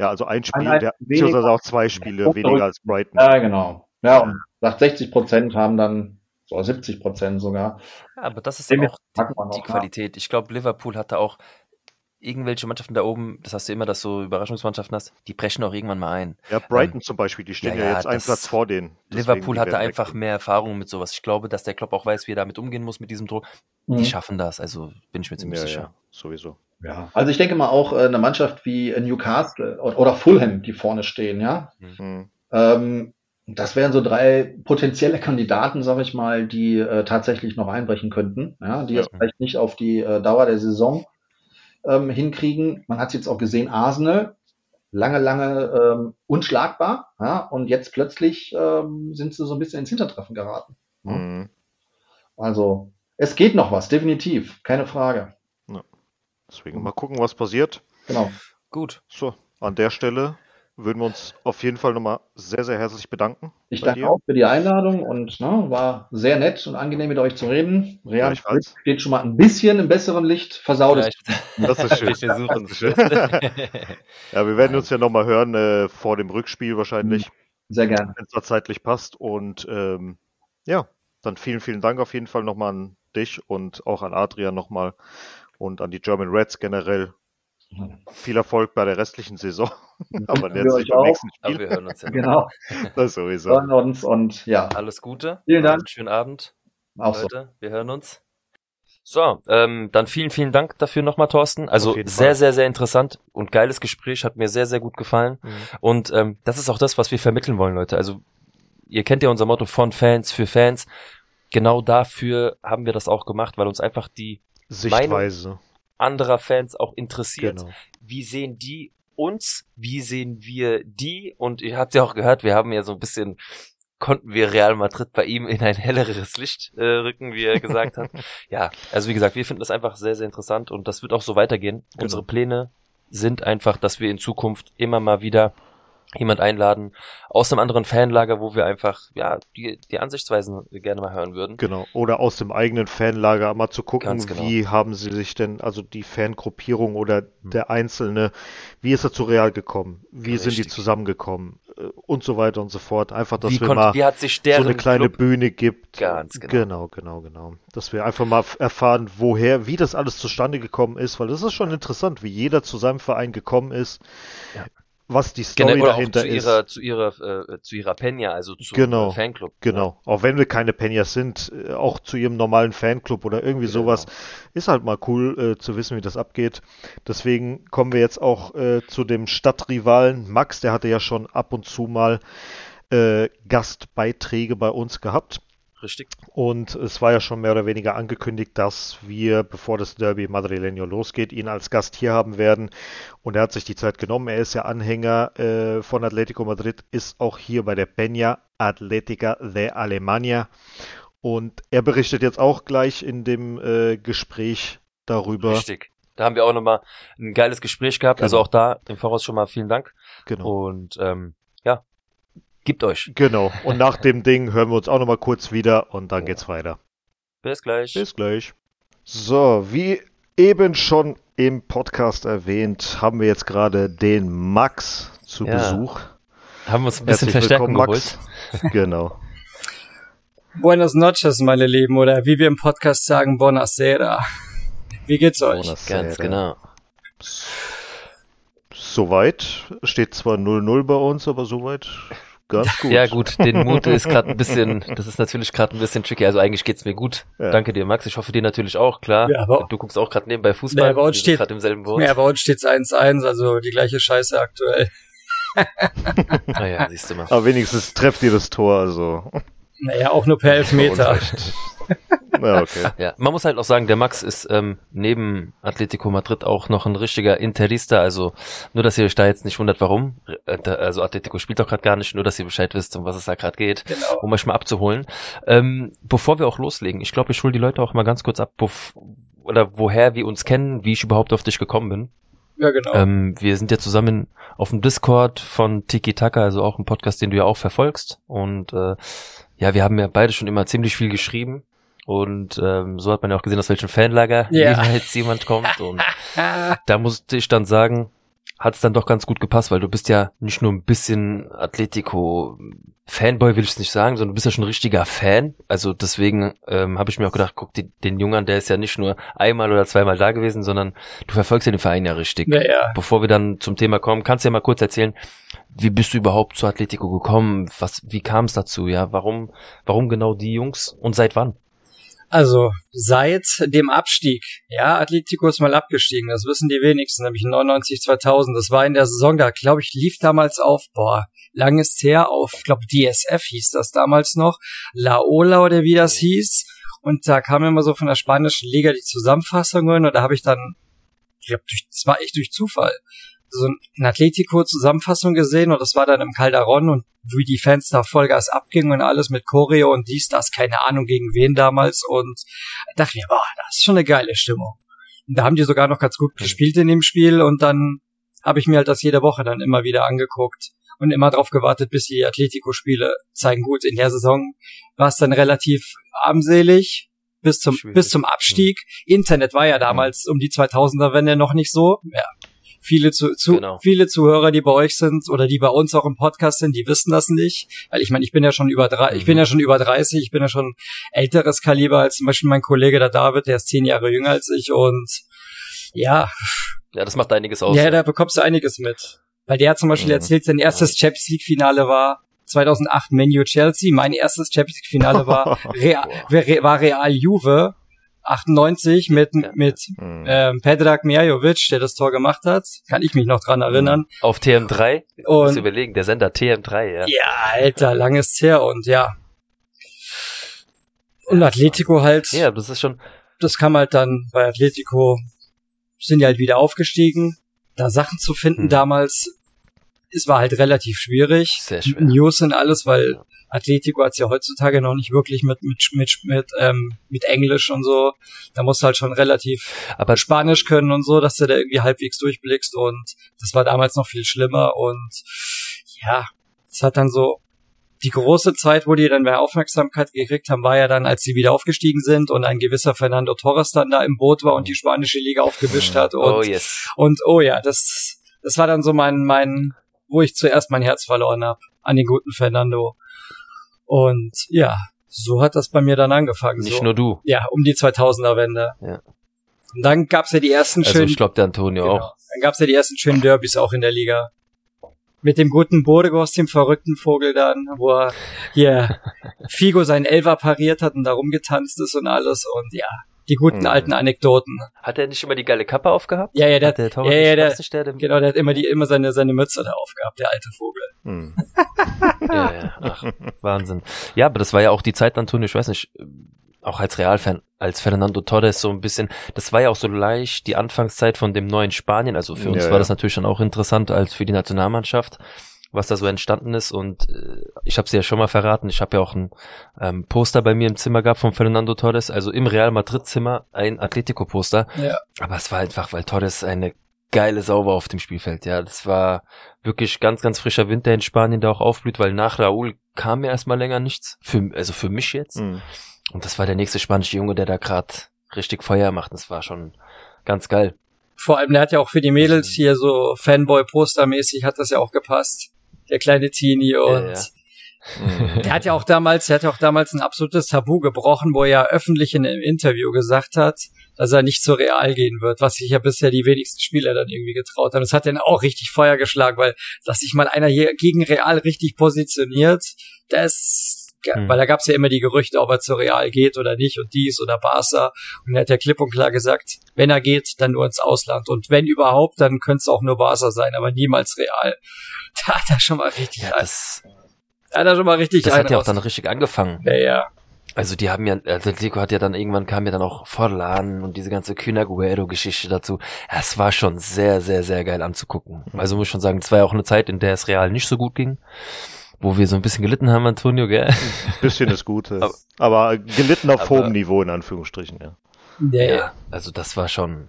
Ja, also ein Spiel, ein der, weniger. beziehungsweise auch zwei Spiele weniger als Brighton. ja, genau. Ja, und sagt 60 Prozent haben dann, so 70 Prozent sogar. Ja, aber das ist Den auch die ja. Qualität. Ich glaube, Liverpool hatte auch irgendwelche Mannschaften da oben, das hast du immer, dass du Überraschungsmannschaften hast, die brechen auch irgendwann mal ein. Ja, Brighton zum Beispiel, die stehen ja, ja, jetzt einen Platz vor denen. Liverpool die hatte einfach weg. mehr Erfahrung mit sowas. Ich glaube, dass der Klopp auch weiß, wie er damit umgehen muss mit diesem Druck. Mhm. Die schaffen das, also bin ich mir ziemlich Ja, sicher. ja, sowieso. Ja. Also ich denke mal auch äh, eine Mannschaft wie äh, Newcastle oder Fulham, die vorne stehen, ja. Hm. Ähm, das wären so drei potenzielle Kandidaten, sag ich mal, die äh, tatsächlich noch einbrechen könnten, ja, die Ja. es vielleicht nicht auf die äh, Dauer der Saison ähm, hinkriegen. Man hat es jetzt auch gesehen, Arsenal, lange, lange ähm, unschlagbar, ja, und jetzt plötzlich ähm, sind sie so ein bisschen ins Hintertreffen geraten. Ja. Hm. Also es geht noch was, definitiv, keine Frage. Deswegen mal gucken, was passiert. Genau. Gut. So, an der Stelle würden wir uns auf jeden Fall nochmal sehr, sehr herzlich bedanken. Ich danke dir. auch für die Einladung und ne, war sehr nett und angenehm mit euch zu reden. Real. Madrid steht schon mal ein bisschen im besseren Licht, versaut es. Das ist schön. Das es. ist schön. Ja, wir werden uns ja nochmal hören äh, vor dem Rückspiel wahrscheinlich, Sehr gerne. wenn es da zeitlich passt. Und ähm, ja, dann vielen, vielen Dank auf jeden Fall nochmal an dich und auch an Adrian nochmal und an die German Reds generell. Viel Erfolg bei der restlichen Saison. Aber wir jetzt euch nicht beim auch. nächsten Aber Spiel. wir hören uns ja. Genau. Das sowieso. Hören uns und ja, Alles Gute. Vielen Dank. Schönen Abend, auch so. Leute. Wir hören uns. So, ähm, dann vielen, vielen Dank dafür nochmal, Thorsten. Also sehr, Fall. sehr, sehr interessant und geiles Gespräch. Hat mir sehr, sehr gut gefallen. Mhm. Und ähm, das ist auch das, was wir vermitteln wollen, Leute. Also ihr kennt ja unser Motto von Fans für Fans. Genau dafür haben wir das auch gemacht, weil uns einfach die Sichtweise. anderer Fans auch interessiert. Genau. Wie sehen die uns? Wie sehen wir die? Und ihr habt ja auch gehört, wir haben ja so ein bisschen konnten wir Real Madrid bei ihm in ein helleres Licht äh, rücken, wie er gesagt hat. Ja, also wie gesagt, wir finden das einfach sehr, sehr interessant und das wird auch so weitergehen. Genau. Unsere Pläne sind einfach, dass wir in Zukunft immer mal wieder jemand einladen aus einem anderen Fanlager, wo wir einfach ja die, die Ansichtsweisen gerne mal hören würden. Genau. Oder aus dem eigenen Fanlager mal zu gucken, genau. wie haben sie sich denn, also die Fangruppierung oder der Einzelne, wie ist er zu Real gekommen? Wie sind die Richtig. zusammengekommen? Äh, Und so weiter und so fort. Einfach, dass wie, wir mal wie hat sich so eine kleine Club Bühne gibt. Ganz genau. Genau, genau, genau. Dass wir einfach mal erfahren, woher, wie das alles zustande gekommen ist, weil das ist schon interessant, wie jeder zu seinem Verein gekommen ist, Ja. Was die Story auch dahinter zu ist. ihrer, zu ihrer, äh, zu ihrer Peña, also zu Genau, Fanclub. Genau, auch wenn wir keine Peñas sind, äh, auch zu ihrem normalen Fanclub oder irgendwie Genau. sowas, ist halt mal cool äh, zu wissen, wie das abgeht. Deswegen kommen wir jetzt auch äh, zu dem Stadtrivalen. Max, der hatte ja schon ab und zu mal äh, Gastbeiträge bei uns gehabt. Richtig. Und es war ja schon mehr oder weniger angekündigt, dass wir, bevor das Derby Madrileño losgeht, ihn als Gast hier haben werden. Und er hat sich die Zeit genommen. Er ist ja Anhänger äh, von Atletico Madrid, ist auch hier bei der Peña Atlética de Alemania. Und er berichtet jetzt auch gleich in dem äh, Gespräch darüber. Richtig. Da haben wir auch nochmal ein geiles Gespräch gehabt. Also Genau. auch da im Voraus schon mal vielen Dank. Genau. Und ähm, ja, gibt euch. Genau. Und nach dem Ding hören wir uns auch nochmal kurz wieder und dann geht's weiter. Bis gleich. Bis gleich. So, wie eben schon im Podcast erwähnt, haben wir jetzt gerade den Max zu Ja. Besuch. Haben wir uns ein bisschen Herzlich Verstärkung willkommen, geholt. Max. Genau. Buenos noches, meine Lieben, oder wie wir im Podcast sagen, Buonasera. Wie geht's euch? Buonasera. Ganz genau. Soweit. Steht zwar 0-0 bei uns, aber soweit ganz gut. Ja gut, den Mut ist gerade ein bisschen, das ist natürlich gerade ein bisschen tricky. Also eigentlich geht's mir gut. Ja. Danke dir, Max. Ich hoffe dir natürlich auch, klar. Ja, aber- du guckst auch gerade nebenbei Fußball. Ja, bei uns steht- gerade im selben Boot. Ja, bei uns steht's 1-1, also die gleiche Scheiße aktuell. Naja, siehst du mal. Aber wenigstens trefft ihr das Tor, also. Naja, auch nur per Elfmeter. Ja, okay. Ja, man muss halt auch sagen, der Max ist ähm, neben Atletico Madrid auch noch ein richtiger Interista. Also nur, dass ihr euch da jetzt nicht wundert, warum. Äh, Also Atletico spielt doch gerade gar nicht, nur dass ihr Bescheid wisst, um was es da gerade geht, Genau. um euch mal abzuholen. Ähm, bevor wir auch loslegen, ich glaube, ich hole die Leute auch mal ganz kurz ab, oder woher wir uns kennen, wie ich überhaupt auf dich gekommen bin. Ja, genau. Ähm, wir sind ja zusammen auf dem Discord von Tiki Taka, also auch ein Podcast, den du ja auch verfolgst. Und äh, ja, wir haben ja beide schon immer ziemlich viel geschrieben. Und ähm, so hat man ja auch gesehen, aus welchem Fanlager Ja. jetzt jemand kommt. Und da musste ich dann sagen, hat es dann doch ganz gut gepasst, weil du bist ja nicht nur ein bisschen Atletico Fanboy, will ich es nicht sagen, sondern du bist ja schon ein richtiger Fan. Also deswegen ähm, habe ich mir auch gedacht, guck, die, den Jungen, der ist ja nicht nur einmal oder zweimal da gewesen, sondern du verfolgst ja den Verein ja richtig. naja, Bevor wir dann zum Thema kommen, kannst du ja mal kurz erzählen, wie bist du überhaupt zu Atletico gekommen? Was, wie kam es dazu? Ja, warum, warum genau die Jungs und seit wann? Also seit dem Abstieg, ja, Atletico ist mal abgestiegen, das wissen die wenigsten, nämlich 99, 2000, das war in der Saison, da glaube ich, lief damals auf, boah, langes her auf, ich glaube DSF hieß das damals noch, La Ola oder wie das hieß, und da kam immer so von der spanischen Liga die Zusammenfassungen und da habe ich dann, ich glaube, das war echt durch Zufall, so ein Atletico-Zusammenfassung gesehen und das war dann im Calderon und wie die Fans da Vollgas abgingen und alles mit Choreo und dies, das, keine Ahnung gegen wen damals und dachte mir, boah, das ist schon eine geile Stimmung. Und da haben die sogar noch ganz gut gespielt in dem Spiel und dann habe ich mir halt das jede Woche dann immer wieder angeguckt und immer drauf gewartet, bis die Atletico-Spiele zeigen. Gut, in der Saison war es dann relativ armselig bis zum, Schwierig. bis zum Abstieg. Internet war ja damals um die 2000er Wende noch nicht so. Ja. Viele zu, zu Genau. viele Zuhörer, die bei euch sind oder die bei uns auch im Podcast sind, die wissen das nicht, weil ich meine, ich bin ja schon über drei, ich bin ja schon über 30, ich bin ja schon älteres Kaliber als zum Beispiel mein Kollege der David, der ist zehn Jahre jünger als ich und ja, Ja, das macht einiges aus. ja, da bekommst du einiges mit. Weil der hat zum Beispiel Mhm. erzählt, sein erstes Champions League Finale war 2008 Menu Chelsea, mein erstes Champions League Finale war Real, war Real Juve 98 mit Ja. mit Hm. ähm, Pedrag Mijajovic, der das Tor gemacht hat. Kann ich mich noch dran erinnern. Auf TM3? Du musst Und überlegen, der Sender TM3, ja. ja, Alter, langes her und ja. Und Atletico halt, Ja, das ist schon, das kam halt dann bei Atletico, sind die halt wieder aufgestiegen. Da Sachen zu finden Hm. damals, es war halt relativ schwierig. Sehr schwer. News und alles, weil Atletico hat's ja heutzutage noch nicht wirklich mit mit mit mit, ähm, mit Englisch und so. Da musst du halt schon relativ Aber Spanisch können und so, dass du da irgendwie halbwegs durchblickst und das war damals noch viel schlimmer und ja, es hat dann so die große Zeit, wo die dann mehr Aufmerksamkeit gekriegt haben, war ja dann, als sie wieder aufgestiegen sind und ein gewisser Fernando Torres dann da im Boot war und die spanische Liga aufgewischt hat und oh yes. und oh ja, das das war dann so mein mein wo ich zuerst mein Herz verloren habe an den guten Fernando. Und ja, so hat das bei mir dann angefangen. Nicht so. nur du. Ja, um die 2000er Wende. Ja. Und dann gab's ja die ersten Also schönen ich glaube der Antonio Genau. auch. Dann gab's ja die ersten schönen Derbys auch in der Liga. Mit dem guten Burgos, dem verrückten Vogel dann, wo er hier Figo seinen Elfer pariert hat und da rumgetanzt ist und alles und ja, die guten Mhm. alten Anekdoten. Hat er nicht immer die geile Kappe aufgehabt? Ja, ja, der, Hat der Torwart ja, ja, der- der, der genau, der hat immer die, immer seine, seine Mütze da aufgehabt, der alte Vogel. Hm. Ja, ja, ach, Wahnsinn. Ja, aber das war ja auch die Zeit, Antonio, ich weiß nicht, auch als Realfan, als Fernando Torres so ein bisschen, das war ja auch so leicht die Anfangszeit von dem neuen Spanien, also für uns Ja, war ja. das natürlich dann auch interessant als für die Nationalmannschaft, was da so entstanden ist und äh, ich habe es ja schon mal verraten, ich habe ja auch ein ähm, Poster bei mir im Zimmer gehabt von Fernando Torres, also im Real Madrid Zimmer ein Atletico-Poster, Ja. aber es war einfach, weil Torres eine geile Sau war auf dem Spielfeld, ja, das war wirklich ganz, ganz frischer Winter in Spanien, der auch aufblüht, weil nach Raúl kam mir erstmal länger nichts. Für, also für mich jetzt. Hm. Und das war der nächste spanische Junge, der da gerade richtig Feuer macht. Das war schon ganz geil. Vor allem, der hat ja auch für die Mädels hier so Fanboy-Poster-mäßig hat das ja auch gepasst. Der kleine Teenie und ja. Hm. der hat ja auch damals, der hat ja auch damals ein absolutes Tabu gebrochen, wo er ja öffentlich in einem Interview gesagt hat, dass er nicht zu Real gehen wird, was sich ja bisher die wenigsten Spieler dann irgendwie getraut haben. Das hat dann auch richtig Feuer geschlagen, weil, dass sich mal einer hier gegen Real richtig positioniert, das Hm. weil da gab's ja immer die Gerüchte, ob er zu Real geht oder nicht und dies oder Barca. Und er hat ja klipp und klar gesagt, wenn er geht, dann nur ins Ausland. Und wenn überhaupt, dann könnte es auch nur Barca sein, aber niemals Real. Da hat er schon mal richtig, Ja, das, da hat er schon mal richtig das hat ja auch dann richtig angefangen. ja, ja. Also die haben ja, Atletico hat ja dann irgendwann kam ja dann auch Forlan und diese ganze Kühner-Guerrero-Geschichte dazu. Es war schon sehr, sehr, sehr geil anzugucken. Also muss ich schon sagen, es war ja auch eine Zeit, in der es Real nicht so gut ging. Wo wir so ein bisschen gelitten haben, Antonio, gell? Bisschen ist gut. Aber- Aber gelitten auf Aber- hohem Niveau, in Anführungsstrichen, ja. Ja, ja. Ja, also das war schon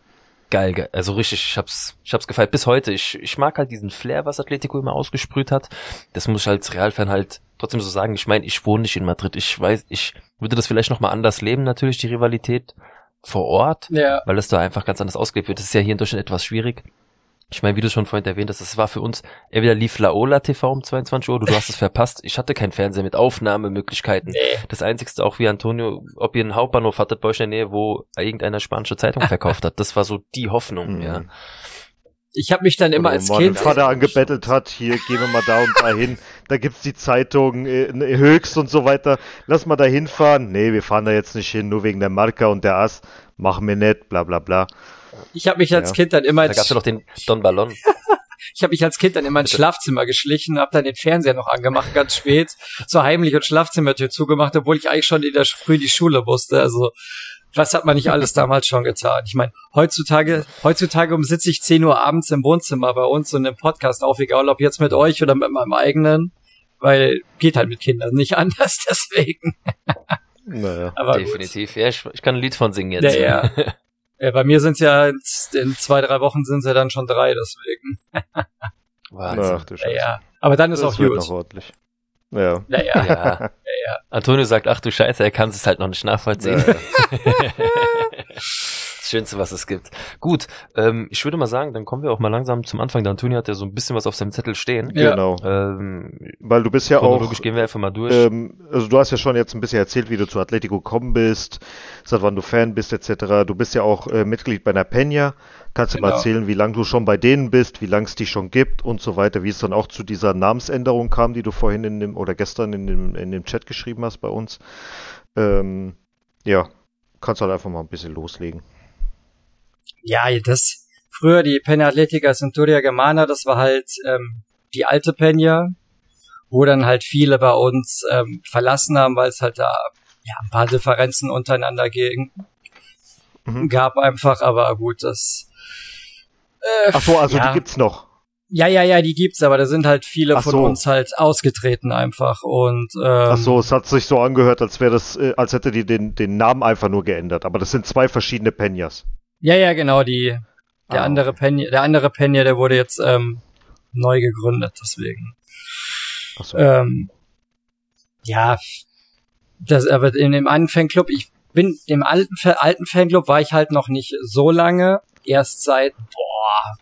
geil, geil. Also richtig, ich hab's, ich hab's gefeiert. Bis heute. Ich, ich mag halt diesen Flair, was Atletico immer ausgesprüht hat. Das muss ich als Realfan halt trotzdem so sagen. Ich meine, ich wohne nicht in Madrid. Ich weiß, ich würde das vielleicht nochmal anders leben, natürlich, die Rivalität vor Ort, ja. weil es da einfach ganz anders ausgelebt wird. Das ist ja hier in Deutschland etwas schwierig. Ich meine, wie du schon vorhin erwähnt hast, das war für uns, entweder lief Laola TV um 22 Uhr, oder du hast es verpasst. Ich hatte keinen Fernseher mit Aufnahmemöglichkeiten. Nee. Das einzigste auch wie Antonio, ob ihr einen Hauptbahnhof hattet bei euch in der Nähe, wo irgendeiner spanische Zeitung verkauft hat. Das war so die Hoffnung, Mhm. ja. Ich habe mich dann immer Oder als wo mein Kind. Vater angebettelt hat, hier gehen wir mal da und da hin, da gibt's die Zeitung äh, höchst und so weiter. Lass mal da hinfahren. Nee, wir fahren da jetzt nicht hin, nur wegen der Marca und der Ass. Machen wir nicht, bla bla bla. Ich habe mich als Ja. Kind dann immer Da gab's ja noch den Don Ballon. Ich habe mich als Kind dann in mein Schlafzimmer geschlichen, habe dann den Fernseher noch angemacht, ganz spät, so heimlich und Schlafzimmertür zugemacht, obwohl ich eigentlich schon in der früh die Schule musste. Also was hat man nicht alles damals schon getan? Ich meine, heutzutage, heutzutage um sitze ich 10 Uhr abends im Wohnzimmer bei uns und im Podcast auf, egal ob jetzt mit euch oder mit meinem eigenen, weil geht halt mit Kindern nicht anders, deswegen. Naja. Aber gut. Definitiv. Ja, ich, ich kann ein Lied von singen jetzt. Ja, ja. Ja, bei mir sind es ja in, zwei, drei Wochen sind es ja dann schon drei, deswegen. Wahnsinn. Ach du Ja, Scheiße. ja. Aber dann ist das auch wird gut. noch ordentlich. Ja. Naja. Ja. Antonio sagt, ach du Scheiße, er kann es halt noch nicht nachvollziehen. Ja. das Schönste, was es gibt. Gut, ähm, ich würde mal sagen, dann kommen wir auch mal langsam zum Anfang. Der Antonio hat ja so ein bisschen was auf seinem Zettel stehen. Ja. Genau. Ähm, Weil du bist ja auch gehen wir einfach mal durch. Ähm, also du hast ja schon jetzt ein bisschen erzählt, wie du zu Atletico gekommen bist, seit wann du Fan bist, etc. Du bist ja auch äh, Mitglied bei einer Peña. Kannst du mal Genau. erzählen, wie lange du schon bei denen bist, wie lange es die schon gibt und so weiter, wie es dann auch zu dieser Namensänderung kam, die du vorhin in dem oder gestern in dem, in dem Chat geschrieben hast bei uns. Ähm, ja, kannst halt einfach mal ein bisschen loslegen. Ja, das früher die Peña Atletica Centuria Germana, das war halt ähm, die alte Peña, wo dann halt viele bei uns ähm, verlassen haben, weil es halt da ja ein paar Differenzen untereinander ging, Mhm. gab einfach, aber gut, das äh, Ach so, also ja. die gibt's noch. Ja, ja, ja, die gibt's, aber da sind halt viele Ach von so. uns halt ausgetreten einfach und ähm, Ach so, es hat sich so angehört, als wäre das, äh, als hätte die den, den Namen einfach nur geändert. Aber das sind zwei verschiedene Peñas. Ja, ja, genau, die der Ah, andere Penny, der andere Penny, der wurde jetzt ähm, neu gegründet, deswegen. Ach so. Ähm, ja, das aber in dem einen Fanclub, ich bin im alten alten Fanclub war ich halt noch nicht so lange, erst seit boah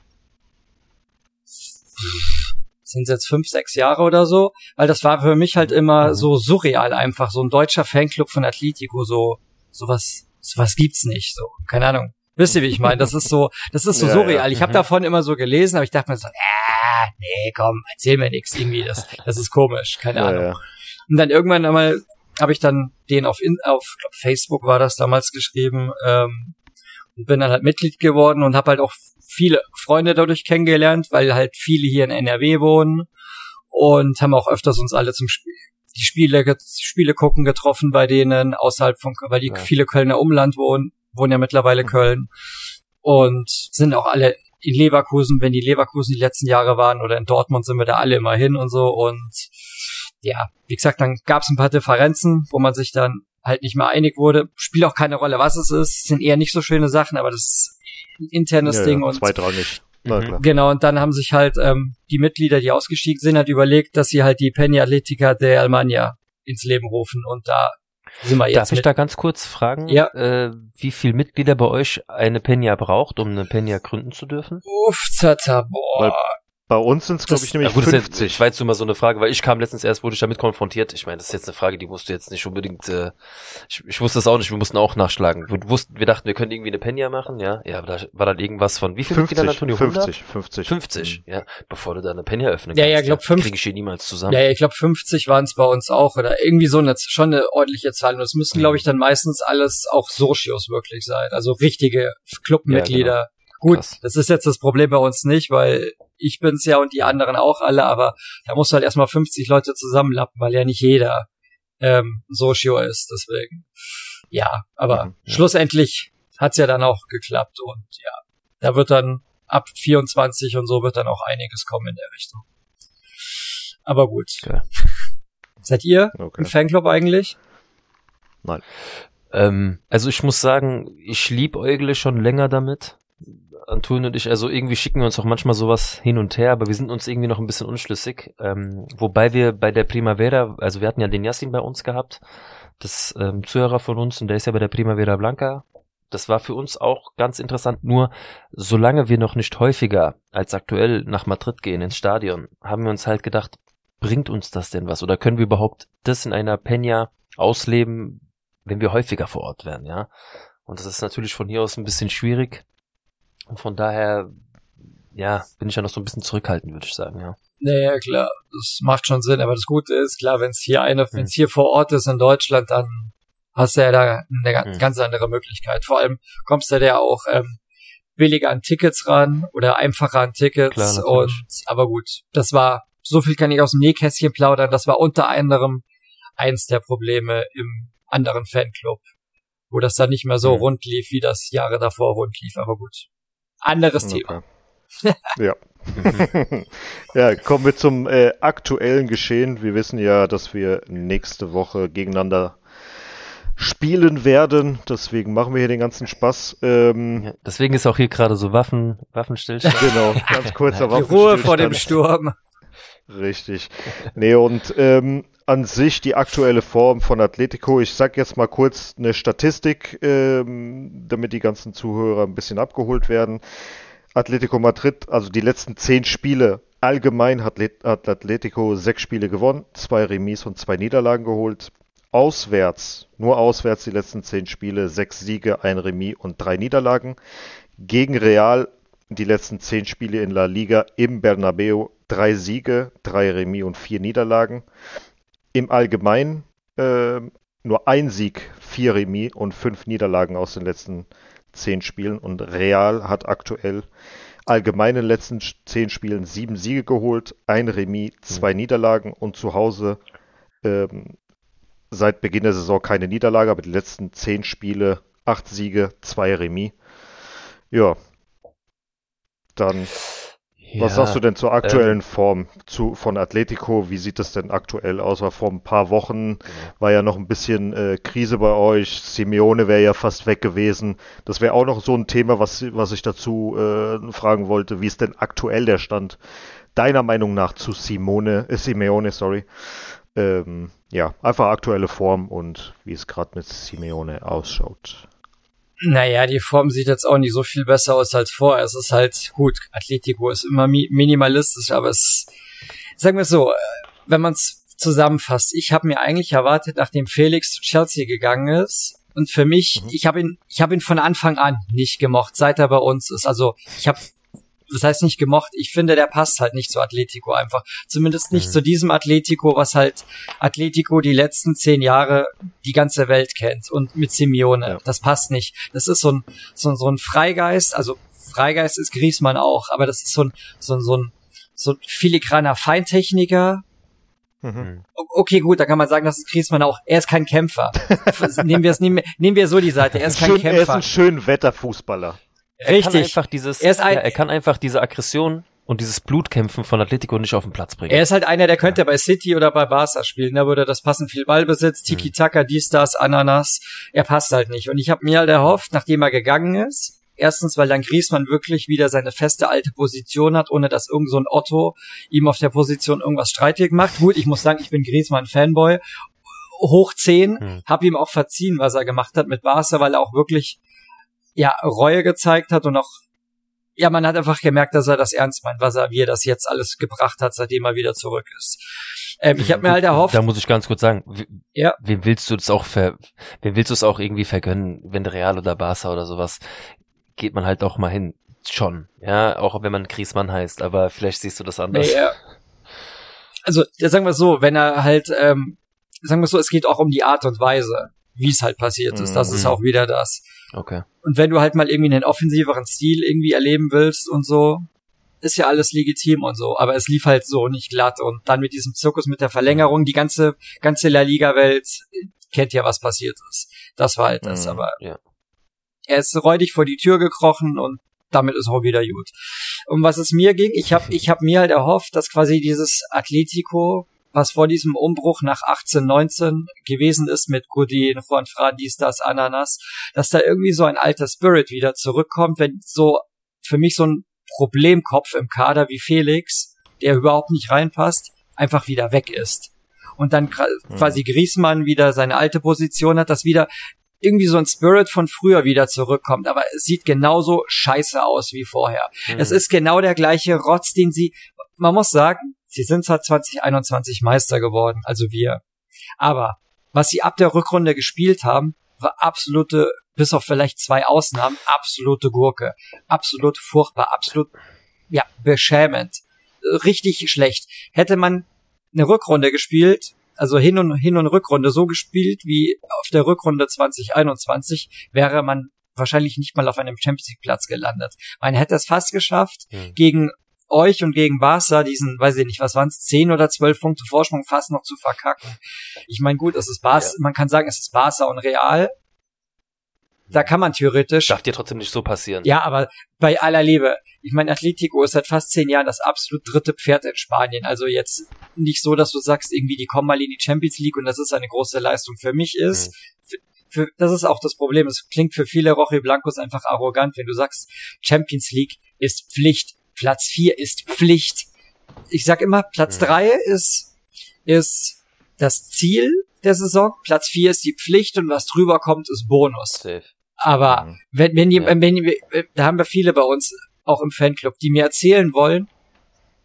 sind jetzt fünf, sechs Jahre oder so, weil das war für mich halt immer Mhm. so surreal einfach, so ein deutscher Fanclub von Atletico, so sowas, sowas gibt's nicht, so keine Ahnung. Wisst ihr, wie ich meine? Das ist so, das ist so Ja, surreal. ja. Ich habe Mhm. davon immer so gelesen, aber ich dachte mir so, ah, nee, komm, erzähl mir nichts irgendwie, das, das ist komisch, keine ja, Ahnung. Und dann irgendwann einmal habe ich dann den auf, in, auf glaub, Facebook war das damals geschrieben ähm, und bin dann halt Mitglied geworden und habe halt auch viele Freunde dadurch kennengelernt, weil halt viele hier in NRW wohnen und haben auch öfters uns alle zum Spiel die Spiele Spiele gucken getroffen bei denen außerhalb von weil die Ja. viele Kölner Umland wohnen wohnen ja mittlerweile Köln und sind auch alle in Leverkusen, wenn die Leverkusen die letzten Jahre waren oder in Dortmund sind wir da alle immer hin und so und ja, wie gesagt, dann gab es ein paar Differenzen, wo man sich dann halt nicht mehr einig wurde. Spielt auch keine Rolle, was es ist. Sind eher nicht so schöne Sachen, aber das ist ein internes ja, Ding ja, und zweitrangig. Mhm. genau. Und dann haben sich halt ähm, die Mitglieder, die ausgestiegen sind, halt überlegt, dass sie halt die Peña Atletica de Almania ins Leben rufen und da Darf ich da ganz kurz fragen, Ja. äh, wie viel Mitglieder bei euch eine Peña braucht, um eine Peña gründen zu dürfen? Uff, Zata, boah. Weil- Bei uns sind es, glaube ich, nämlich Ja, gut, das ist jetzt, 50. ich nur mal so eine Frage, weil ich kam letztens erst, wurde ich damit konfrontiert. Ich meine, das ist jetzt eine Frage, die musst du jetzt nicht unbedingt, äh, ich, ich wusste das auch nicht, wir mussten auch nachschlagen. Wir wussten, wir dachten, wir können irgendwie eine Peña machen, ja. Ja, aber da war dann irgendwas von, wie Mitglieder 50, Antonio? 100? 50, 50. 50, ja. Bevor du da eine Peña öffnen Ja, kannst. ja, glaub, fünf- Kriege ich hier niemals zusammen. Ja, ja, ich glaube 50 waren es bei uns auch oder irgendwie so eine schon eine ordentliche Zahl. Und das müssen, glaube ich, dann meistens alles auch Socios wirklich sein, also richtige Clubmitglieder. Gut, Krass. das ist jetzt das Problem bei uns nicht, weil ich bin's ja und die anderen auch alle, aber da musst du halt erstmal 50 Leute zusammenlappen, weil ja nicht jeder ähm, Socio ist, deswegen. Ja, aber Mhm, ja. schlussendlich hat's ja dann auch geklappt und ja, da wird dann ab 24 und so wird dann auch einiges kommen in der Richtung. Aber gut. Geil. Seid ihr Okay. ein Fanclub eigentlich? Ähm, also ich muss sagen, ich liebäugle schon länger damit. Antonio und ich, also irgendwie schicken wir uns auch manchmal sowas hin und her, aber wir sind uns irgendwie noch ein bisschen unschlüssig. Ähm, wobei wir bei der Primavera, also wir hatten ja den Yassin bei uns gehabt, das ähm, Zuhörer von uns, und der ist ja bei der Primavera Blanca. Das war für uns auch ganz interessant, nur solange wir noch nicht häufiger als aktuell nach Madrid gehen ins Stadion, haben wir uns halt gedacht, bringt uns das denn was? Oder können wir überhaupt das in einer Peña ausleben, wenn wir häufiger vor Ort wären, ja. Und das ist natürlich von hier aus ein bisschen schwierig. Und von daher, ja, bin ich ja noch so ein bisschen zurückhaltend, würde ich sagen, ja. Naja, klar, das macht schon Sinn, aber das Gute ist, klar, wenn es hier eine, Hm. wenn es hier vor Ort ist in Deutschland, dann hast du ja da eine Hm. ganz andere Möglichkeit. Vor allem kommst du ja auch ähm, billiger an Tickets ran oder einfacher an Tickets. Klar, und aber gut, das war, so viel kann ich aus dem Nähkästchen plaudern, das war unter anderem eins der Probleme im anderen Fanclub, wo das dann nicht mehr so Hm. rund lief, wie das Jahre davor rund lief, aber gut. Anderes Thema. Okay. ja. ja, kommen wir zum äh, aktuellen Geschehen. Wir wissen ja, dass wir nächste Woche gegeneinander spielen werden. Deswegen machen wir hier den ganzen Spaß. Ähm, ja. Deswegen ist auch hier gerade so Waffen, Waffenstillstand. Genau, ganz kurzer Die Ruhe vor dem Waffenstillstand. Sturm. Richtig. Nee, und ähm, an sich die aktuelle Form von Atletico. Ich sag jetzt mal kurz eine Statistik, ähm, damit die ganzen Zuhörer ein bisschen abgeholt werden. Atletico Madrid, also die letzten zehn Spiele allgemein hat, hat Atletico sechs Spiele gewonnen, zwei Remis und zwei Niederlagen geholt. Auswärts, nur auswärts die letzten zehn Spiele, sechs Siege, ein Remis und drei Niederlagen. Gegen Real die letzten zehn Spiele in La Liga im Bernabeu drei Siege, drei Remis und vier Niederlagen. Im Allgemeinen äh, nur ein Sieg, vier Remis und fünf Niederlagen aus den letzten zehn Spielen. Und Real hat aktuell allgemein in den letzten zehn Spielen sieben Siege geholt, ein Remis, zwei Niederlagen und zu Hause ähm, seit Beginn der Saison keine Niederlage, aber die letzten zehn Spiele acht Siege, zwei Remis. Ja, dann Was sagst du denn zur aktuellen Form zu, von Atletico? Wie sieht das denn aktuell aus? War vor ein paar Wochen war ja noch ein bisschen äh, Krise bei euch. Simeone wäre ja fast weg gewesen. Das wäre auch noch so ein Thema, was, was ich dazu äh, fragen wollte. Wie ist denn aktuell der Stand deiner Meinung nach zu Simone, äh, Simeone, sorry? Ähm, ja, einfach aktuelle Form und wie es gerade mit Simeone ausschaut. Naja, die Form sieht jetzt auch nicht so viel besser aus als vorher. Es ist halt gut. Atletico ist immer mi minimalistisch, aber es, sagen wir so, äh, wenn man es zusammenfasst, ich habe mir eigentlich erwartet, nachdem Felix zu Chelsea gegangen ist, und für mich, mhm. ich habe ihn, ich habe ihn von Anfang an nicht gemocht, seit er bei uns ist. Also ich habe das heißt nicht gemocht, ich finde, der passt halt nicht zu Atletico einfach. Zumindest nicht mhm. zu diesem Atletico, was halt Atletico die letzten zehn Jahre die ganze Welt kennt und mit Simeone. Ja. Das passt nicht. Das ist so ein, so, so ein Freigeist, also Freigeist ist Griesmann auch, aber das ist so ein, so ein, so ein, so ein filigraner Feintechniker, Mhm. Okay, gut, da kann man sagen, das ist Griezmann auch. Er ist kein Kämpfer. nehmen wir es, nehmen, nehmen wir so die Seite. Er ist kein schön, Kämpfer. Er ist ein schön Wetterfußballer. Er Richtig. Kann einfach dieses, er, ist ein, ja, er kann einfach diese Aggression und dieses Blutkämpfen von Atletico nicht auf den Platz bringen. Er ist halt einer, der könnte ja. bei City oder bei Barca spielen. Da würde das passen, viel Ballbesitz, mhm. Tiki-Taka, dies, das, Ananas. Er passt halt nicht. Und ich habe mir halt erhofft, nachdem er gegangen ist, Erstens, weil dann Griesmann wirklich wieder seine feste alte Position hat, ohne dass irgend so ein Otto ihm auf der Position irgendwas streitig macht. Gut, ich muss sagen, ich bin Griesmann-Fanboy. Hoch 10, hm. hab ihm auch verziehen, was er gemacht hat mit Barca, weil er auch wirklich ja, Reue gezeigt hat und auch, ja, man hat einfach gemerkt, dass er das ernst meint, was er, wie er das jetzt alles gebracht hat, seitdem er wieder zurück ist. Ähm, ich habe mir halt erhofft. Da muss ich ganz kurz sagen, ja. wem willst du das auch ver, wem willst du es auch irgendwie vergönnen, wenn Real oder Barca oder sowas, geht man halt auch mal hin. Schon, ja, auch wenn man Griesmann heißt, aber vielleicht siehst du das anders. Nee, ja. Also, ja, sagen wir so, wenn er halt, ähm, sagen wir so, es geht auch um die Art und Weise, wie es halt passiert ist. Das ist mhm. auch wieder das. Okay. Und wenn du halt mal irgendwie einen offensiveren Stil irgendwie erleben willst und so, ist ja alles legitim und so, aber es lief halt so nicht glatt und dann mit diesem Zirkus mit der Verlängerung, die ganze, ganze La Liga-Welt kennt ja, was passiert ist. Das war halt das, mhm, aber ja. er ist räudig vor die Tür gekrochen und damit ist auch wieder gut. Um was es mir ging, ich habe ich hab mir halt erhofft, dass quasi dieses Atletico was vor diesem Umbruch nach 18, 19 gewesen ist mit Godin, Juan Fradis, das Ananas, dass da irgendwie so ein alter Spirit wieder zurückkommt, wenn so für mich so ein Problemkopf im Kader wie Felix, der überhaupt nicht reinpasst, einfach wieder weg ist. Und dann mhm. quasi Griesmann wieder seine alte Position hat, dass wieder irgendwie so ein Spirit von früher wieder zurückkommt, aber es sieht genauso scheiße aus wie vorher. Mhm. Es ist genau der gleiche Rotz, den sie, man muss sagen, Sie sind zwar 2021 Meister geworden, also wir. Aber was sie ab der Rückrunde gespielt haben, war absolute, bis auf vielleicht zwei Ausnahmen, absolute Gurke. Absolut furchtbar, absolut, ja, beschämend. Richtig schlecht. Hätte man eine Rückrunde gespielt, also Hin- und, Hin- und Rückrunde so gespielt wie auf der Rückrunde 2021, wäre man wahrscheinlich nicht mal auf einem Champions League Platz gelandet. Man hätte es fast geschafft, mhm. gegen euch und gegen Barca diesen, weiß ich nicht, was waren es, zehn oder zwölf Punkte Vorsprung fast noch zu verkacken. Ich meine, gut, es ist Barca, ja. man kann sagen, es ist Barca und Real. Da kann man theoretisch. Darf dir trotzdem nicht so passieren. Ja, aber bei aller Liebe. Ich meine, Atletico ist seit fast zehn Jahren das absolut dritte Pferd in Spanien. Also jetzt nicht so, dass du sagst, irgendwie, die kommen mal in die Champions League und das ist eine große Leistung. Für mich ist, mhm. für, für, das ist auch das Problem. Es klingt für viele Roche Blancos einfach arrogant, wenn du sagst, Champions League ist Pflicht. Platz vier ist Pflicht. Ich sag immer, Platz mhm. drei ist, ist das Ziel der Saison, Platz vier ist die Pflicht und was drüber kommt, ist Bonus. Safe. Aber mhm. wenn, wenn, ja. wenn, wenn, da haben wir viele bei uns auch im Fanclub, die mir erzählen wollen,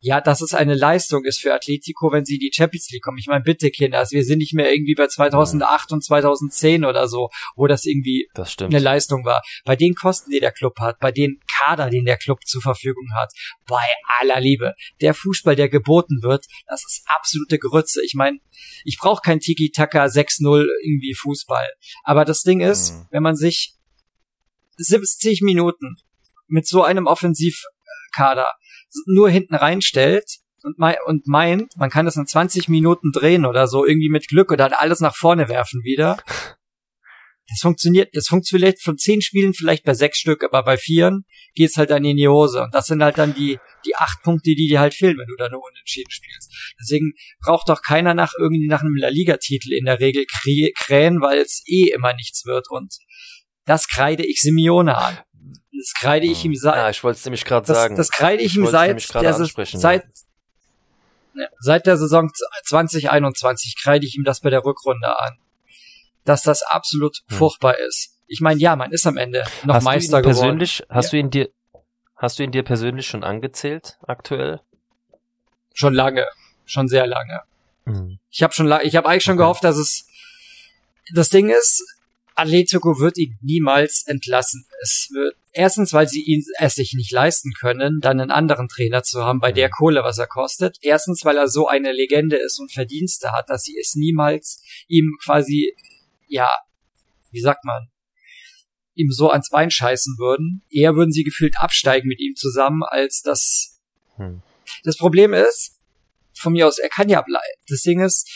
ja, dass es eine Leistung ist für Atletico, wenn sie in die Champions League kommen. Ich meine, bitte, Kinder, also wir sind nicht mehr irgendwie bei 2008 und 2010 oder so, wo das irgendwie das eine Leistung war. Bei den Kosten, die der Club hat, bei den Kader, den der Club zur Verfügung hat, bei aller Liebe. Der Fußball, der geboten wird, das ist absolute Grütze. Ich meine, ich brauche kein Tiki-Taka 6-0 irgendwie Fußball. Aber das Ding ist, mhm. wenn man sich 70 Minuten mit so einem Offensivkader nur hinten reinstellt und, mei und meint, man kann das in 20 Minuten drehen oder so, irgendwie mit Glück oder alles nach vorne werfen wieder. Das funktioniert, das funktioniert von zehn Spielen vielleicht bei sechs Stück, aber bei vieren geht's halt dann in die Hose. Und das sind halt dann die, die acht Punkte, die dir halt fehlen, wenn du da nur unentschieden spielst. Deswegen braucht doch keiner nach irgendwie nach einem La Liga-Titel in der Regel krähen, weil es eh immer nichts wird. Und das kreide ich Simeone an. Das kreide ich ihm seit. Ja, ich wollte es nämlich gerade sagen. Das kreide ich, ich ihm seit, der, seit, ja. seit der Saison 2021 kreide ich ihm das bei der Rückrunde an. Dass das absolut hm. furchtbar ist. Ich meine, ja, man ist am Ende noch hast Meister du ihn geworden. Persönlich, hast ja. du ihn dir, hast du ihn dir persönlich schon angezählt, aktuell? Schon lange. Schon sehr lange. Hm. Ich habe schon, ich habe eigentlich schon okay. gehofft, dass es, das Ding ist, Atletico wird ihn niemals entlassen. Es wird erstens, weil sie ihn es sich nicht leisten können, dann einen anderen Trainer zu haben bei der mhm. Kohle, was er kostet. Erstens, weil er so eine Legende ist und Verdienste hat, dass sie es niemals ihm quasi, ja, wie sagt man, ihm so ans Bein scheißen würden. Eher würden sie gefühlt absteigen mit ihm zusammen, als das. Hm. Das Problem ist, von mir aus, er kann ja bleiben. Das Ding ist,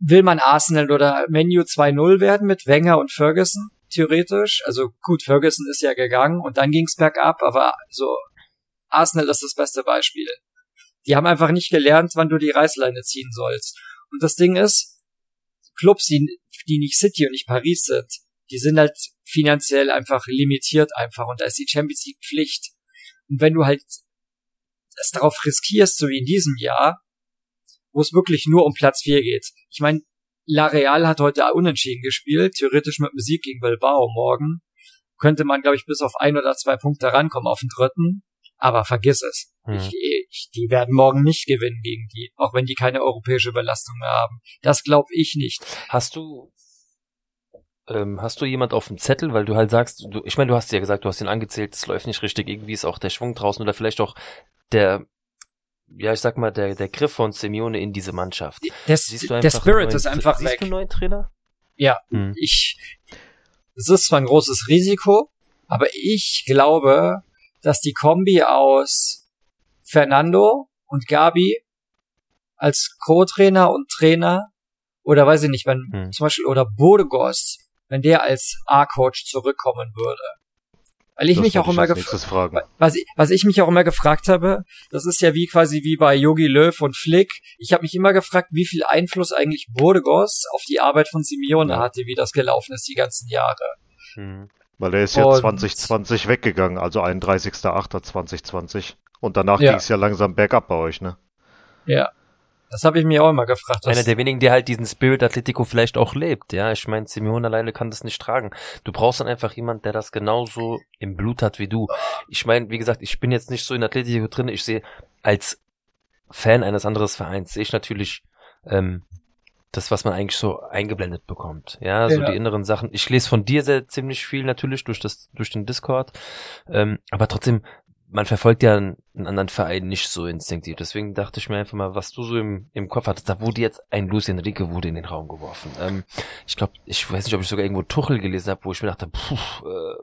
will man Arsenal oder Menu 2-0 werden mit Wenger und Ferguson? Theoretisch. Also gut, Ferguson ist ja gegangen und dann ging's bergab, aber so Arsenal ist das beste Beispiel. Die haben einfach nicht gelernt, wann du die Reißleine ziehen sollst. Und das Ding ist, Clubs, die, die nicht City und nicht Paris sind, die sind halt finanziell einfach limitiert einfach und da ist die Champions League Pflicht. Und wenn du halt es darauf riskierst, so wie in diesem Jahr, wo es wirklich nur um Platz 4 geht. Ich meine, La Real hat heute unentschieden gespielt, theoretisch mit Sieg gegen Bilbao morgen. Könnte man, glaube ich, bis auf ein oder zwei Punkte rankommen auf den dritten. Aber vergiss es. Hm. Ich, ich, die werden morgen nicht gewinnen gegen die, auch wenn die keine europäische Belastung mehr haben. Das glaube ich nicht. Hast du ähm, hast du jemand auf dem Zettel, weil du halt sagst, du, ich meine, du hast ja gesagt, du hast ihn angezählt, es läuft nicht richtig, irgendwie ist auch der Schwung draußen oder vielleicht auch der ja, ich sag mal, der, der Griff von Simeone in diese Mannschaft. Der, der Spirit neuen, ist einfach siehst weg. Du einen neuen Trainer? Ja, hm. ich, es ist zwar ein großes Risiko, aber ich glaube, dass die Kombi aus Fernando und Gabi als Co-Trainer und Trainer oder weiß ich nicht, wenn hm. zum Beispiel oder Bodegos, wenn der als A-Coach zurückkommen würde, weil ich das mich auch immer gefragt, was ich, was ich mich auch immer gefragt habe, das ist ja wie quasi wie bei Yogi Löw und Flick. Ich habe mich immer gefragt, wie viel Einfluss eigentlich Burgos auf die Arbeit von Simeone ja. hatte, wie das gelaufen ist die ganzen Jahre. Hm. Weil er ist ja und 2020 weggegangen, also 31.08.2020. Und danach ja. ging es ja langsam bergab bei euch, ne? Ja. Das habe ich mir auch immer gefragt. Einer der wenigen, der halt diesen Spirit Atletico vielleicht auch lebt. Ja, ich meine, Simeone alleine kann das nicht tragen. Du brauchst dann einfach jemand, der das genauso im Blut hat wie du. Ich meine, wie gesagt, ich bin jetzt nicht so in Atletico drin. Ich sehe als Fan eines anderen Vereins sehe ich natürlich ähm, das, was man eigentlich so eingeblendet bekommt. Ja, so ja. die inneren Sachen. Ich lese von dir sehr ziemlich viel natürlich durch das durch den Discord, ähm, aber trotzdem man verfolgt ja einen, anderen Verein nicht so instinktiv. Deswegen dachte ich mir einfach mal, was du so im, im Kopf hattest. Da wurde jetzt ein Lucien Rieke wurde in den Raum geworfen. Ähm, ich glaube, ich weiß nicht, ob ich sogar irgendwo Tuchel gelesen habe, wo ich mir dachte, puh, äh,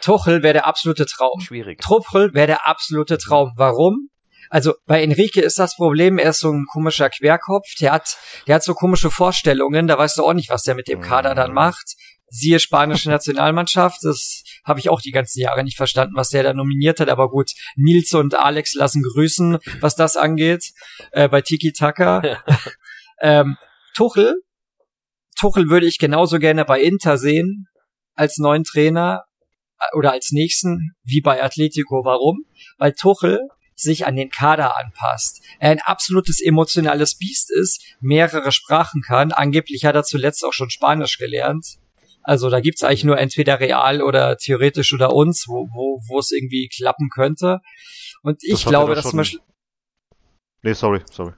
Tuchel wäre der absolute Traum. Schwierig. Tuchel wäre der absolute Traum. Warum? Also bei Enrique ist das Problem, er ist so ein komischer Querkopf, der hat, der hat so komische Vorstellungen, da weißt du auch nicht, was der mit dem Kader dann mhm. macht siehe spanische Nationalmannschaft. Das habe ich auch die ganzen Jahre nicht verstanden, was der da nominiert hat. Aber gut, Nils und Alex lassen grüßen, was das angeht, äh, bei Tiki Taka. Ja. ähm, Tuchel, Tuchel würde ich genauso gerne bei Inter sehen als neuen Trainer äh, oder als nächsten wie bei Atletico. Warum? Weil Tuchel sich an den Kader anpasst. Er ein absolutes emotionales Biest ist, mehrere Sprachen kann. Angeblich hat er zuletzt auch schon Spanisch gelernt. Also da gibt's eigentlich nur entweder real oder theoretisch oder uns, wo, wo, wo es irgendwie klappen könnte. Und ich das glaube, dass zum Beispiel. Nee, sorry, sorry.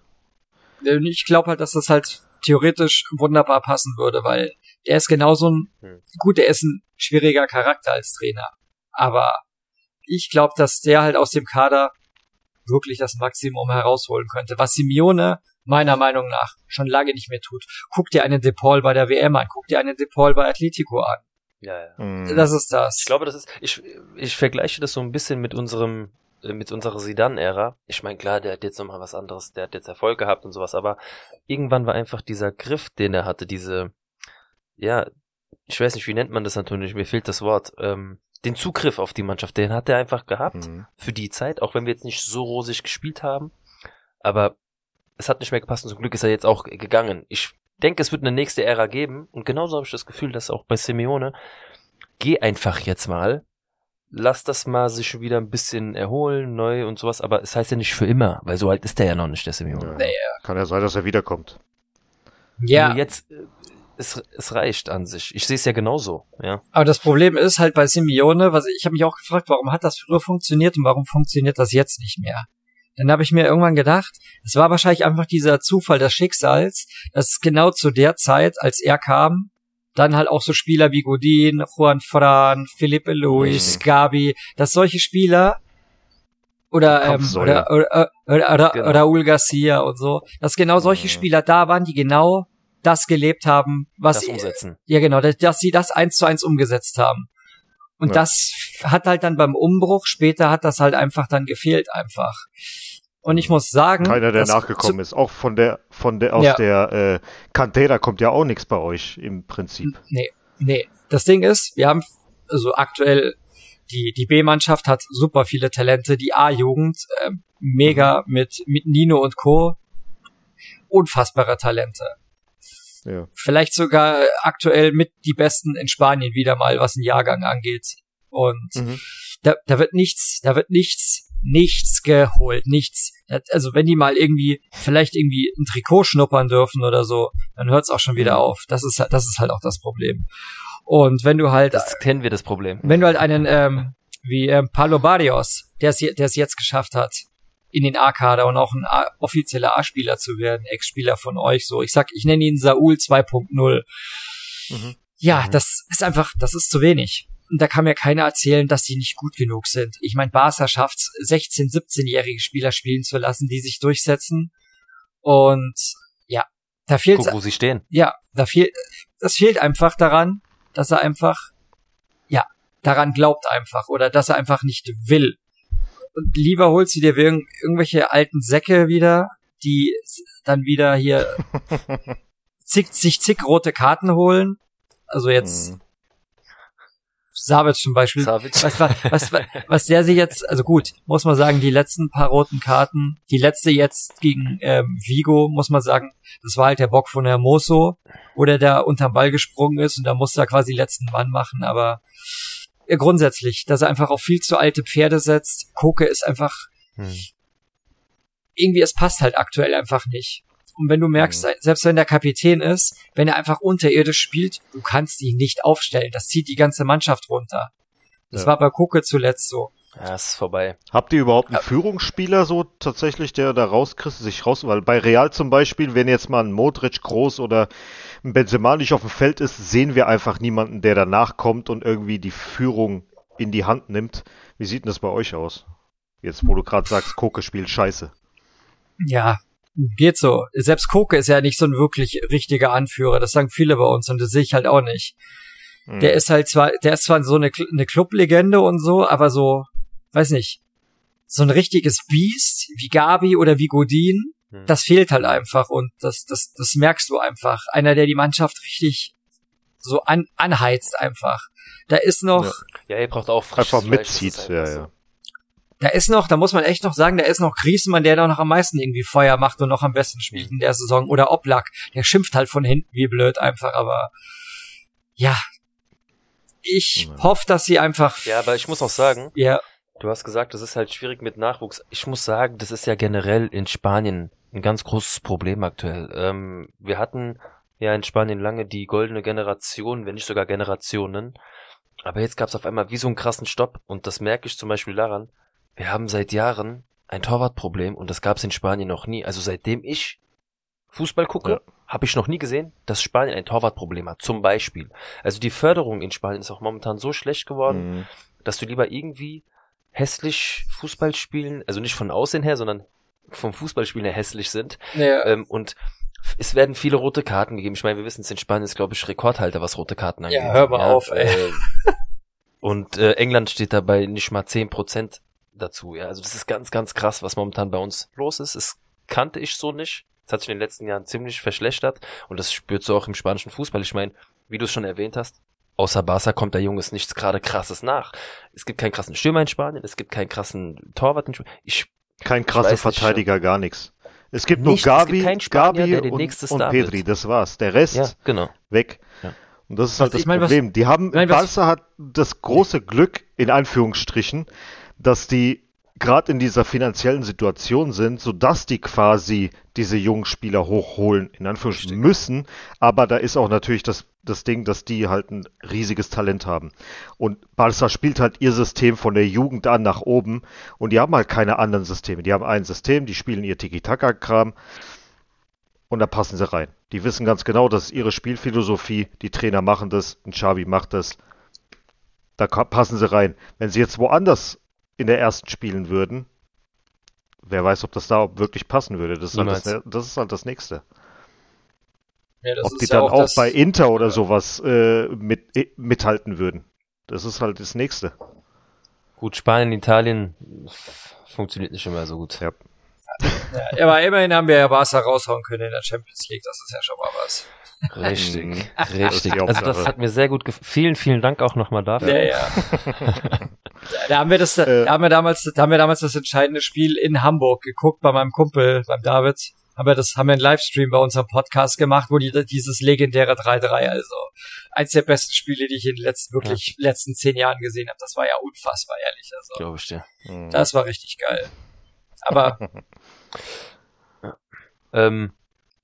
Ich glaube halt, dass das halt theoretisch wunderbar passen würde, weil er ist genauso ein, hm. gut, er ist ein schwieriger Charakter als Trainer. Aber ich glaube, dass der halt aus dem Kader wirklich das Maximum herausholen könnte. Was Simeone meiner Meinung nach schon lange nicht mehr tut. Guck dir einen DePaul bei der WM an, guck dir einen DePaul bei Atletico an. Ja, ja. Mhm. Das ist das. Ich glaube, das ist, ich, ich vergleiche das so ein bisschen mit unserem, äh, mit unserer Sidan-Ära. Ich meine, klar, der hat jetzt nochmal was anderes, der hat jetzt Erfolg gehabt und sowas, aber irgendwann war einfach dieser Griff, den er hatte, diese, ja, ich weiß nicht, wie nennt man das natürlich, mir fehlt das Wort, ähm, den Zugriff auf die Mannschaft, den hat er einfach gehabt Mhm. für die Zeit, auch wenn wir jetzt nicht so rosig gespielt haben. Aber es hat nicht mehr gepasst und zum Glück ist er jetzt auch gegangen. Ich denke, es wird eine nächste Ära geben und genauso habe ich das Gefühl, dass auch bei Simeone, geh einfach jetzt mal, lass das mal sich wieder ein bisschen erholen, neu und sowas, aber es heißt ja nicht für immer, weil so alt ist der ja noch nicht, der Simeone. Ja. Kann ja sein, dass er wiederkommt. Ja, Nur jetzt, äh, es, es reicht an sich. Ich sehe es ja genauso, ja. aber das Problem ist halt bei Simeone, was ich habe mich auch gefragt, warum hat das früher funktioniert und warum funktioniert das jetzt nicht mehr? Dann habe ich mir irgendwann gedacht, es war wahrscheinlich einfach dieser Zufall des Schicksals, dass genau zu der Zeit, als er kam, dann halt auch so Spieler wie Godin, Juan Fran, Felipe Luis, Mhm. Gabi, dass solche Spieler oder ähm, oder, oder, oder, oder Genau. Raúl Garcia und so, dass genau solche Mhm. Spieler da waren, die genau das gelebt haben, was Das umsetzen. ja, genau, dass, dass sie das eins zu eins umgesetzt haben. Und Ja. das hat halt dann beim Umbruch, später hat das halt einfach dann gefehlt einfach. Und ich muss sagen, Keiner, der nachgekommen ist. Auch von der, von der, aus Ja. der äh, Cantera kommt ja auch nichts bei euch im Prinzip. Nee, nee. Das Ding ist, wir haben also aktuell die die B-Mannschaft hat super viele Talente, die A-Jugend äh, mega mit mit Nino und Co. unfassbare Talente. Ja. Vielleicht sogar aktuell mit die besten in Spanien wieder mal, was den Jahrgang angeht. Und Mhm. da, da wird nichts, da wird nichts, nichts geholt, nichts. Also wenn die mal irgendwie, vielleicht irgendwie ein Trikot schnuppern dürfen oder so, dann hört's auch schon wieder Mhm. auf. Das ist, halt- das ist halt auch das Problem. Und wenn du halt, Das kennen wir das Problem. wenn du halt einen, ähm, wie ähm, Pablo Barrios, es, der es jetzt geschafft hat, in den A-Kader und auch ein A offizieller A-Spieler zu werden, Ex-Spieler von euch, so. Ich sag, ich nenne ihn Saul 2.0. Mhm. Ja, Mhm. das ist einfach, das ist zu wenig. Und da kann mir keiner erzählen, dass die nicht gut genug sind. Ich meine, Barca schafft 16-, 17-jährige Spieler spielen zu lassen, die sich durchsetzen. Und ja, da fehlt Guck, wo sie stehen. ja, da fehlt, das fehlt einfach daran, dass er einfach, ja, daran glaubt einfach oder dass er einfach nicht will. Und lieber holst du dir irgend, irgendwelche alten Säcke wieder, die dann wieder hier zig, sich zig rote Karten holen. Also jetzt Mhm. Savic zum Beispiel. Savic. Was, was, was, was der sich jetzt, also gut, muss man sagen, die letzten paar roten Karten, die letzte jetzt gegen ähm, Vigo, muss man sagen, das war halt der Bock von Hermoso, wo der da unterm Ball gesprungen ist und da musste er quasi letzten Mann machen, aber grundsätzlich, dass er einfach auf viel zu alte Pferde setzt. Koke ist einfach, Hm. irgendwie, es passt halt aktuell einfach nicht. Und wenn du merkst, selbst wenn der Kapitän ist, wenn er einfach unterirdisch spielt, du kannst ihn nicht aufstellen. Das zieht die ganze Mannschaft runter. Das Ja. war bei Koke zuletzt so. Ja, ist vorbei. Habt ihr überhaupt einen Führungsspieler so tatsächlich, der da rauskriegt, sich raus, weil bei Real zum Beispiel, wenn jetzt mal ein Modric groß oder Benzema nicht auf dem Feld ist, sehen wir einfach niemanden, der danach kommt und irgendwie die Führung in die Hand nimmt. Wie sieht denn das bei euch aus? Jetzt, wo du gerade sagst, Koke spielt scheiße. Ja, geht so. Selbst Koke ist ja nicht so ein wirklich richtiger Anführer. Das sagen viele bei uns und das sehe ich halt auch nicht. Hm. Der ist halt zwar, der ist zwar so eine, eine Clublegende und so, aber so, weiß nicht, so ein richtiges Biest wie Gabi oder wie Godin. Das fehlt halt einfach und das, das, das merkst du einfach. Einer, der die Mannschaft richtig so an, anheizt einfach. Da ist noch, Ja. Ja, ihr braucht auch frisches Einfach Fleisch, mitzieht, ist ja, einfach so. ja. da ist noch, da muss man echt noch sagen, da ist noch Griezmann, der da noch am meisten irgendwie Feuer macht und noch am besten spielt in der Saison. Oder Oblak, der schimpft halt von hinten wie blöd einfach, aber ja. Ich Ja. hoffe, dass sie einfach, Ja, aber ich muss auch sagen, ja, du hast gesagt, das ist halt schwierig mit Nachwuchs. Ich muss sagen, das ist ja generell in Spanien ein ganz großes Problem aktuell. Ähm, wir hatten ja in Spanien lange die goldene Generation, wenn nicht sogar Generationen. Aber jetzt gab es auf einmal wie so einen krassen Stopp und das merke ich zum Beispiel daran, wir haben seit Jahren ein Torwartproblem und das gab es in Spanien noch nie. Also seitdem ich Fußball gucke, Ja. habe ich noch nie gesehen, dass Spanien ein Torwartproblem hat. Zum Beispiel. Also die Förderung in Spanien ist auch momentan so schlecht geworden, Mhm. dass du lieber irgendwie hässlich Fußball spielen, also nicht von Aussehen her, sondern vom Fußballspielen her hässlich sind. ja, Ähm, und es werden viele rote Karten gegeben. Ich meine, wir wissen es in Spanien ist, glaube ich, Rekordhalter, was rote Karten angeht. Ja, hör mal auf, ey. äh, Und äh, England steht dabei nicht mal 10% dazu. Ja, also das ist ganz, ganz krass, was momentan bei uns los ist. Das kannte ich so nicht. Es hat sich in den letzten Jahren ziemlich verschlechtert und das spürst du auch im spanischen Fußball. Ich meine, wie du es schon erwähnt hast, außer Barca kommt der Junges nichts gerade krasses nach. Es gibt keinen krassen Stürmer in Spanien, es gibt keinen krassen Torwart in Spanien. Ich, Kein krasser weiß nicht, Verteidiger, gar nichts. Es gibt nur Nichts, es gibt Spanier, der und, nächste und Pedri, wird. das war's. Der Rest ja, genau. weg. Ja. Und das ist halt Was- das ich mein, was- Problem. die haben, mein, was- Barca hat das große Glück, in Anführungsstrichen, dass die gerade in dieser finanziellen Situation sind, sodass die quasi diese jungen Spieler hochholen, in Anführungsstrichen müssen. Aber da ist auch natürlich das, das Ding, dass die halt ein riesiges Talent haben. Und Barca spielt halt ihr System von der Jugend an nach oben und die haben halt keine anderen Systeme. Die haben ein System, die spielen ihr Tiki-Taka-Kram und da passen sie rein. Die wissen ganz genau, das ist ihre Spielphilosophie, die Trainer machen das, ein Xavi macht das. Da passen sie rein. Wenn sie jetzt woanders in der ersten spielen würden, wer weiß, ob das da wirklich passen würde. Das ist, halt das, das ist halt das Nächste. Ja, das Ob ist die ja dann auch, das- bei Inter oder sowas äh, mit, äh, mithalten würden. Das ist halt das Nächste. Gut, Spanien, Italien funktioniert nicht immer so gut. Ja. Ja, aber immerhin haben wir ja Barca raushauen können in der Champions League. Das ist ja schon mal was. Richtig, Mhm. Das richtig. Also das Hauptsache. hat mir sehr gut gefallen. Vielen, vielen Dank auch nochmal dafür. Ja, ja. da haben wir das, Äh. da haben wir damals, da haben wir damals das entscheidende Spiel in Hamburg geguckt bei meinem Kumpel, beim David. Haben wir das, haben wir einen Livestream bei unserem Podcast gemacht, wo die dieses legendäre 3-3, also eins der besten Spiele, die ich in den letzten, wirklich letzten zehn Jahren gesehen habe. Das war ja unfassbar ehrlich. Also, Glaube ich dir. Mhm. das war richtig geil. Aber Ähm,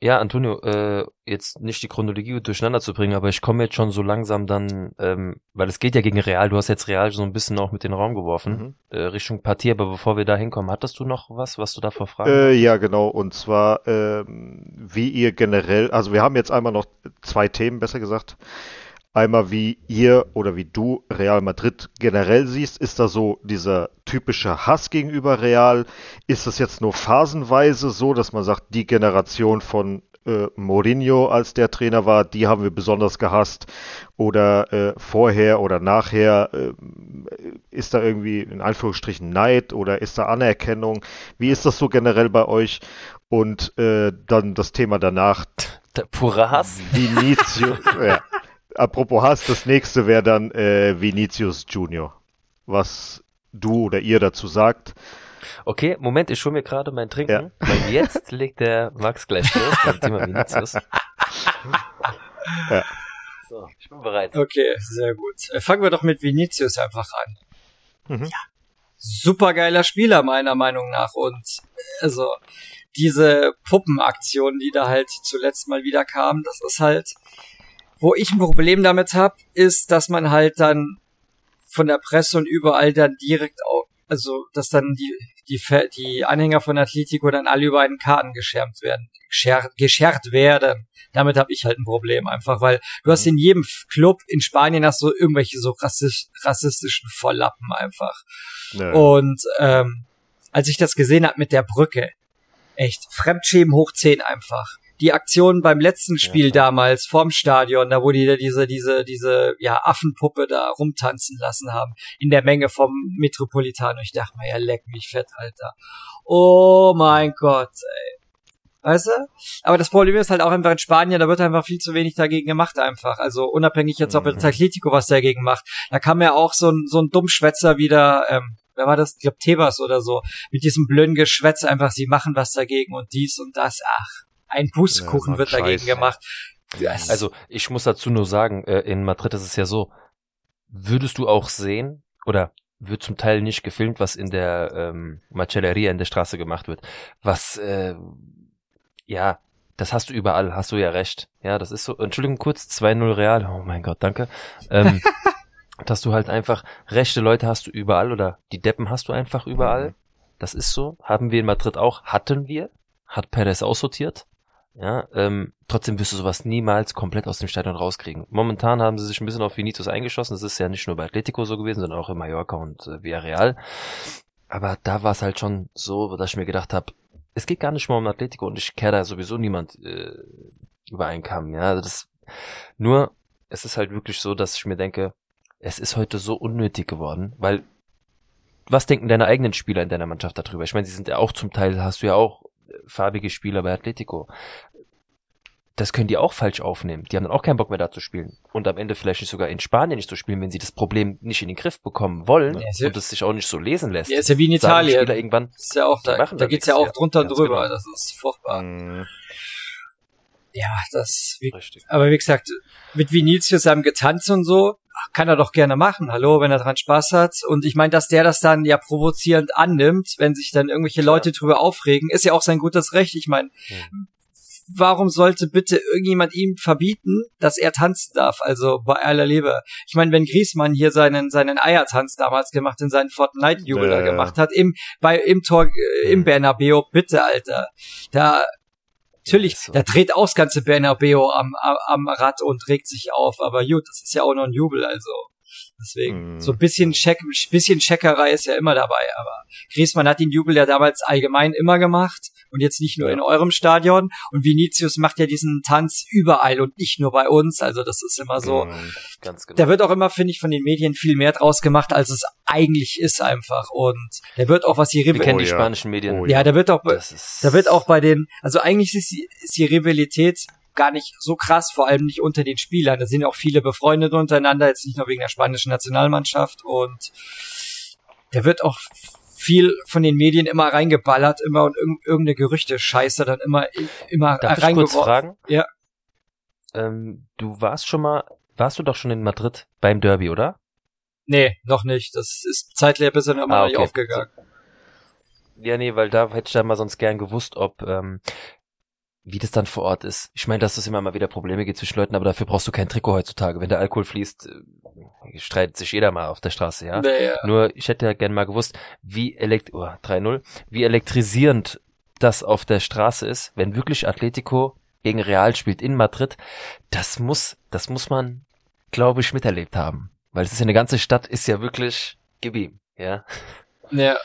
ja, Antonio, äh, jetzt nicht die Chronologie durcheinander zu bringen, aber ich komme jetzt schon so langsam dann, ähm, weil es geht ja gegen Real, du hast jetzt Real so ein bisschen auch mit den Raum geworfen, Mhm. äh, Richtung Partie, aber bevor wir da hinkommen, hattest du noch was, was du davor fragen? Äh, ja, genau. Und zwar, ähm, wie ihr generell, also wir haben jetzt einmal noch zwei Themen, besser gesagt. Einmal, wie ihr oder wie du Real Madrid generell siehst. Ist da so dieser typische Hass gegenüber Real? Ist das jetzt nur phasenweise so, dass man sagt, die Generation von äh, Mourinho, als der Trainer war, die haben wir besonders gehasst? Oder äh, vorher oder nachher äh, ist da irgendwie in Anführungsstrichen Neid oder ist da Anerkennung? Wie ist das so generell bei euch? Und äh, dann das Thema danach, Der pure Hass? Vinicius. ja. Apropos Hass, das nächste wäre dann äh, Vinicius Junior. Was du oder ihr dazu sagt. Okay, Moment, ich hole mir gerade mein Trinken, Ja. weil jetzt legt der Max gleich los beim Thema Vinicius. Ja. So, ich bin bereit. okay, sehr gut. Äh, Fangen wir doch mit Vinicius einfach an. Mhm. supergeiler Spieler meiner Meinung nach und also diese Puppenaktion, die da halt zuletzt mal wieder kam, das ist halt, wo ich ein Problem damit habe, ist, dass man halt dann von der Presse und überall dann direkt auch, also dass dann die die die Anhänger von Atletico dann alle über einen Karten geschärmt werden, gescher geschert werden. Damit habe ich halt ein Problem einfach, weil du hast in jedem Club in Spanien hast so irgendwelche so rassisch, rassistischen Volllappen einfach. Ja. Und ähm, als ich das gesehen habe mit der Brücke, echt, Fremdschämen hoch 10 einfach. Die Aktion beim letzten Spiel Ja. damals vorm Stadion, da wo die da diese, diese, diese, ja, Affenpuppe da rumtanzen lassen haben, in der Menge vom Metropolitano. Ich dachte mir, ja, leck mich fett, Alter. Oh mein Gott, ey. Weißt du? Aber das Problem ist halt auch einfach in Spanien, da wird einfach viel zu wenig dagegen gemacht einfach. Also unabhängig jetzt, ob jetzt Mhm. Atletico was dagegen macht. Da kam ja auch so ein, so ein Dummschwätzer wieder, ähm, wer war das? Ich glaube Tebas oder so, mit diesem blöden Geschwätz einfach, sie machen was dagegen und dies und das. Ach, ein Pustekuchen Ja, wird dagegen Scheiß. gemacht. Das, Also, ich muss dazu nur sagen, äh, in Madrid ist es ja so, würdest du auch sehen, oder wird zum Teil nicht gefilmt, was in der ähm, Macelleria in der Straße gemacht wird. Was, äh, ja, das hast du überall, hast du ja recht. Ja, das ist so, Entschuldigung kurz, 2-0 Real, oh mein Gott, danke. Ähm, dass du halt einfach, rechte Leute hast du überall oder die Deppen hast du einfach überall. Mhm. Das ist so. Haben wir in Madrid auch, hatten wir. Hat Perez aussortiert. Ja, ähm, trotzdem wirst du sowas niemals komplett aus dem Stadion rauskriegen. Momentan haben sie sich ein bisschen auf Vinicius eingeschossen. Das ist ja nicht nur bei Atletico so gewesen, sondern auch in Mallorca und äh, Villarreal. Aber da war es halt schon so, dass ich mir gedacht habe, es geht gar nicht mehr um Atletico und ich kehre da sowieso niemand äh, über einen Kamm. Ja, also das, nur, es ist halt wirklich so, dass ich mir denke, es ist heute so unnötig geworden, weil was denken deine eigenen Spieler in deiner Mannschaft darüber? Ich meine, sie sind ja auch zum Teil, hast du ja auch äh, farbige Spieler bei Atletico. Das können die auch falsch aufnehmen. Die haben dann auch keinen Bock mehr da zu spielen. Und am Ende vielleicht nicht sogar in Spanien nicht zu spielen, wenn sie das Problem nicht in den Griff bekommen wollen Ja, ja- und es sich auch nicht so lesen lässt. Ja, ist ja wie in Italien. Spieler irgendwann, Das ist ja auch, da, da geht's ja auch ja. drunter und drüber. genau. Das ist furchtbar. Mhm. Ja, das, wie, richtig. aber wie gesagt, mit Vinicius seinem Getanz und so, kann er doch gerne machen. Hallo, wenn er dran Spaß hat. Und ich meine, dass der das dann ja provozierend annimmt, wenn sich dann irgendwelche Leute drüber aufregen, ist ja auch sein gutes Recht. Ich meine, Mhm. Warum sollte bitte irgendjemand ihm verbieten, dass er tanzen darf? Also bei aller Liebe. Ich meine, wenn Griezmann hier seinen seinen Eiertanz damals gemacht in seinen Fortnite-Jubel Ja, da ja. gemacht hat, im bei im Tor äh, im Mhm. Bernabeu, bitte, Alter. Da Natürlich, So. da dreht auch das ganze Bernabeu am, am, am Rad und regt sich auf, aber gut, das ist ja auch noch ein Jubel, also deswegen. Mhm. So ein bisschen Check, bisschen Checkerei ist ja immer dabei, aber Griezmann hat den Jubel ja damals allgemein immer gemacht und jetzt nicht nur in eurem Stadion und Vinicius macht ja diesen Tanz überall und nicht nur bei uns, also das ist immer so. Mhm. Ganz genau. Da wird auch immer, finde ich, von den Medien viel mehr draus gemacht, als es eigentlich ist einfach und der wird auch, was die Wir Rival kennen Oh die ja. spanischen Medien. Oh ja, da wird auch, da wird auch bei den, also eigentlich ist die, ist die Rivalität gar nicht so krass, vor allem nicht unter den Spielern. Da sind ja auch viele befreundet untereinander, jetzt nicht nur wegen der spanischen Nationalmannschaft und da wird auch viel von den Medien immer reingeballert, immer und irg irgendeine Gerüchte Scheiße dann immer immer Darf ich kurz reingeworfen. fragen? Ja. Ähm, du warst schon mal, warst du doch schon in Madrid beim Derby, oder? Nee, noch nicht. Das ist zeitlich bis dann immer Ah, noch nicht okay. aufgegangen. Ja, nee, weil da hätte ich dann mal sonst gern gewusst, ob, ähm, wie das dann vor Ort ist. Ich meine, dass es immer mal wieder Probleme gibt zwischen Leuten, aber dafür brauchst du kein Trikot heutzutage. Wenn der Alkohol fließt, äh, streitet sich jeder mal auf der Straße, ja. Nee, ja. Nur, ich hätte ja gern mal gewusst, wie elekt oh, 3-0, wie elektrisierend das auf der Straße ist, wenn wirklich Atletico gegen Real spielt in Madrid. Das muss, das muss man, glaube ich, miterlebt haben. Weil es ist ja eine ganze Stadt, ist ja wirklich gib ja. Ja,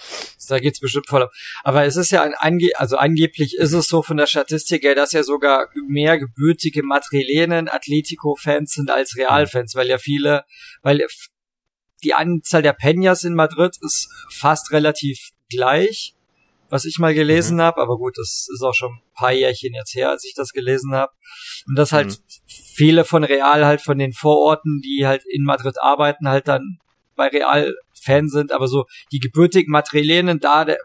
da geht's bestimmt voll ab. Aber es ist ja ein ange also angeblich ist es so von der Statistik her, dass ja sogar mehr gebürtige Madrilenen Atletico-Fans sind als Real-Fans, weil ja viele, weil die Anzahl der Peñas in Madrid ist fast relativ gleich, was ich mal gelesen habe. Aber gut, das ist auch schon ein paar Jährchen jetzt her, als ich das gelesen habe. Und dass halt viele von Real halt von den Vororten, die halt in Madrid arbeiten, halt dann bei Real Fan sind, aber so die gebürtigen Madrilenen da der,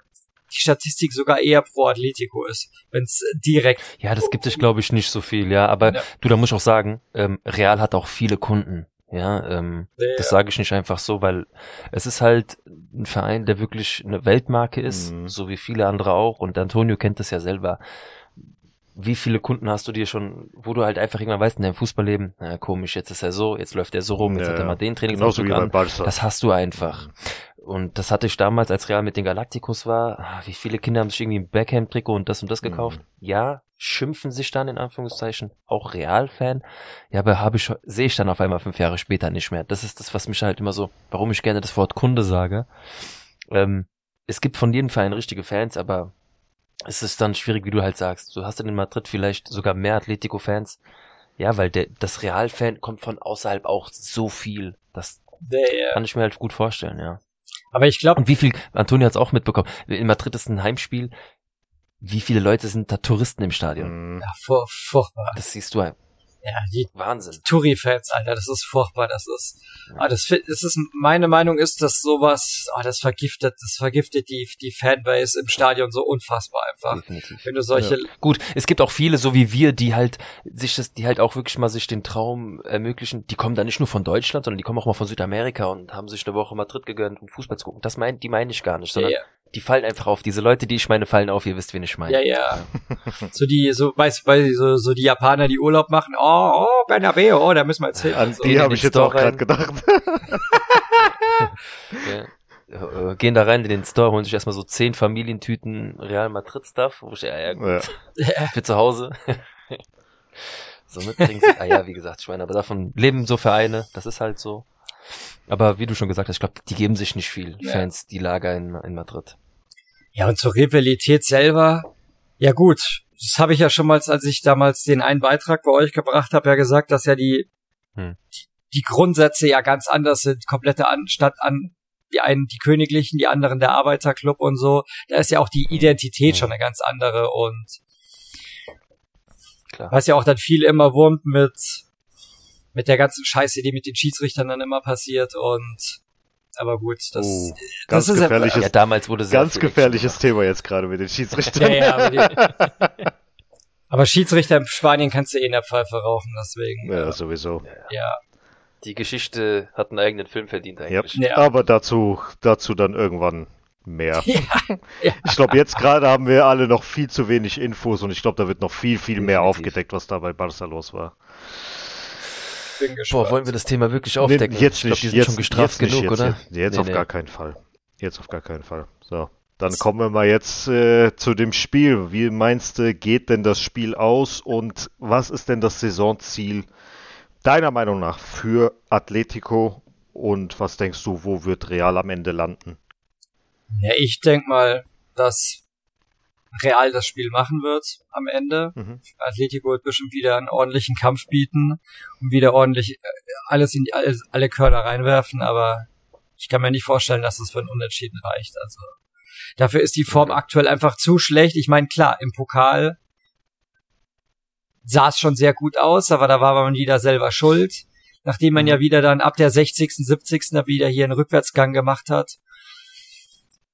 die Statistik sogar eher pro Atletico ist, wenn es direkt Ja, das gibt sich, glaube ich, nicht so viel, ja. Aber Ja. du, da muss ich auch sagen, ähm, Real hat auch viele Kunden. Ja, ähm, äh, das sage ich nicht einfach so, weil es ist halt ein Verein, der wirklich eine Weltmarke ist, Mhm. so wie viele andere auch. Und Antonio kennt das ja selber. Wie viele Kunden hast du dir schon, wo du halt einfach irgendwann weißt in deinem Fußballleben, na komisch, jetzt ist er so, jetzt läuft er so rum, jetzt Ja, hat er mal den Trainingsanzug bei an. Barca. Das hast du einfach. Und das hatte ich damals, als Real mit den Galacticos war. Ah, Wie viele Kinder haben sich irgendwie ein Beckham-Trikot und das und das gekauft? Ja, schimpfen sich dann in Anführungszeichen auch Real-Fan. Ja, aber habe ich, sehe ich dann auf einmal fünf Jahre später nicht mehr. Das ist das, was mich halt immer so, warum ich gerne das Wort Kunde sage. Ähm, es gibt von jedem Verein richtige Fans, aber es ist dann schwierig, wie du halt sagst. Du hast in Madrid vielleicht sogar mehr Atletico-Fans. Ja, weil der, das Real-Fan kommt von außerhalb auch so viel. Das der, kann ich mir halt gut vorstellen, ja. aber ich glaube, Und wie viel, Antonio hat es auch mitbekommen, in Madrid ist ein Heimspiel, wie viele Leute sind da Touristen im Stadion? Ja, fur, furchtbar. Das siehst du, ein Ja, die Wahnsinn. Touri-Fans, Alter, das ist furchtbar, das ist, ah, das, das ist, meine Meinung ist, dass sowas, ah, das vergiftet, das vergiftet die, die Fanbase im Stadion so unfassbar einfach. Definitiv. Wenn du solche, Gut, es gibt auch viele, so wie wir, die halt sich das, die halt auch wirklich mal sich den Traum ermöglichen. Die kommen da nicht nur von Deutschland, sondern die kommen auch mal von Südamerika und haben sich eine Woche Madrid gegönnt, um Fußball zu gucken. Das mein, die meine ich gar nicht, ja, sondern ja, die fallen einfach auf. Diese Leute, die ich meine, fallen auf. Ihr wisst, wen ich meine. ja, ja. so die, so, weißt du, so, so die Japaner, die Urlaub machen, oh, oh, Bernabeu, oh, da müssen wir jetzt hin. An so. die habe ich jetzt Store auch gerade gedacht. Ja. Äh, Gehen da rein in den Store, holen sich erstmal so zehn Familientüten Real Madrid Stuff, wo ich, ja, ja, gut, Ja. für zu Hause. so mitbringen sie. Ah ja, wie gesagt, ich meine, aber davon leben so Vereine, das ist halt so. Aber wie du schon gesagt hast, ich glaube, die geben sich nicht viel, Ja. Fans, die Lager in, in Madrid. Ja, und zur Rivalität selber, ja gut, das habe ich ja schon mal, als ich damals den einen Beitrag bei euch gebracht habe, ja gesagt, dass ja die, Hm. die, die Grundsätze ja ganz anders sind, komplette an, statt an die einen die Königlichen, die anderen der Arbeiterclub und so. Da ist ja auch die Identität Hm. schon eine ganz andere und Klar. Was ja auch dann viel immer wurmt mit, mit der ganzen Scheiße, die mit den Schiedsrichtern dann immer passiert und, aber gut, das, Oh, das ist ja- gefährliches, Ja, damals wurde sehr ganz gefährliches Thema jetzt gerade mit den Schiedsrichtern. ja, ja, aber, die, aber Schiedsrichter in Spanien kannst du eh in der Pfeife rauchen, deswegen, Ja, sowieso. ja. Die Geschichte hat einen eigenen Film verdient eigentlich. Ja. Aber dazu, dazu dann irgendwann mehr. Ja, ja. Ich glaube, jetzt gerade haben wir alle noch viel zu wenig Infos und ich glaube, da wird noch viel, viel mehr Definitiv. aufgedeckt, was da bei Barca los war. Bin gespannt. Boah, wollen wir das Thema wirklich aufdecken? Nee, jetzt ich glaube, nicht. die sind jetzt, schon gestraft jetzt nicht, genug, jetzt, oder? Jetzt, jetzt Nee, auf nee. gar keinen Fall. Jetzt auf gar keinen Fall. So, dann kommen wir mal jetzt äh, zu dem Spiel. Wie meinst du, geht denn das Spiel aus und was ist denn das Saisonziel deiner Meinung nach für Atletico und was denkst du, wo wird Real am Ende landen? Ja, ich denk mal, dass Real das Spiel machen wird am Ende. Mhm. Atletico wird bestimmt wieder einen ordentlichen Kampf bieten und wieder ordentlich äh, alles in die, alles, alle Körner reinwerfen, aber ich kann mir nicht vorstellen, dass es für ein Unentschieden reicht. Also dafür ist die Form aktuell einfach zu schlecht. Ich meine, klar, im Pokal sah es schon sehr gut aus, aber da war man wieder selber schuld. Nachdem man ja wieder dann ab der 60., 70. da wieder hier einen Rückwärtsgang gemacht hat.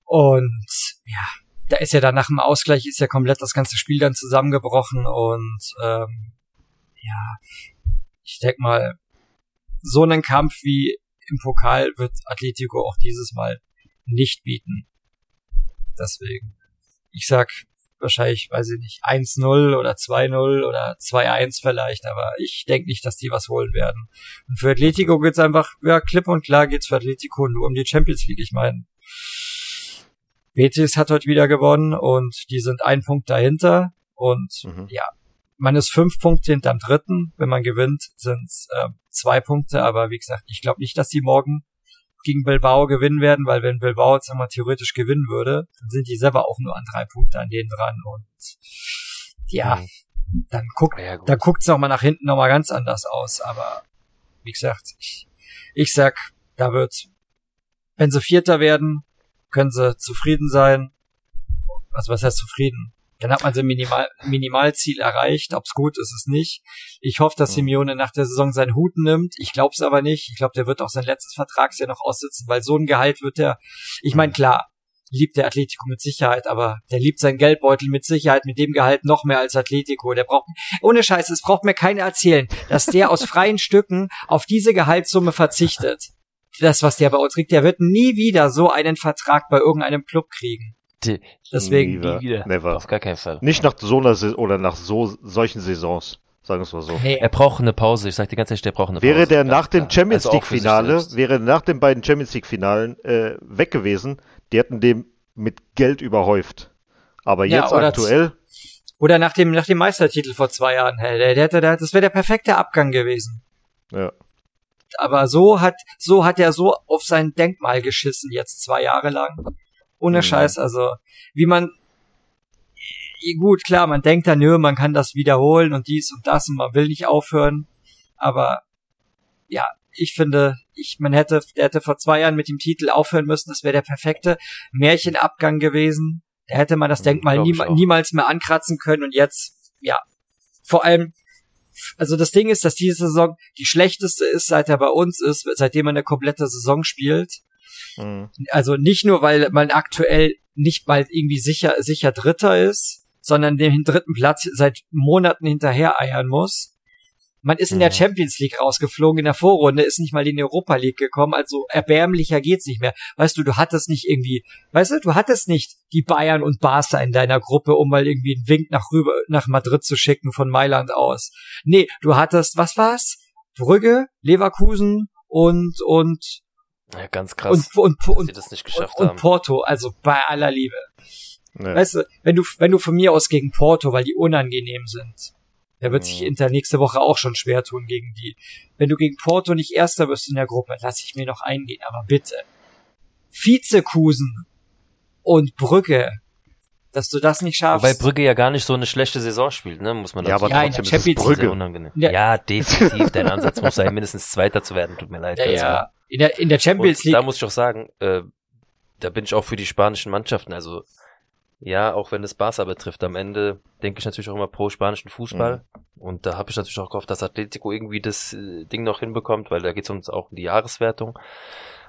Und ja, da ist ja dann nach dem Ausgleich ist ja komplett das ganze Spiel dann zusammengebrochen und ähm, ja, ich denk mal, so einen Kampf wie im Pokal wird Atletico auch dieses Mal nicht bieten. Deswegen, ich sag wahrscheinlich, weiß ich nicht, 1-0 oder 2-0 oder 2-1 vielleicht, aber ich denke nicht, dass die was holen werden. Und für Atletico geht's einfach, ja, klipp und klar geht's für Atletico nur um die Champions League. Ich meine, Betis hat heute wieder gewonnen und die sind ein Punkt dahinter und Mhm. ja, man ist fünf Punkte hinterm dritten. Wenn man gewinnt, sind äh, zwei Punkte, aber wie gesagt, ich glaube nicht, dass die morgen gegen Bilbao gewinnen werden, weil wenn Bilbao jetzt einmal theoretisch gewinnen würde, dann sind die selber auch nur an drei Punkte an denen dran und ja, Mhm. dann guckt Ja, gut. da guckt's noch mal nach hinten noch mal ganz anders aus. Aber wie gesagt, ich, ich sag, da wird, wenn sie Vierter werden, können sie zufrieden sein. Also was heißt zufrieden? Dann hat man sein Minimal, Minimalziel erreicht. Ob's gut ist, ist nicht. Ich hoffe, dass. Simeone nach der Saison seinen Hut nimmt. Ich glaub's aber nicht. Ich glaube, der wird auch sein letztes Vertragsjahr noch aussitzen, weil so ein Gehalt wird der. Ich meine, klar, liebt der Atletico mit Sicherheit, aber der liebt seinen Geldbeutel mit Sicherheit mit dem Gehalt noch mehr als Atletico. Der braucht, ohne Scheiß, es braucht mir keiner erzählen, dass der aus freien Stücken auf diese Gehaltssumme verzichtet. Das, was der bei uns kriegt, der wird nie wieder so einen Vertrag bei irgendeinem Club kriegen. Die- Deswegen, Never. nie wieder. Never. Auf gar keinen Fall. Nicht nach so einer Sa- oder nach so solchen Saisons, sagen wir es mal so. nee, Er braucht eine Pause. Ich sag dir ganz ehrlich, der braucht eine Pause. Wäre der nach dem. Champions Also League Finale, wäre nach den beiden Champions League Finalen äh, weg gewesen, die hätten dem mit Geld überhäuft. Aber Ja, jetzt oder aktuell, oder nach dem, nach dem Meistertitel vor zwei Jahren, hey, der, der, der, das wäre der perfekte Abgang gewesen. ja, aber so hat, so hat er so auf sein Denkmal geschissen jetzt zwei Jahre lang. Ohne Mhm. Scheiß, also, wie man, gut, klar, man denkt dann, nö, man kann das wiederholen und dies und das und man will nicht aufhören, aber, ja, ich finde, ich, man hätte, der hätte vor zwei Jahren mit dem Titel aufhören müssen, das wäre der perfekte Märchenabgang gewesen. Da hätte man das Mhm, Denkmal auch. niemals mehr ankratzen können und jetzt, ja, vor allem, also das Ding ist, dass diese Saison die schlechteste ist, seit er bei uns ist, seitdem er eine komplette Saison spielt. mh, Also nicht nur, weil man aktuell nicht bald irgendwie sicher, sicher Dritter ist, sondern den dritten Platz seit Monaten hinterher eiern muss. Man ist in der Mhm. Champions League rausgeflogen in der Vorrunde, ist nicht mal in die Europa League gekommen, also erbärmlicher geht's nicht mehr. Weißt du, du hattest nicht irgendwie, weißt du, du hattest nicht die Bayern und Barca in deiner Gruppe, um mal irgendwie einen Wink nach rüber, nach Madrid zu schicken von Mailand aus. Nee, du hattest, was war's? Brügge, Leverkusen und, und, Ja, ganz krass, und, und, dass und, sie das nicht geschafft und, und. Porto, also bei aller Liebe. ja. Weißt du, wenn du, wenn du von mir aus gegen Porto, weil die unangenehm sind, da wird sich Mhm. Inter nächste Woche auch schon schwer tun gegen die. Wenn du gegen Porto nicht Erster wirst in der Gruppe, lass ich mir noch eingehen, aber bitte. Vizekusen und Brügge, dass du das nicht schaffst. Wobei Brügge ja gar nicht so eine schlechte Saison spielt, ne? Muss man Ja, aber Ja, in sagen. der trotzdem ist es Sehr Brügge. unangenehm. Ja. Ja, definitiv. Dein Ansatz muss sein, mindestens Zweiter zu werden. Tut mir leid. ja, ja. In der, in der Champions Und League. da muss ich auch sagen, äh, da bin ich auch für die spanischen Mannschaften. Also Ja, auch wenn es Barca betrifft. Am Ende denke ich natürlich auch immer pro spanischen Fußball. Mhm. Und da habe ich natürlich auch gehofft, dass Atletico irgendwie das äh, Ding noch hinbekommt, weil da geht es uns auch um die Jahreswertung.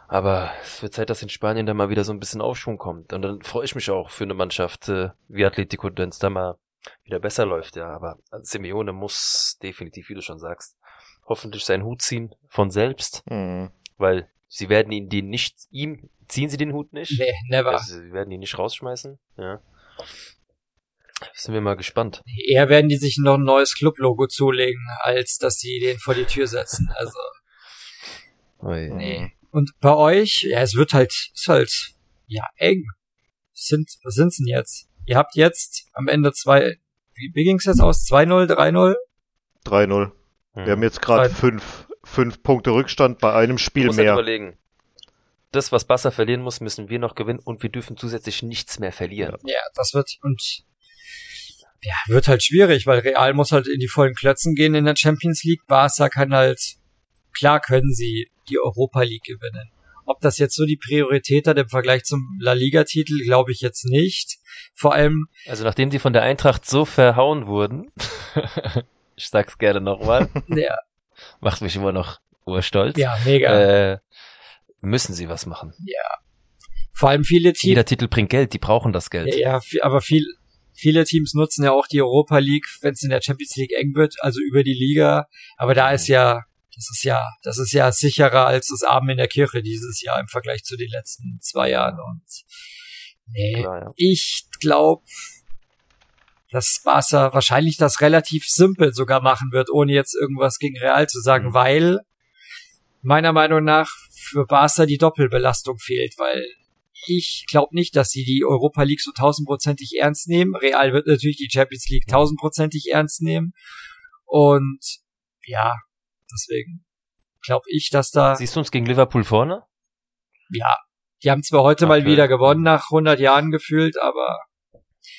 Aber es wird Zeit, dass in Spanien da mal wieder so ein bisschen Aufschwung kommt. Und dann freue ich mich auch für eine Mannschaft äh, wie Atletico, wenn es da mal wieder besser läuft. Ja, aber Simeone muss definitiv, wie du schon sagst, hoffentlich seinen Hut ziehen von selbst, Mhm. weil sie werden ihn den nicht, ihm ziehen sie den Hut nicht. Nee, never. Also, sie werden ihn nicht rausschmeißen. Ja. Sind wir mal gespannt. Eher werden die sich noch ein neues Club-Logo zulegen, als dass sie den vor die Tür setzen. Also, Ui. nee. Und bei euch, ja, es wird halt, ist halt, ja, eng. Sind, was sind's denn jetzt? Ihr habt jetzt am Ende zwei, wie, wie ging's jetzt aus? 2-0, 3-0? 3-0. Hm. Wir haben jetzt gerade fünf, fünf Punkte Rückstand bei einem Du Spiel musst halt mehr. überlegen. Das, was Barca verlieren muss, müssen wir noch gewinnen und wir dürfen zusätzlich nichts mehr verlieren. Ja, das wird, und, ja, wird halt schwierig, weil Real muss halt in die vollen Klötzen gehen in der Champions League. Barca kann halt, klar können sie die Europa League gewinnen. Ob das jetzt so die Priorität hat im Vergleich zum La Liga-Titel, glaube ich jetzt nicht. Vor allem, Also nachdem sie von der Eintracht so verhauen wurden, ich sag's gerne nochmal, ja, macht mich immer noch urstolz, ja mega. äh, müssen sie was machen. Vor allem viele Teams, Jeder Titel bringt Geld, die brauchen das Geld. ja, ja, aber viel, viele Teams nutzen ja auch die Europa League, wenn es in der Champions League eng wird, also über die Liga. Aber da ist ja, das ist ja, das ist ja sicherer als das Abend in der Kirche dieses Jahr im Vergleich zu den letzten zwei Jahren. Und nee, Klar, ja. ich glaube, dass Barca wahrscheinlich das relativ simpel sogar machen wird, ohne jetzt irgendwas gegen Real zu sagen, Mhm. weil meiner Meinung nach für Barca die Doppelbelastung fehlt, weil ich glaube nicht, dass sie die Europa League so tausendprozentig ernst nehmen. Real wird natürlich die Champions League tausendprozentig ernst nehmen. Und ja, deswegen glaube ich, dass da Siehst du uns gegen Liverpool vorne? ja, die haben zwar heute mal Aktuell. wieder gewonnen nach 100 Jahren gefühlt, aber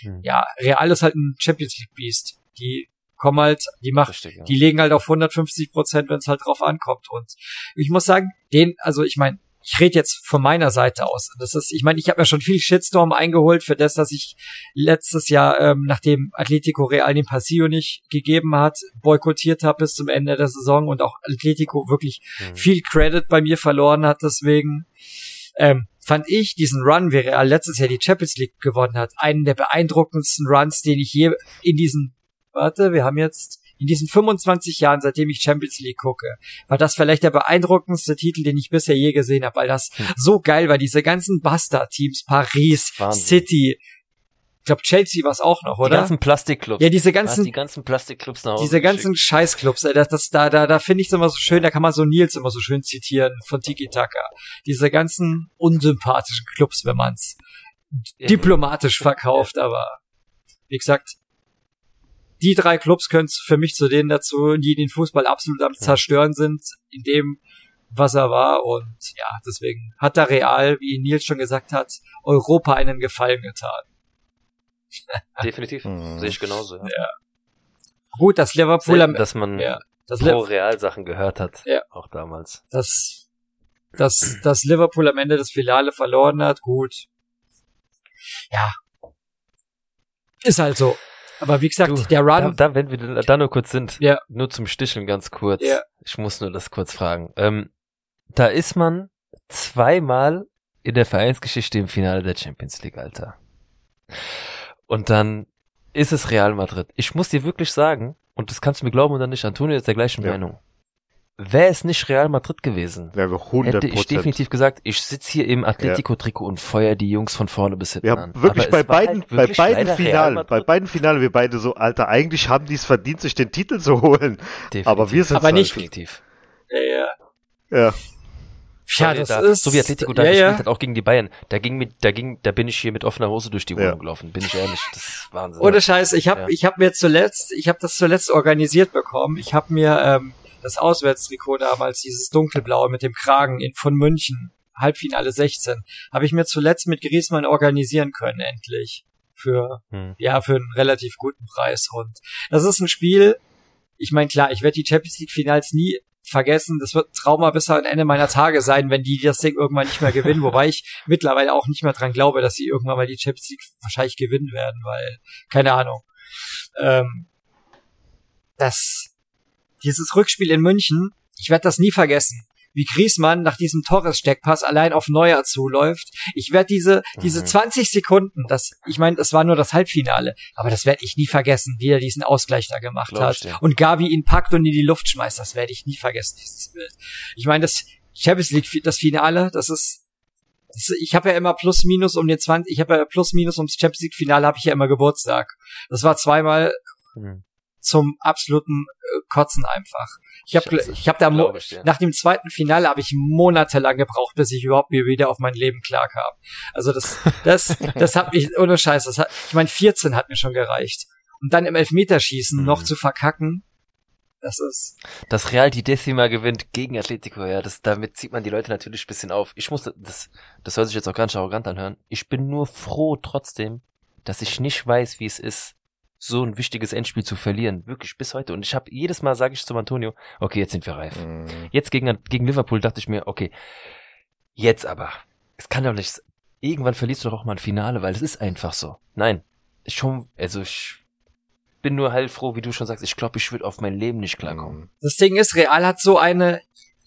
Hm. ja, Real ist halt ein Champions League Beast. Die kommen halt, die machen, Richtig, ja. die legen halt auf 150 Prozent, wenn es halt drauf ankommt. Und ich muss sagen, den, also ich meine, ich rede jetzt von meiner Seite aus. Das ist, ich meine, ich habe ja schon viel Shitstorm eingeholt für das, dass ich letztes Jahr, ähm, nachdem Atletico Real den Pasillo nicht gegeben hat, boykottiert habe bis zum Ende der Saison und auch Atletico wirklich Hm. viel Credit bei mir verloren hat. Deswegen ähm, fand ich diesen Run, wie Real letztes Jahr die Champions League gewonnen hat, einen der beeindruckendsten Runs, den ich je in diesen, warte, wir haben jetzt in diesen 25 Jahren, seitdem ich Champions League gucke, war das vielleicht der beeindruckendste Titel, den ich bisher je gesehen habe, weil das Hm. so geil war. Diese ganzen Bastard-Teams, Paris, Wahnsinn. City, ich glaube Chelsea war es auch noch, Die oder? ganzen Plastikclubs. Ja, diese ganzen die ganzen Plastikclubs nach Hause diese ganzen geschickt. Scheißclubs, das, das, da, da, da finde ich es immer so schön, da kann man so Nils immer so schön zitieren von Tiki Taka. Diese ganzen unsympathischen Clubs, wenn man's Ja. diplomatisch verkauft, aber wie gesagt, die drei Clubs können für mich zu denen dazu, die den Fußball absolut am zerstören sind, in dem, was er war und ja, deswegen hat da Real, wie Nils schon gesagt hat, Europa einen Gefallen getan. Definitiv. Mhm. Sehe ich genauso, ja. Gut, dass Liverpool am, dass man ja, das pro Real-Sachen gehört hat. Ja. Auch damals. dass, dass, dass Liverpool am Ende das Finale verloren hat, gut. Ja. Ist halt so. Aber wie gesagt, Du, der Da, Run, da, wenn wir da- da nur kurz sind, Ja. nur zum Sticheln ganz kurz. Ja. Ich muss nur das kurz fragen. Ähm, da ist man zweimal in der Vereinsgeschichte im Finale der Champions League, Alter. Und dann ist es Real Madrid. Ich muss dir wirklich sagen, und das kannst du mir glauben oder nicht, Antonio ist der gleichen Ja. Meinung. Wäre es nicht Real Madrid gewesen, Wäre 100 hätte ich definitiv gesagt, ich sitze hier im Atletico-Trikot und feuer die Jungs von vorne bis hinten an. wirklich bei beiden, halt bei wirklich beiden leider Real Finalen, bei beiden Finalen, wir beide so, Alter, eigentlich haben die es verdient, sich den Titel zu holen. Definitiv. Aber wir sind Aber nicht- Definitiv. ja, ja. Ja, ja, das da, ist, so wie Atletico da ja, gespielt ja. hat, auch gegen die Bayern. Da ging mit, da ging, da bin ich hier mit offener Hose durch die Ja. Wohnung gelaufen, bin ich ehrlich. Das ist Wahnsinn. Ohne Scheiß, ich habe Ja. ich hab mir zuletzt, ich habe das zuletzt organisiert bekommen. Ich habe mir ähm, das Auswärtstrikot damals, dieses dunkelblaue mit dem Kragen in, von München, Halbfinale 16, habe ich mir zuletzt mit Griezmann organisieren können, endlich. Für, Hm. ja, für einen relativ guten Preis. Und das ist ein Spiel, ich meine, klar, ich werde die Champions League Finals nie vergessen. Das wird Trauma bis am Ende meiner Tage sein, wenn die das Ding irgendwann nicht mehr gewinnen. Wobei ich mittlerweile auch nicht mehr dran glaube, dass sie irgendwann mal die Champions League wahrscheinlich gewinnen werden, weil, keine Ahnung. Ähm, das, dieses Rückspiel in München, ich werde das nie vergessen wie Griesmann nach diesem Torres-Steckpass allein auf Neuer zuläuft. Ich werde diese, diese 20 mhm. Sekunden, das, ich meine, das war nur das Halbfinale, aber das werde ich nie vergessen, wie er diesen Ausgleich da gemacht Glaub hat. Und Gavi ihn packt und in die Luft schmeißt, das werde ich nie vergessen, dieses Bild. Ich meine, das Champions League, das Finale, das ist, ich habe ja immer plus minus um den 20, ich habe ja plus minus ums Champions League Finale habe ich ja immer Geburtstag. Das war zweimal mhm. Zum absoluten äh, Kotzen einfach. Ich habe ich hab da ich, ja. nach dem zweiten Finale habe ich monatelang gebraucht, bis ich überhaupt wieder auf mein Leben klarkam. Also das das das hat mich ohne Scheiß, das hat ich meine 14 hat mir schon gereicht. Und dann im Elfmeterschießen mhm. noch zu verkacken, das ist. Das Real die Decima gewinnt gegen Atletico, ja, das, damit zieht man die Leute natürlich ein bisschen auf. Ich muss, das, das soll sich jetzt auch ganz arrogant anhören. Ich bin nur froh trotzdem, dass ich nicht weiß, wie es ist, so ein wichtiges Endspiel zu verlieren. Wirklich bis heute. Und ich habe jedes Mal sage ich zum Antonio, okay, jetzt sind wir reif. Mhm. Jetzt gegen, gegen Liverpool dachte ich mir, okay, jetzt aber. Es kann doch nicht. Irgendwann verlierst du doch auch mal ein Finale, weil es ist einfach so. Nein. Ich schon, also ich bin nur heilfroh, wie du schon sagst, ich glaube, ich würde auf mein Leben nicht klarkommen. Mhm. Das Ding ist, Real hat so eine,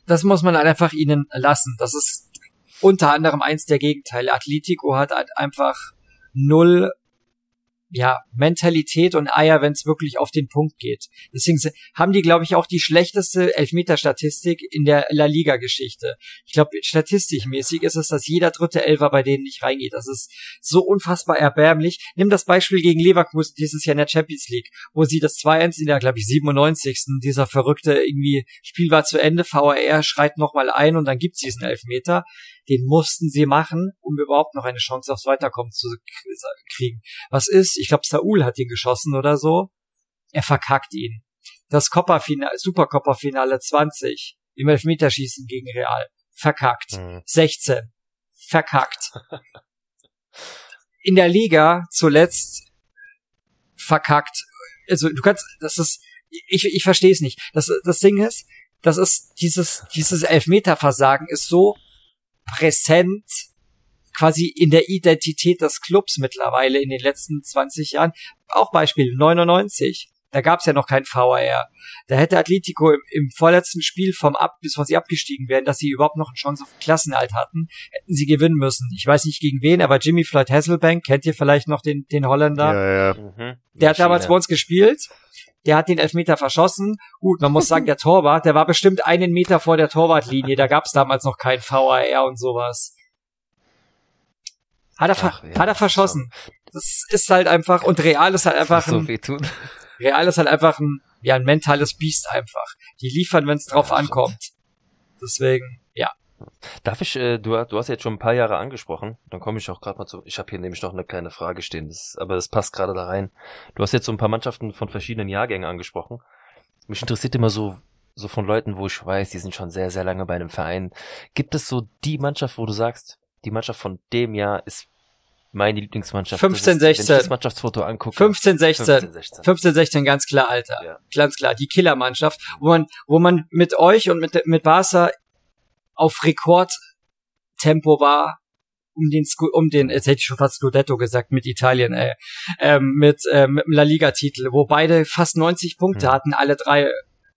das muss man halt einfach ihnen lassen. Das ist unter anderem eins der Gegenteile. Atletico hat halt einfach null ja, Mentalität und Eier, wenn es wirklich auf den Punkt geht. Deswegen haben die, glaube ich, auch die schlechteste Elfmeterstatistik in der La Liga-Geschichte. Ich glaube, statistikmäßig ist es, dass jeder dritte Elfer bei denen nicht reingeht. Das ist so unfassbar erbärmlich. Nimm das Beispiel gegen Leverkusen dieses Jahr in der Champions League, wo sie das 2-1 in der, glaube ich, 97. Dieser verrückte irgendwie Spiel war zu Ende, VAR schreit nochmal ein und dann gibt's diesen Elfmeter den mussten sie machen, um überhaupt noch eine Chance aufs Weiterkommen zu kriegen. Was ist? Ich glaube, Saul hat ihn geschossen oder so. Er verkackt ihn. Das Coppa-Finale, Supercoppa-Finale 20 im Elfmeterschießen gegen Real. Verkackt. Mhm. 16. Verkackt. In der Liga zuletzt verkackt. Also du kannst, das ist, ich, ich verstehe es nicht. Das, das Ding ist, das ist dieses, dieses Elfmeterversagen ist so präsent quasi in der Identität des Clubs mittlerweile in den letzten 20 Jahren. Auch Beispiel 99. Da gab's ja noch kein VAR. Da hätte Atletico im, im vorletzten Spiel vom Ab, bis sie abgestiegen wären, dass sie überhaupt noch eine Chance auf Klassenhalt hatten, hätten sie gewinnen müssen. Ich weiß nicht gegen wen, aber Jimmy Floyd Hasselbank, kennt ihr vielleicht noch den, den Holländer? Ja, ja. Mhm. Der hat damals bei uns gespielt der hat den Elfmeter verschossen. Gut, man muss sagen, der Torwart, der war bestimmt einen Meter vor der Torwartlinie. Da gab es damals noch kein VAR und sowas. Hat er, Ach, ja, hat er verschossen. Das ist halt einfach, und Real ist halt einfach ein, so Real ist halt einfach ein, ja, ein mentales Biest einfach. Die liefern, wenn es drauf ja, ankommt. Deswegen, ja. Darf ich, äh, du, du hast jetzt schon ein paar Jahre angesprochen, dann komme ich auch gerade mal zu, ich habe hier nämlich noch eine kleine Frage stehen, das, aber das passt gerade da rein. Du hast jetzt so ein paar Mannschaften von verschiedenen Jahrgängen angesprochen. Mich interessiert immer so, so von Leuten, wo ich weiß, die sind schon sehr, sehr lange bei einem Verein. Gibt es so die Mannschaft, wo du sagst, die Mannschaft von dem Jahr ist meine Lieblingsmannschaft. 15, 16. Wenn ich das Mannschaftsfoto angucke. 15, 16. 15, 16. 15, 16 ganz klar, Alter. Ja. Ganz klar. Die Killermannschaft, wo man, wo man mit euch und mit, mit Barca auf Rekordtempo war, um den, um den, jetzt hätte ich schon fast Scudetto gesagt, mit Italien, ey, ähm, mit, äh, mit dem La Liga-Titel, wo beide fast 90 Punkte mhm. hatten, alle drei,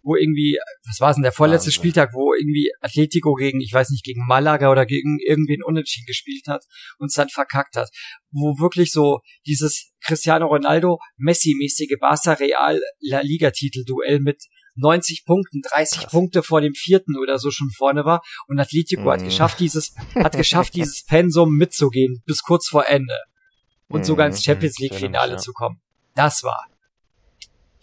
wo irgendwie, was war es denn, der vorletzte Wahnsinn. Spieltag, wo irgendwie Atletico gegen, ich weiß nicht, gegen Malaga oder gegen irgendwen Unentschieden gespielt hat und es dann verkackt hat. Wo wirklich so dieses Cristiano Ronaldo, Messi-mäßige Barca Real La Liga-Titel-Duell mit 90 Punkten, 30 Krass. Punkte vor dem vierten oder so schon vorne war und Atletico mm. hat mhm. geschafft, dieses, hat geschafft, dieses Pensum mitzugehen bis kurz vor Ende und mm. sogar ins mhm. Champions League Finale ja. zu kommen. Das war.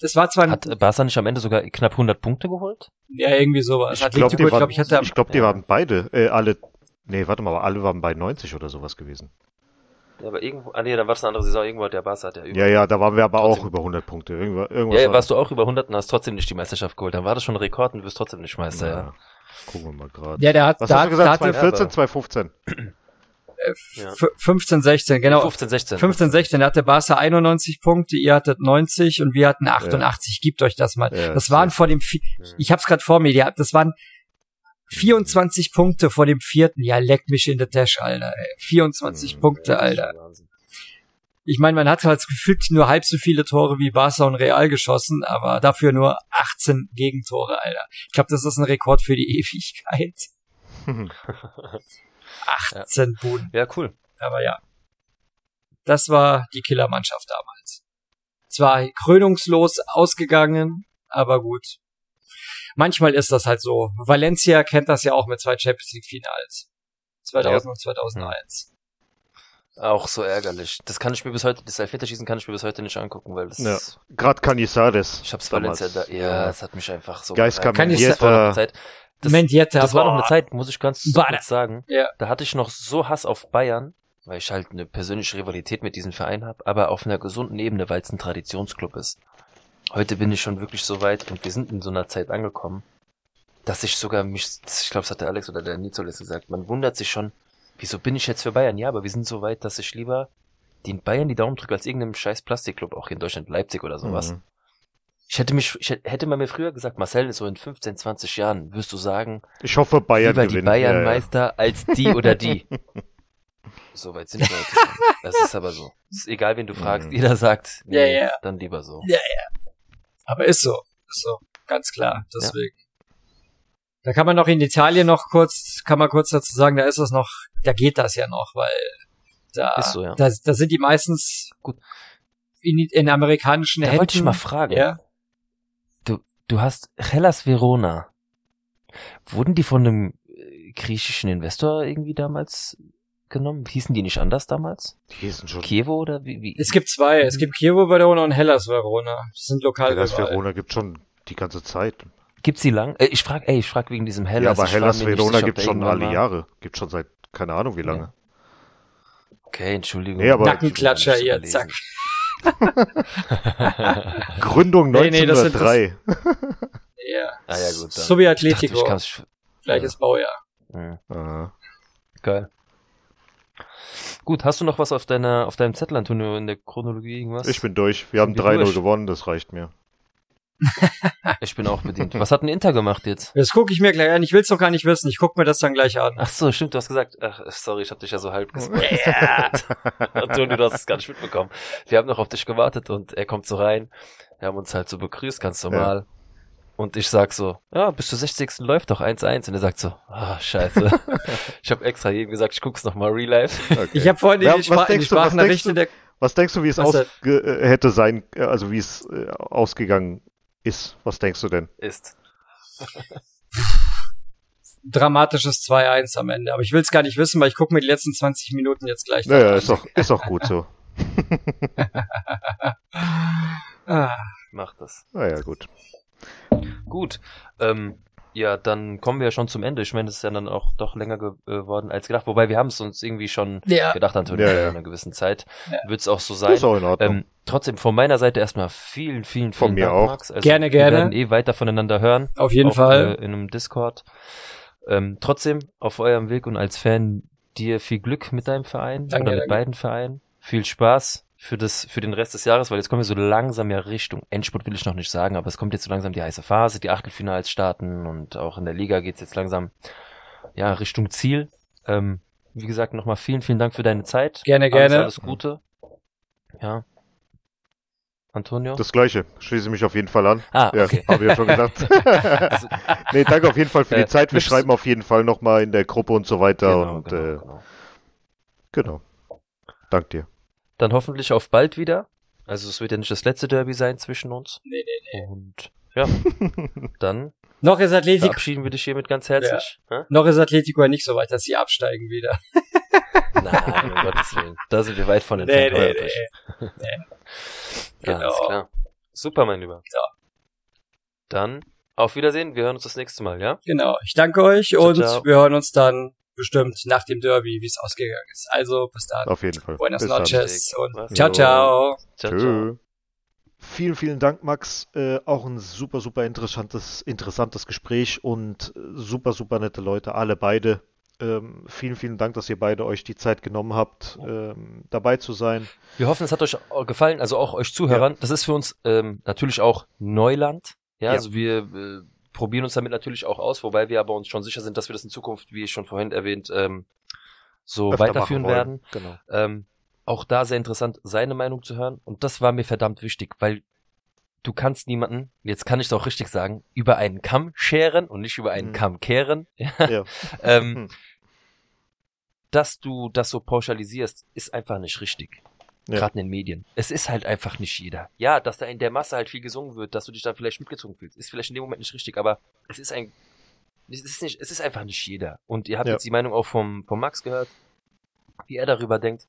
Das war zwar Hat Barca nicht am Ende sogar knapp 100 Punkte geholt? Ja, irgendwie sowas. Ich glaube, die, glaub, ich glaub, die ja. waren beide, äh, alle, nee, warte mal, alle waren bei 90 oder sowas gewesen. Ja, aber irgendwo, ah nee, dann war es eine andere Saison, irgendwo hat der Barca hat ja über. Ja, ja, da waren wir aber trotzdem, auch über 100 Punkte. Irgendwo, irgendwas ja, ja warst du auch über 100 und hast trotzdem nicht die Meisterschaft geholt. Dann war das schon ein Rekord und du wirst trotzdem nicht Meister, ja. ja. Gucken wir mal gerade. Ja, der hat, Was da, hast du gesagt, 2014, 2015? Äh, Ja. f- 15, 16, genau. 15, 16. 15, 16, da hatte Barca 91 Punkte, ihr hattet 90 und wir hatten 88. Gebt euch das mal. Ja, das waren vor dem, ich hab's gerade vor mir, die, das waren 24 Punkte vor dem vierten. Ja, leck mich in der Tasche, Alter. Ey. 24 Mhm. Punkte, Ja, Alter. Ich meine, man hat halt gefühlt nur halb so viele Tore wie Barca und Real geschossen, aber dafür nur 18 Gegentore, Alter. Ich glaube, das ist ein Rekord für die Ewigkeit. 18 Buden. Ja, cool. Aber ja. Das war die Killermannschaft damals. Zwar krönungslos ausgegangen, aber gut. Manchmal ist das halt so. Valencia kennt das ja auch mit zwei Champions League Finals. 2000 und 2001. Auch so ärgerlich. Das kann ich mir bis heute, das Elfmeterschießen kann ich mir bis heute nicht angucken, weil das, Ja. Gerade Canizares. ich hab's damals. Valencia da, ja, es hat mich einfach so. Geist ich Das war noch eine Mendieta. Zeit, das, Mendieta, das war noch eine. Zeit, muss ich ganz kurz sagen. Ja. Da hatte ich noch so Hass auf Bayern, weil ich halt eine persönliche Rivalität mit diesem Verein habe, aber auf einer gesunden Ebene, weil es ein Traditionsclub ist. Heute bin ich schon wirklich so weit und wir sind in so einer Zeit angekommen, dass ich sogar mich, ich glaube, das hat der Alex oder der Nizoles gesagt, man wundert sich schon, wieso bin ich jetzt für Bayern? Ja, aber wir sind so weit, dass ich lieber den Bayern die Daumen drücke als irgendeinem scheiß Plastikclub, auch hier in Deutschland, Leipzig oder sowas. Mhm. Ich hätte mich, ich hätte, hätte man mir früher gesagt, Marcel, so in 15, 20 Jahren wirst du sagen, Ich hoffe, Bayern lieber die gewinnt. Bayern Ja, ja. Meister als die oder die. so weit sind wir heute schon. Das ist aber so. Ist egal, wen du fragst, Mhm. jeder sagt, Ja, ja. dann lieber so. Aber ist so. Ist so. Ganz klar. Deswegen. Da kann man noch in Italien noch kurz, kann man kurz dazu sagen, da ist es noch, da geht das ja noch, weil da, Ist so, ja. da, da sind die meistens Gut. in, in amerikanischen Da Händen. wollte ich mal fragen. Ja. Du, du hast Hellas Verona. Wurden die von einem äh, griechischen Investor irgendwie damals genommen? Hießen die nicht anders damals? Die hießen schon. Kiewo oder wie? wie? Es gibt zwei. Es gibt Chievo Verona und Hellas Verona. Das sind lokal. Hellas Verona gibt schon die ganze Zeit. Gibt's die lang? Äh, ich frag, ey, ich frag wegen diesem Hellas. ja, aber Hellas Verona sicher, ob gibt der schon alle mal- Jahre. Gibt schon seit keine Ahnung wie lange. Okay, Entschuldigung. Nee, aber- Nackenklatscher hier, zack. Gründung Nee, nee, das sind 1903. Ja. Ah ja, gut. So wie dachte, Atletico. Gleiches Baujahr. Mhm. Aha. Geil. Gut, hast du noch was auf deiner, auf deinem Zettel, Antonio, in der Chronologie irgendwas? Ich bin durch. Wir haben Sind wir 3-0 durch? gewonnen, das reicht mir. Ich bin auch bedient. Was hat ein Inter gemacht jetzt? Das gucke ich mir gleich an. Ich will's doch gar nicht wissen. Ich guck mir das dann gleich an. Ach so, stimmt, du hast gesagt. Ach, sorry, ich hab dich ja so halb gespoilert. Antonio, du hast es gar nicht mitbekommen. Wir haben noch auf dich gewartet und er kommt so rein. Wir haben uns halt so begrüßt, ganz normal. Und ich sag so, ja, bis zur 60. läuft doch 1-1. Und er sagt so, ah, scheiße. ich habe extra jedem gesagt, ich guck's noch mal real life. Okay. Ich habe vorhin Ja, in die, was Spra in die denkst du, was Sprachnachrichten der Was denkst du, wie es äh, hätte sein, äh, also wie es äh, ausgegangen ist? Was denkst du denn? Ist. dramatisches 2-1 am Ende. Aber ich will's gar nicht wissen, weil ich gucke mir die letzten 20 Minuten jetzt gleich Naja, an. ist doch, ist doch gut so. Ah, Mach das. Naja, gut. Gut. Ähm, ja, dann kommen wir ja schon zum Ende. Ich meine, das ist ja dann auch doch länger geworden als gedacht. Wobei wir haben es uns irgendwie schon ja, gedacht, Antonio, Ja, ja. in einer gewissen Zeit. Ja. Wird es auch so sein. ist auch in Ordnung. Ähm, trotzdem von meiner Seite erstmal vielen, vielen, vielen Von mir Dank, auch. Max. Also, Gerne, Wir gerne. werden eh weiter voneinander hören. auf jeden auch, Fall. Äh, in einem Discord. Ähm, trotzdem auf eurem Weg und als Fan dir viel Glück mit deinem Verein Danke, oder mit danke. beiden Vereinen. Viel Spaß für das für den Rest des Jahres, weil jetzt kommen wir so langsam ja Richtung Endspurt will ich noch nicht sagen, aber es kommt jetzt so langsam die heiße Phase, die Achtelfinals starten und auch in der Liga geht's jetzt langsam ja Richtung Ziel. Ähm, wie gesagt, nochmal vielen, vielen Dank für deine Zeit. Gerne, Alles, gerne. Alles Gute. Ja. Antonio? Das gleiche. Schließe mich auf jeden Fall an. ah, Ja, okay. habe ich ja schon gesagt. Also, nee, danke auf jeden Fall für Äh, die Zeit. Wir schreiben auf jeden Fall nochmal in der Gruppe und so weiter. genau, und genau, äh, genau. genau. Dank dir. Dann hoffentlich auf bald wieder. Also es wird ja nicht das letzte Derby sein zwischen uns. Nee, nee, Und ja, dann Noch ist Atletico, verabschieden wir dich hiermit ganz herzlich. Hä? noch ist Atletico ja nicht so weit, dass sie absteigen wieder. Nein, um Gottes Willen. Da sind wir weit von Nee, entfernt. nee, Hört nee. euch. Genau. Alles klar. Super, mein Lieber. Ja. Dann auf Wiedersehen. Wir hören uns das nächste Mal, ja? Genau. Ich danke euch Ciao, und ciao. wir hören uns dann bestimmt nach dem Derby, wie es ausgegangen ist. Also bis dann. Auf jeden Fall. Buenas Bis dann. noches und ciao, ciao. Ciao. Vielen, vielen Dank, Max. Äh, auch ein super, super interessantes, interessantes Gespräch und äh, super, super nette Leute, alle beide. Ähm, vielen, vielen Dank, dass ihr beide euch die Zeit genommen habt, ähm, dabei zu sein. Wir hoffen, es hat euch gefallen, also auch euch Zuhörern. Ja. Das ist für uns ähm, natürlich auch Neuland. Ja, ja. also wir äh, probieren uns damit natürlich auch aus, wobei wir aber uns schon sicher sind, dass wir das in Zukunft, wie ich schon vorhin erwähnt, ähm, so Öfter weiterführen werden. Genau. Ähm, auch da sehr interessant, seine Meinung zu hören. Und das war mir verdammt wichtig, weil du kannst niemanden, jetzt kann ich es auch richtig sagen, über einen Kamm scheren und nicht über einen hm. Kamm kehren. Ja. ähm, hm. dass du das so pauschalisierst, ist einfach nicht richtig. Ja. Gerade in den Medien. Es ist halt einfach nicht jeder. Ja, dass da in der Masse halt viel gesungen wird, dass du dich dann vielleicht mitgezogen fühlst, ist vielleicht in dem Moment nicht richtig, aber es ist ein, es ist nicht, es ist einfach nicht jeder. Und ihr habt ja. jetzt die Meinung auch vom, vom Max gehört, wie er darüber denkt.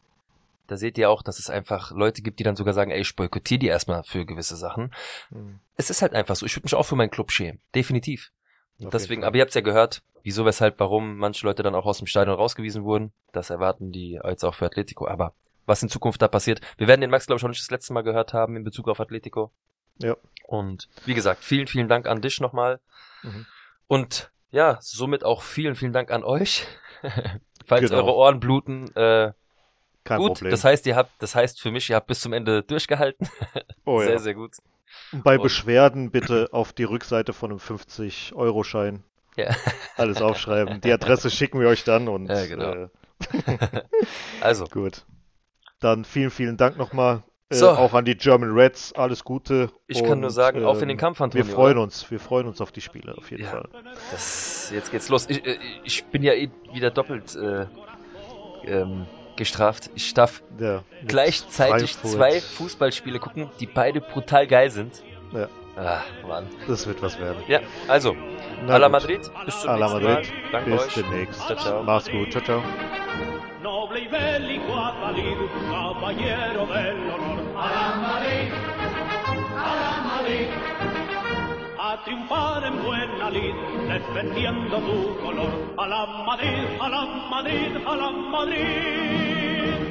Da seht ihr auch, dass es einfach Leute gibt, die dann sogar sagen, ey, ich boykottiere die erstmal für gewisse Sachen. Mhm. Es ist halt einfach so. Ich würde mich auch für meinen Club schämen. Definitiv. Deswegen, aber ihr habt's ja gehört, wieso, weshalb, warum manche Leute dann auch aus dem Stadion rausgewiesen wurden. Das erwarten die jetzt auch für Atletico. Aber was in Zukunft da passiert. Wir werden den Max, glaube ich, noch nicht das letzte Mal gehört haben in Bezug auf Atletico. Ja. Und wie gesagt, vielen, vielen Dank an dich nochmal. Mhm. Und ja, somit auch vielen, vielen Dank an euch. Falls genau. eure Ohren bluten, äh, Kein gut. Problem. Das heißt, ihr habt, das heißt für mich, ihr habt bis zum Ende durchgehalten. Oh, sehr, ja. sehr gut. Bei Und Beschwerden bitte auf die Rückseite von einem 50-Euro-Schein ja. alles aufschreiben. Die Adresse schicken wir euch dann und ja, genau. äh, also gut. Dann vielen, vielen Dank nochmal. Äh, So. auch an die German Reds, alles Gute. Ich kann nur sagen, auf in den Kampf, Antonio. Wir freuen oder? uns, wir freuen uns auf die Spiele, auf jeden Ja. Fall. Das, jetzt geht's los. Ich, äh, ich bin ja eh wieder doppelt äh, ähm, gestraft. Ich darf Ja, gleichzeitig Frankfurt. zwei Fußballspiele gucken, die beide brutal geil sind. Ja. Ah, Mann. Das wird was werden. Ja, also, Na a la. Madrid, bis zum A la nächsten Madrid. Mal. Danke Bis euch. demnächst. Ciao, ciao. Mach's gut. Ciao, ciao. Noble y bélico Atalid, caballero del honor. A la Madrid, a la Madrid, a triunfar en buena lid, defendiendo tu color. A la Madrid, a la Madrid, a la Madrid.